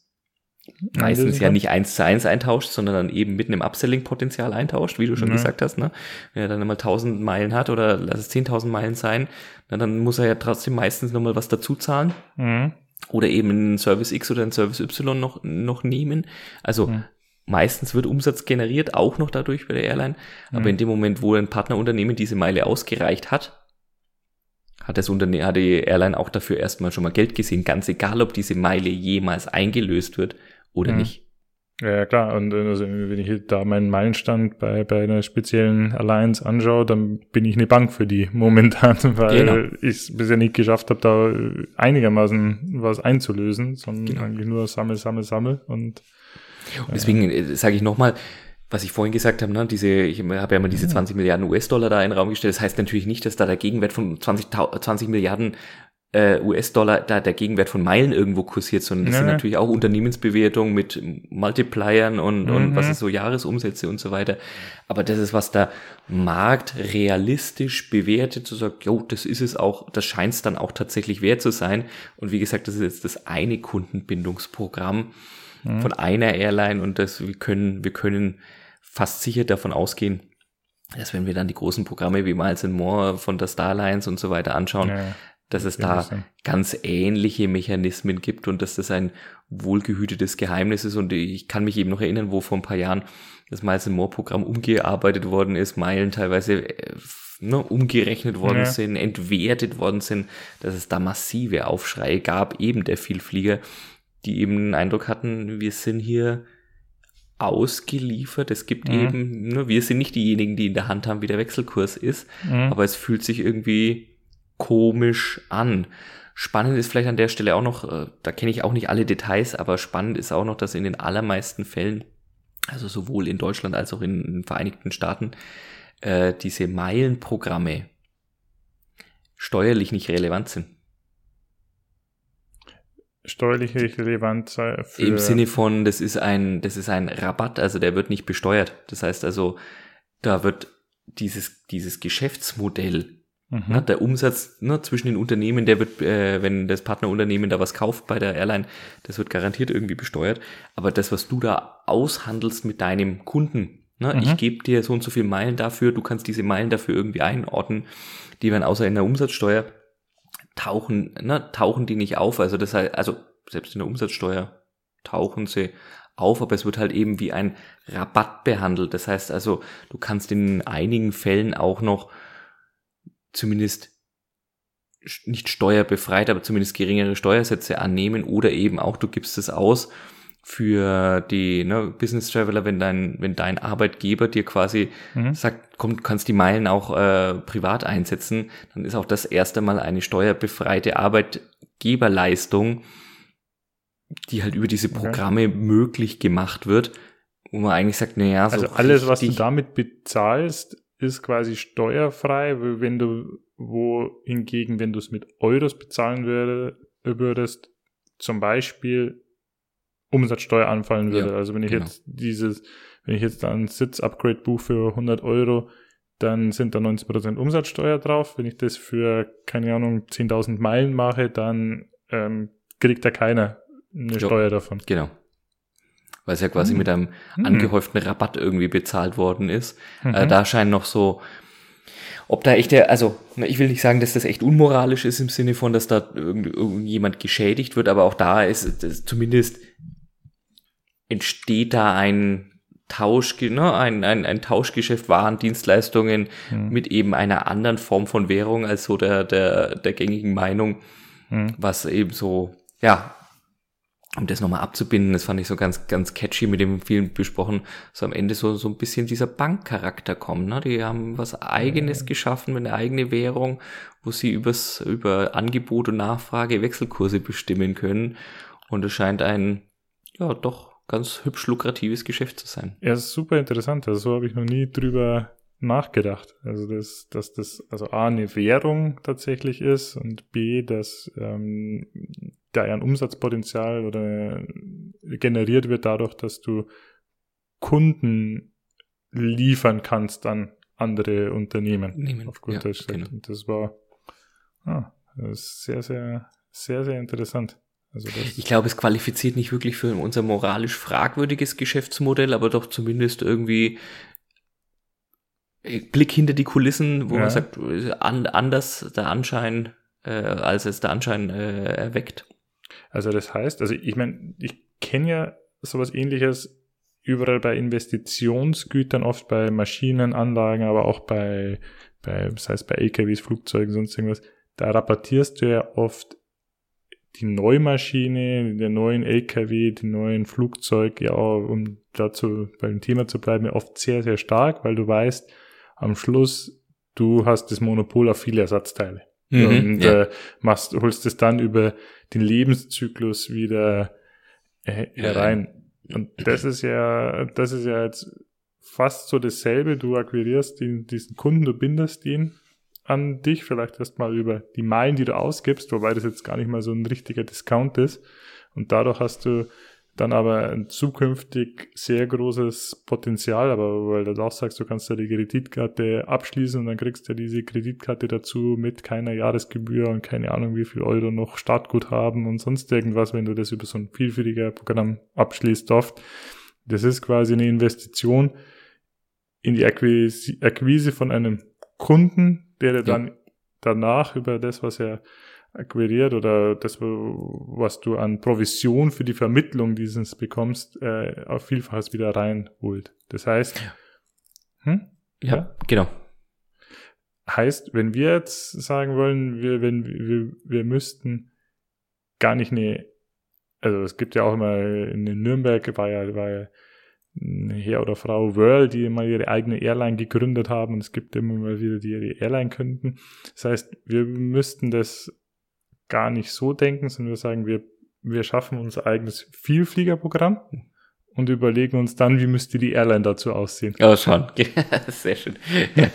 meistens ja nicht eins zu eins eintauscht, sondern dann eben mit einem Upselling-Potenzial eintauscht, wie du schon ja. gesagt hast. Ne? Wenn er dann einmal 1000 Meilen hat oder lass es 10.000 Meilen sein, na, dann muss er ja trotzdem meistens nochmal was dazu zahlen. Mhm oder eben einen Service X oder einen Service Y noch, noch nehmen. Also mhm. meistens wird Umsatz generiert, auch noch dadurch bei der Airline. Aber mhm. in dem Moment, wo ein Partnerunternehmen diese Meile ausgereicht hat, hat das Unternehmen, hat die Airline auch dafür erstmal schon mal Geld gesehen, ganz egal, ob diese Meile jemals eingelöst wird oder mhm. nicht. Ja, klar. Und äh, also, wenn ich da meinen Meilenstand bei, bei einer speziellen Alliance anschaue, dann bin ich eine Bank für die momentan, [laughs] weil genau. ich es bisher nicht geschafft habe, da einigermaßen was einzulösen, sondern genau. eigentlich nur sammel, sammel, sammel. Und, und deswegen äh, sage ich nochmal, was ich vorhin gesagt habe, ne, diese, ich habe ja mal diese 20 Milliarden US-Dollar da in den Raum gestellt. Das heißt natürlich nicht, dass da der Gegenwert von 20, 20 Milliarden äh, US-Dollar da der Gegenwert von Meilen irgendwo kursiert, sondern das ja. sind natürlich auch Unternehmensbewertungen mit Multipliern und, mhm. und was ist so Jahresumsätze und so weiter. Aber das ist, was der Markt realistisch bewertet, zu sagen, jo, das ist es auch, das scheint es dann auch tatsächlich wert zu sein. Und wie gesagt, das ist jetzt das eine Kundenbindungsprogramm mhm. von einer Airline und das, wir können, wir können fast sicher davon ausgehen, dass wenn wir dann die großen Programme wie Miles and More von der Starlines und so weiter anschauen, ja dass es da ganz ähnliche Mechanismen gibt und dass das ein wohlgehütetes Geheimnis ist. Und ich kann mich eben noch erinnern, wo vor ein paar Jahren das Miles More Programm umgearbeitet worden ist, Meilen teilweise äh, ne, umgerechnet worden ja. sind, entwertet worden sind, dass es da massive Aufschreie gab, eben der Vielflieger, die eben den Eindruck hatten, wir sind hier ausgeliefert. Es gibt mhm. eben, ne, wir sind nicht diejenigen, die in der Hand haben, wie der Wechselkurs ist, mhm. aber es fühlt sich irgendwie komisch an. Spannend ist vielleicht an der Stelle auch noch, äh, da kenne ich auch nicht alle Details, aber spannend ist auch noch, dass in den allermeisten Fällen, also sowohl in Deutschland als auch in den Vereinigten Staaten, äh, diese Meilenprogramme steuerlich nicht relevant sind. Steuerlich relevant für Im Sinne von, das ist ein, das ist ein Rabatt, also der wird nicht besteuert. Das heißt also, da wird dieses, dieses Geschäftsmodell Mhm. Ne, der Umsatz ne, zwischen den Unternehmen, der wird, äh, wenn das Partnerunternehmen da was kauft bei der Airline, das wird garantiert irgendwie besteuert. Aber das, was du da aushandelst mit deinem Kunden, ne, mhm. ich gebe dir so und so viel Meilen dafür, du kannst diese Meilen dafür irgendwie einordnen, die werden außer in der Umsatzsteuer tauchen, ne, tauchen die nicht auf. Also das heißt, also selbst in der Umsatzsteuer tauchen sie auf, aber es wird halt eben wie ein Rabatt behandelt. Das heißt also, du kannst in einigen Fällen auch noch zumindest nicht steuerbefreit, aber zumindest geringere Steuersätze annehmen oder eben auch du gibst es aus für die ne, Business Traveler, wenn dein, wenn dein Arbeitgeber dir quasi mhm. sagt, komm, kannst die Meilen auch äh, privat einsetzen, dann ist auch das erste Mal eine steuerbefreite Arbeitgeberleistung, die halt über diese Programme okay. möglich gemacht wird, wo man eigentlich sagt, naja, so Also alles, was du damit bezahlst, ist quasi steuerfrei, wenn du, wo hingegen, wenn du es mit Euros bezahlen würde, würdest, zum Beispiel Umsatzsteuer anfallen würde. Ja, also wenn ich genau. jetzt dieses, wenn ich jetzt ein Sitz-Upgrade buche für 100 Euro, dann sind da 90% Umsatzsteuer drauf. Wenn ich das für, keine Ahnung, 10.000 Meilen mache, dann ähm, kriegt da keiner eine jo, Steuer davon. Genau weil es ja quasi mhm. mit einem hm. angehäuften Rabatt irgendwie bezahlt worden ist. Mhm. Äh, da scheinen noch so, ob da echt der, also ich will nicht sagen, dass das echt unmoralisch ist im Sinne von, dass da irgendjemand geschädigt wird, aber auch da ist es zumindest entsteht da ein Tausch, ne, ein, ein, ein Tauschgeschäft, Waren, Dienstleistungen mhm. mit eben einer anderen Form von Währung als so der, der, der gängigen Meinung, mhm. was eben so, ja, um das nochmal abzubinden, das fand ich so ganz, ganz catchy mit dem vielen besprochen, so am Ende so, so ein bisschen dieser Bankcharakter kommt, ne? Die haben was eigenes geschaffen mit einer eigenen Währung, wo sie übers, über Angebot und Nachfrage Wechselkurse bestimmen können. Und es scheint ein, ja, doch ganz hübsch lukratives Geschäft zu sein. Ja, ist super interessant. Also so habe ich noch nie drüber nachgedacht. Also dass, dass das also A eine Währung tatsächlich ist und B, dass ähm, da ein Umsatzpotenzial oder generiert wird dadurch, dass du Kunden liefern kannst an andere Unternehmen. Nehmen. Auf gut ja, genau. Das war ah, das ist sehr, sehr, sehr, sehr interessant. Also ich glaube, es qualifiziert nicht wirklich für unser moralisch fragwürdiges Geschäftsmodell, aber doch zumindest irgendwie Blick hinter die Kulissen, wo ja. man sagt, an, anders der Anschein, äh, als es der Anschein äh, erweckt. Also das heißt, also ich meine, ich kenne ja sowas ähnliches überall bei Investitionsgütern, oft bei Maschinenanlagen, aber auch bei, bei das heißt bei LKWs, Flugzeugen, sonst irgendwas. Da rapportierst du ja oft die Neumaschine, den neuen LKW, den neuen Flugzeug, ja, um dazu beim Thema zu bleiben, oft sehr, sehr stark, weil du weißt, am Schluss, du hast das Monopol auf viele Ersatzteile. Mhm, und ja. äh, machst, holst es dann über den Lebenszyklus wieder äh, herein. Und das ist ja, das ist ja jetzt fast so dasselbe. Du akquirierst den, diesen Kunden, du bindest ihn an dich, vielleicht erst mal über die Meilen, die du ausgibst, wobei das jetzt gar nicht mal so ein richtiger Discount ist. Und dadurch hast du dann aber ein zukünftig sehr großes Potenzial, aber weil du auch sagst, du kannst ja die Kreditkarte abschließen und dann kriegst du ja diese Kreditkarte dazu mit keiner Jahresgebühr und keine Ahnung wie viel Euro noch Startguthaben und sonst irgendwas, wenn du das über so ein vielfältiger Programm abschließt oft. Das ist quasi eine Investition in die Akquise, Akquise von einem Kunden, der dir dann danach über das, was er akquiriert oder das, was du an Provision für die Vermittlung dieses bekommst, äh, auf Vielfaches wieder reinholt. Das heißt, hm? ja, ja, genau. Heißt, wenn wir jetzt sagen wollen, wir, wenn wir, wir müssten gar nicht eine, also es gibt ja auch immer in Nürnberg war ja, war ja Herr oder Frau World, die mal ihre eigene Airline gegründet haben und es gibt immer mal wieder, die ihre Airline könnten. Das heißt, wir müssten das gar nicht so denken, sondern wir sagen, wir, wir schaffen unser eigenes Vielfliegerprogramm und überlegen uns dann, wie müsste die Airline dazu aussehen. Ja, schon. [laughs] Sehr schön. Ja.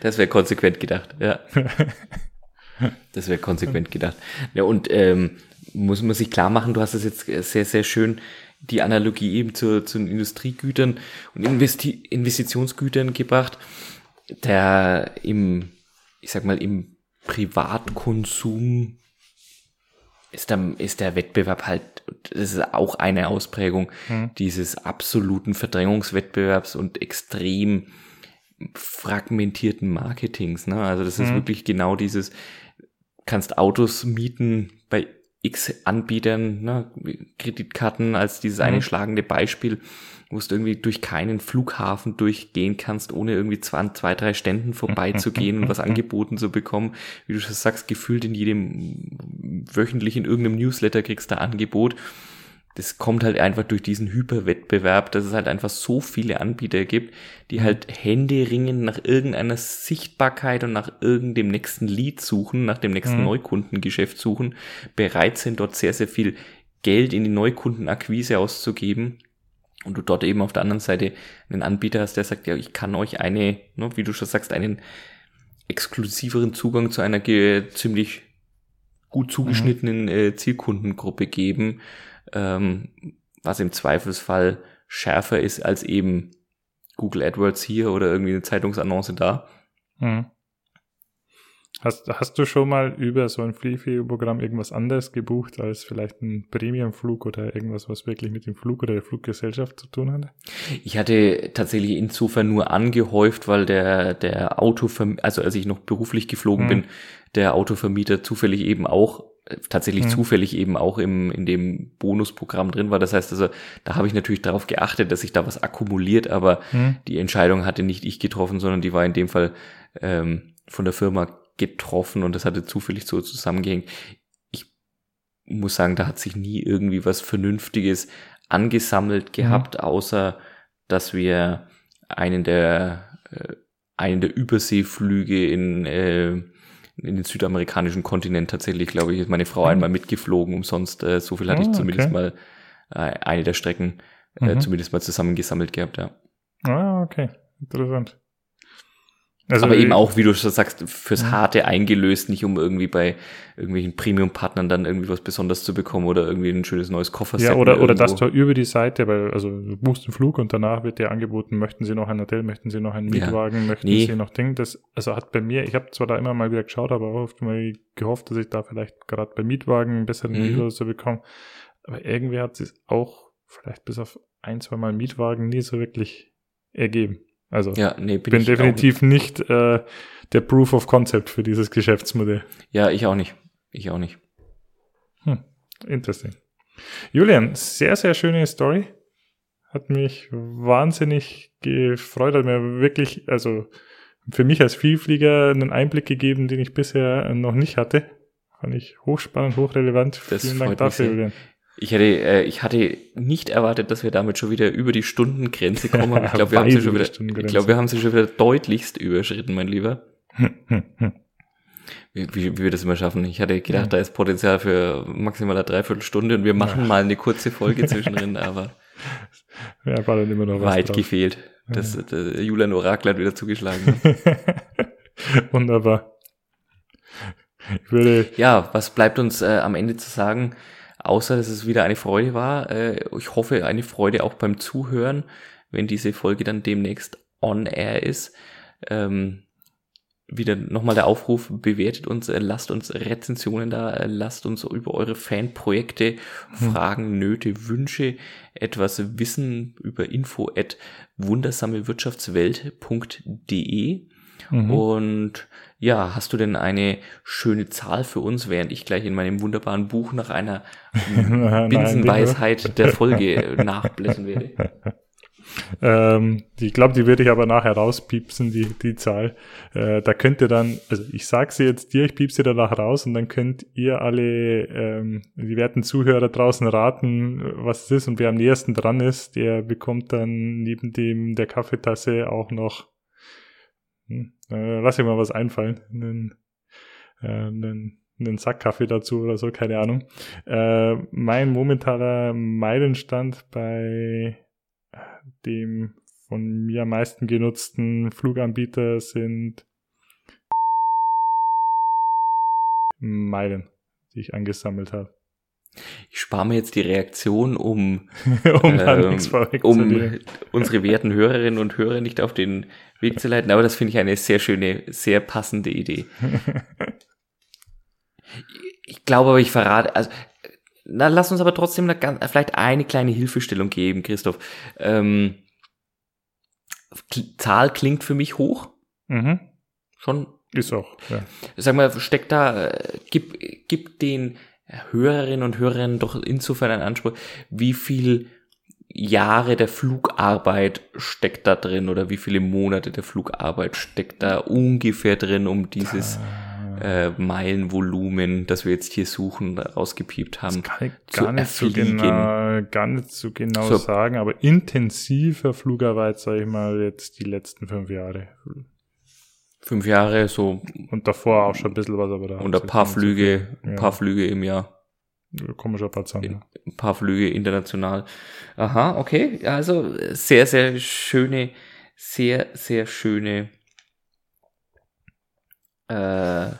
Das wäre konsequent gedacht, ja. [laughs] Das wäre konsequent gedacht. Ja, und ähm, muss man sich klar machen, du hast es jetzt sehr, sehr schön die Analogie eben zu, zu den Industriegütern und Investi Investitionsgütern gebracht, der im, ich sag mal, im Privatkonsum ist der, ist der Wettbewerb halt, das ist auch eine Ausprägung hm. dieses absoluten Verdrängungswettbewerbs und extrem fragmentierten Marketings. Ne? Also das ist hm. wirklich genau dieses, kannst Autos mieten bei x Anbietern, ne? Kreditkarten als dieses hm. eine schlagende Beispiel wo du irgendwie durch keinen Flughafen durchgehen kannst, ohne irgendwie zwei, zwei drei Ständen vorbeizugehen und was [laughs] angeboten zu bekommen. Wie du schon sagst, gefühlt in jedem wöchentlich in irgendeinem Newsletter kriegst du Angebot. Das kommt halt einfach durch diesen Hyperwettbewerb, dass es halt einfach so viele Anbieter gibt, die halt Hände ringen nach irgendeiner Sichtbarkeit und nach irgendeinem nächsten Lead suchen, nach dem nächsten mhm. Neukundengeschäft suchen, bereit sind, dort sehr, sehr viel Geld in die Neukundenakquise auszugeben und du dort eben auf der anderen Seite einen Anbieter hast, der sagt, ja, ich kann euch eine, ne, wie du schon sagst, einen exklusiveren Zugang zu einer ziemlich gut zugeschnittenen mhm. äh, Zielkundengruppe geben, ähm, was im Zweifelsfall schärfer ist als eben Google AdWords hier oder irgendwie eine Zeitungsannonce da. Mhm. Hast, hast du schon mal über so ein Freefly-Programm irgendwas anderes gebucht als vielleicht ein Premium-Flug oder irgendwas, was wirklich mit dem Flug oder der Fluggesellschaft zu tun hatte? Ich hatte tatsächlich insofern nur angehäuft, weil der, der Autovermieter, also als ich noch beruflich geflogen hm. bin, der Autovermieter zufällig eben auch tatsächlich hm. zufällig eben auch im, in dem Bonusprogramm drin war. Das heißt also, da habe ich natürlich darauf geachtet, dass sich da was akkumuliert, aber hm. die Entscheidung hatte nicht ich getroffen, sondern die war in dem Fall ähm, von der Firma getroffen und das hatte zufällig so zusammengehängt. Ich muss sagen, da hat sich nie irgendwie was Vernünftiges angesammelt gehabt, mhm. außer dass wir einen der äh, einen der Überseeflüge in äh, in den südamerikanischen Kontinent tatsächlich, glaube ich, ist meine Frau mhm. einmal mitgeflogen umsonst. Äh, so viel hatte oh, ich zumindest okay. mal äh, eine der Strecken äh, mhm. zumindest mal zusammengesammelt gehabt, ja. Ah, okay. Interessant. Also aber eben auch, wie du schon sagst, fürs ja. Harte eingelöst, nicht um irgendwie bei irgendwelchen Premium-Partnern dann irgendwie was Besonderes zu bekommen oder irgendwie ein schönes neues Kofferset. Ja, oder, oder dass du über die Seite, weil, also du buchst einen Flug und danach wird dir angeboten, möchten sie noch ein Hotel, möchten sie noch einen Mietwagen, ja. möchten nee. sie noch Ding. Das, also hat bei mir, ich habe zwar da immer mal wieder geschaut, aber auch oft mal gehofft, dass ich da vielleicht gerade bei Mietwagen einen besseren mhm. Deal oder so bekomme. Aber irgendwie hat es auch vielleicht bis auf ein, zwei Mal Mietwagen nie so wirklich ergeben. Also ja, nee, bin, bin definitiv nicht äh, der Proof of Concept für dieses Geschäftsmodell. Ja, ich auch nicht. Ich auch nicht. Hm, interesting. Julian, sehr, sehr schöne Story. Hat mich wahnsinnig gefreut, hat mir wirklich, also für mich als Vielflieger einen Einblick gegeben, den ich bisher noch nicht hatte. Fand ich hochspannend, hochrelevant. Das Vielen Dank dafür, Julian. Ich hätte, äh, ich hatte nicht erwartet, dass wir damit schon wieder über die Stundengrenze kommen. [laughs] Ich glaube, wir haben sie schon wieder, ich glaube, wir haben sie schon wieder deutlichst überschritten, mein Lieber. [laughs] wie, wie, wie wir das immer schaffen. Ich hatte gedacht, ja. da ist Potenzial für maximal eine Dreiviertelstunde und wir machen ja. mal eine kurze Folge [laughs] zwischendrin, aber ja, war dann immer noch weit gefehlt. Das, ja. das Julian Orakel hat wieder zugeschlagen. Wunderbar. Ich würde ja, was bleibt uns äh, am Ende zu sagen? Außer dass es wieder eine Freude war. Äh, ich hoffe, eine Freude auch beim Zuhören, wenn diese Folge dann demnächst on air ist. Ähm, wieder nochmal der Aufruf, bewertet uns, äh, lasst uns Rezensionen da, äh, lasst uns über eure Fanprojekte, hm. Fragen, Nöte, Wünsche, etwas wissen über info at wundersamewirtschaftswelt.de mhm. und ja, hast du denn eine schöne Zahl für uns, während ich gleich in meinem wunderbaren Buch nach einer [laughs] Binsenweisheit der Folge nachblättern werde? [laughs] Ähm, ich glaube, die würde ich aber nachher rauspiepsen, die, die Zahl. Äh, da könnt ihr dann, also ich sage sie jetzt dir, ich piepse sie danach raus und dann könnt ihr alle, ähm, die werten Zuhörer draußen raten, was es ist und wer am nächsten dran ist, der bekommt dann neben dem der Kaffeetasse auch noch hm, äh, lass dir mal was einfallen. Einen, äh, einen, einen Sack Kaffee dazu oder so, keine Ahnung. Äh, mein momentaner Meilenstand bei dem von mir am meisten genutzten Fluganbieter sind Meilen, die ich angesammelt habe. Ich spare mir jetzt die Reaktion, um, [laughs] um ähm, um unsere werten Hörerinnen und Hörer nicht auf den Weg zu leiten. Aber das finde ich eine sehr schöne, sehr passende Idee. [laughs] Ich glaube aber, ich verrate, also, na, lass uns aber trotzdem eine, vielleicht eine kleine Hilfestellung geben, Christoph. Ähm, Zahl klingt für mich hoch, Mhm. schon Ist auch, ja. sag mal, steckt da, äh, gib, gib den Hörerinnen und Hörern doch insofern einen Anspruch, wie viel Jahre der Flugarbeit steckt da drin oder wie viele Monate der Flugarbeit steckt da ungefähr drin, um dieses äh, Meilenvolumen, das wir jetzt hier suchen, rausgepiept haben. Kann ich zu gar nicht so genau, gar nicht so genau So. sagen, aber intensiver Flugarbeit, sage ich mal, jetzt die letzten fünf Jahre. Fünf Jahre, so Und davor auch schon ein bisschen was, aber da und ein paar Flüge, ein Ja. paar Flüge im Jahr. Kommen schon ein paar zusammen. Ja. ein paar Flüge international. Aha, okay. Also sehr, sehr schöne, sehr, sehr schöne äh,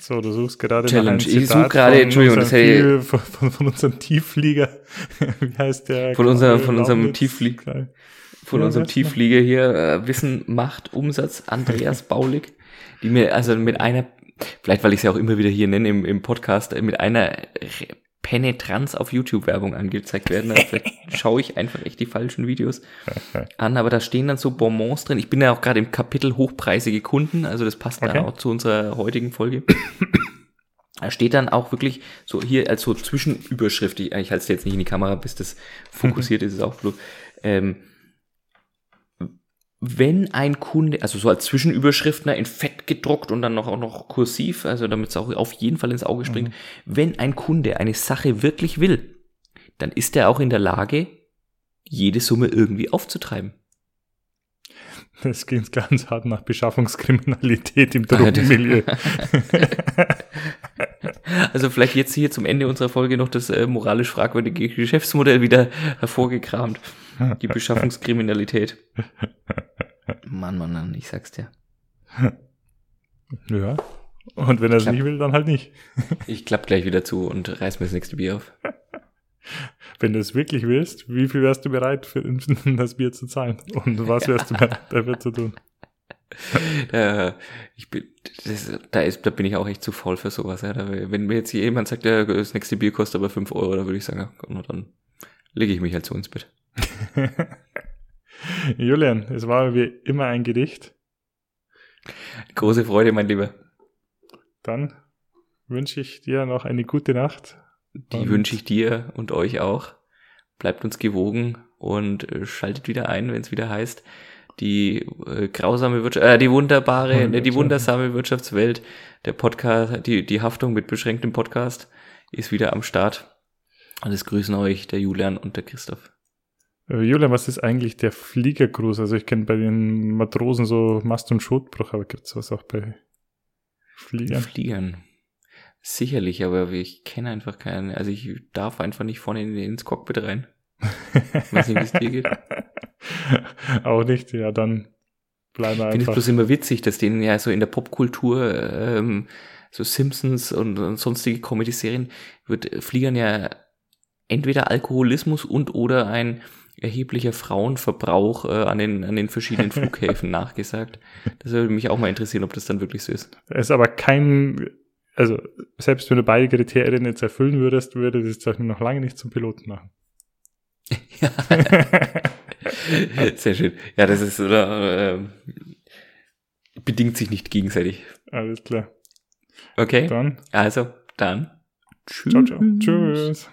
So, du suchst gerade Challenge. nach einem Ich Zitat such gerade- Entschuldigung, das hätte- von, von, von unserem Tiefflieger. [laughs] Wie heißt der? Von unser- von unserem Launitz? Von Ja, unserem? Tiefflieger hier, äh, Wissen macht Umsatz, Andreas [laughs] Baulig, die mir also mit einer, vielleicht weil ich sie auch immer wieder hier nenne im, im Podcast, äh, mit einer Penetranz auf YouTube Werbung angezeigt werden. Also vielleicht [laughs] schaue ich einfach echt die falschen Videos [laughs] an, aber da stehen dann so Bonbons drin. Ich bin ja auch gerade im Kapitel hochpreisige Kunden, also das passt Okay. dann auch zu unserer heutigen Folge. Da steht dann auch wirklich so hier als so Zwischenüberschrift, ich, ich halte es jetzt nicht in die Kamera, bis das fokussiert ist, ist auch blöd. Ähm, wenn ein Kunde, also so als Zwischenüberschrift, ne, in Fett gedruckt und dann noch auch noch kursiv, also damit es auch auf jeden Fall ins Auge springt, wenn ein Kunde eine Sache wirklich will, dann ist er auch in der Lage, jede Summe irgendwie aufzutreiben. [laughs] Das geht ganz hart nach Beschaffungskriminalität im Drogenmilieu. [laughs] Also vielleicht jetzt hier zum Ende unserer Folge noch das äh, moralisch fragwürdige Geschäftsmodell wieder hervorgekramt. Die Beschaffungskriminalität. Mann, Mann, Mann, ich sag's dir. ja. Und wenn er es nicht will, dann halt nicht. Ich klapp gleich wieder zu und reiß mir das nächste Bier auf. Wenn du es wirklich willst, wie viel wärst du bereit, für [laughs] das Bier zu zahlen? Und was wärst du bereit [laughs] dafür zu tun? Äh, ich bin, das, da, ist, da bin ich auch echt zu voll für sowas. Ja. Da, wenn mir jetzt jemand sagt, ja, das nächste Bier kostet aber 5 Euro, dann würde ich sagen, ja, komm, dann lege ich mich halt so ins Bett. [laughs] Julian, es war wie immer ein Gedicht. Große Freude, mein Lieber. Dann wünsche ich dir noch eine gute Nacht. Die Und- wünsche ich dir und euch auch. Bleibt uns gewogen und äh, schaltet wieder ein, wenn es wieder heißt, die äh, grausame Wirtschaft, äh, die wunderbare, Wirtschaft. ne, die wundersame Wirtschaftswelt, der Podcast, die, die Haftung mit beschränktem Podcast ist wieder am Start. Und es grüßen euch der Julian und der Christoph. Äh, Julian, was ist eigentlich der Fliegergruß? Also ich kenne bei den Matrosen so Mast- und Schotbruch, aber gibt es was auch bei Fliegern? Fliegern. Sicherlich, aber ich kenne einfach keinen. Also ich darf einfach nicht vorne in, ins Cockpit rein. Weiß nicht, wie es dir geht. [laughs] auch nicht, ja, dann bleiben wir Ich finde es einfach. bloß immer witzig, dass denen ja so in der Popkultur, ähm, so Simpsons und, und sonstige Comedy-Serien, wird äh, Fliegern ja entweder Alkoholismus und oder ein erheblicher Frauenverbrauch äh, an, den, an den verschiedenen [laughs] Flughäfen nachgesagt. Das würde mich auch mal interessieren, ob das dann wirklich so ist. Es ist aber kein, also selbst wenn du beide Kriterien jetzt erfüllen würdest, würde das doch noch lange nicht zum Piloten machen. [laughs] Sehr schön. Ja, das ist, oder, ähm, bedingt sich nicht gegenseitig. Alles klar. Okay, Dann, also, dann. Tschüss. ciao, ciao. Tschüss.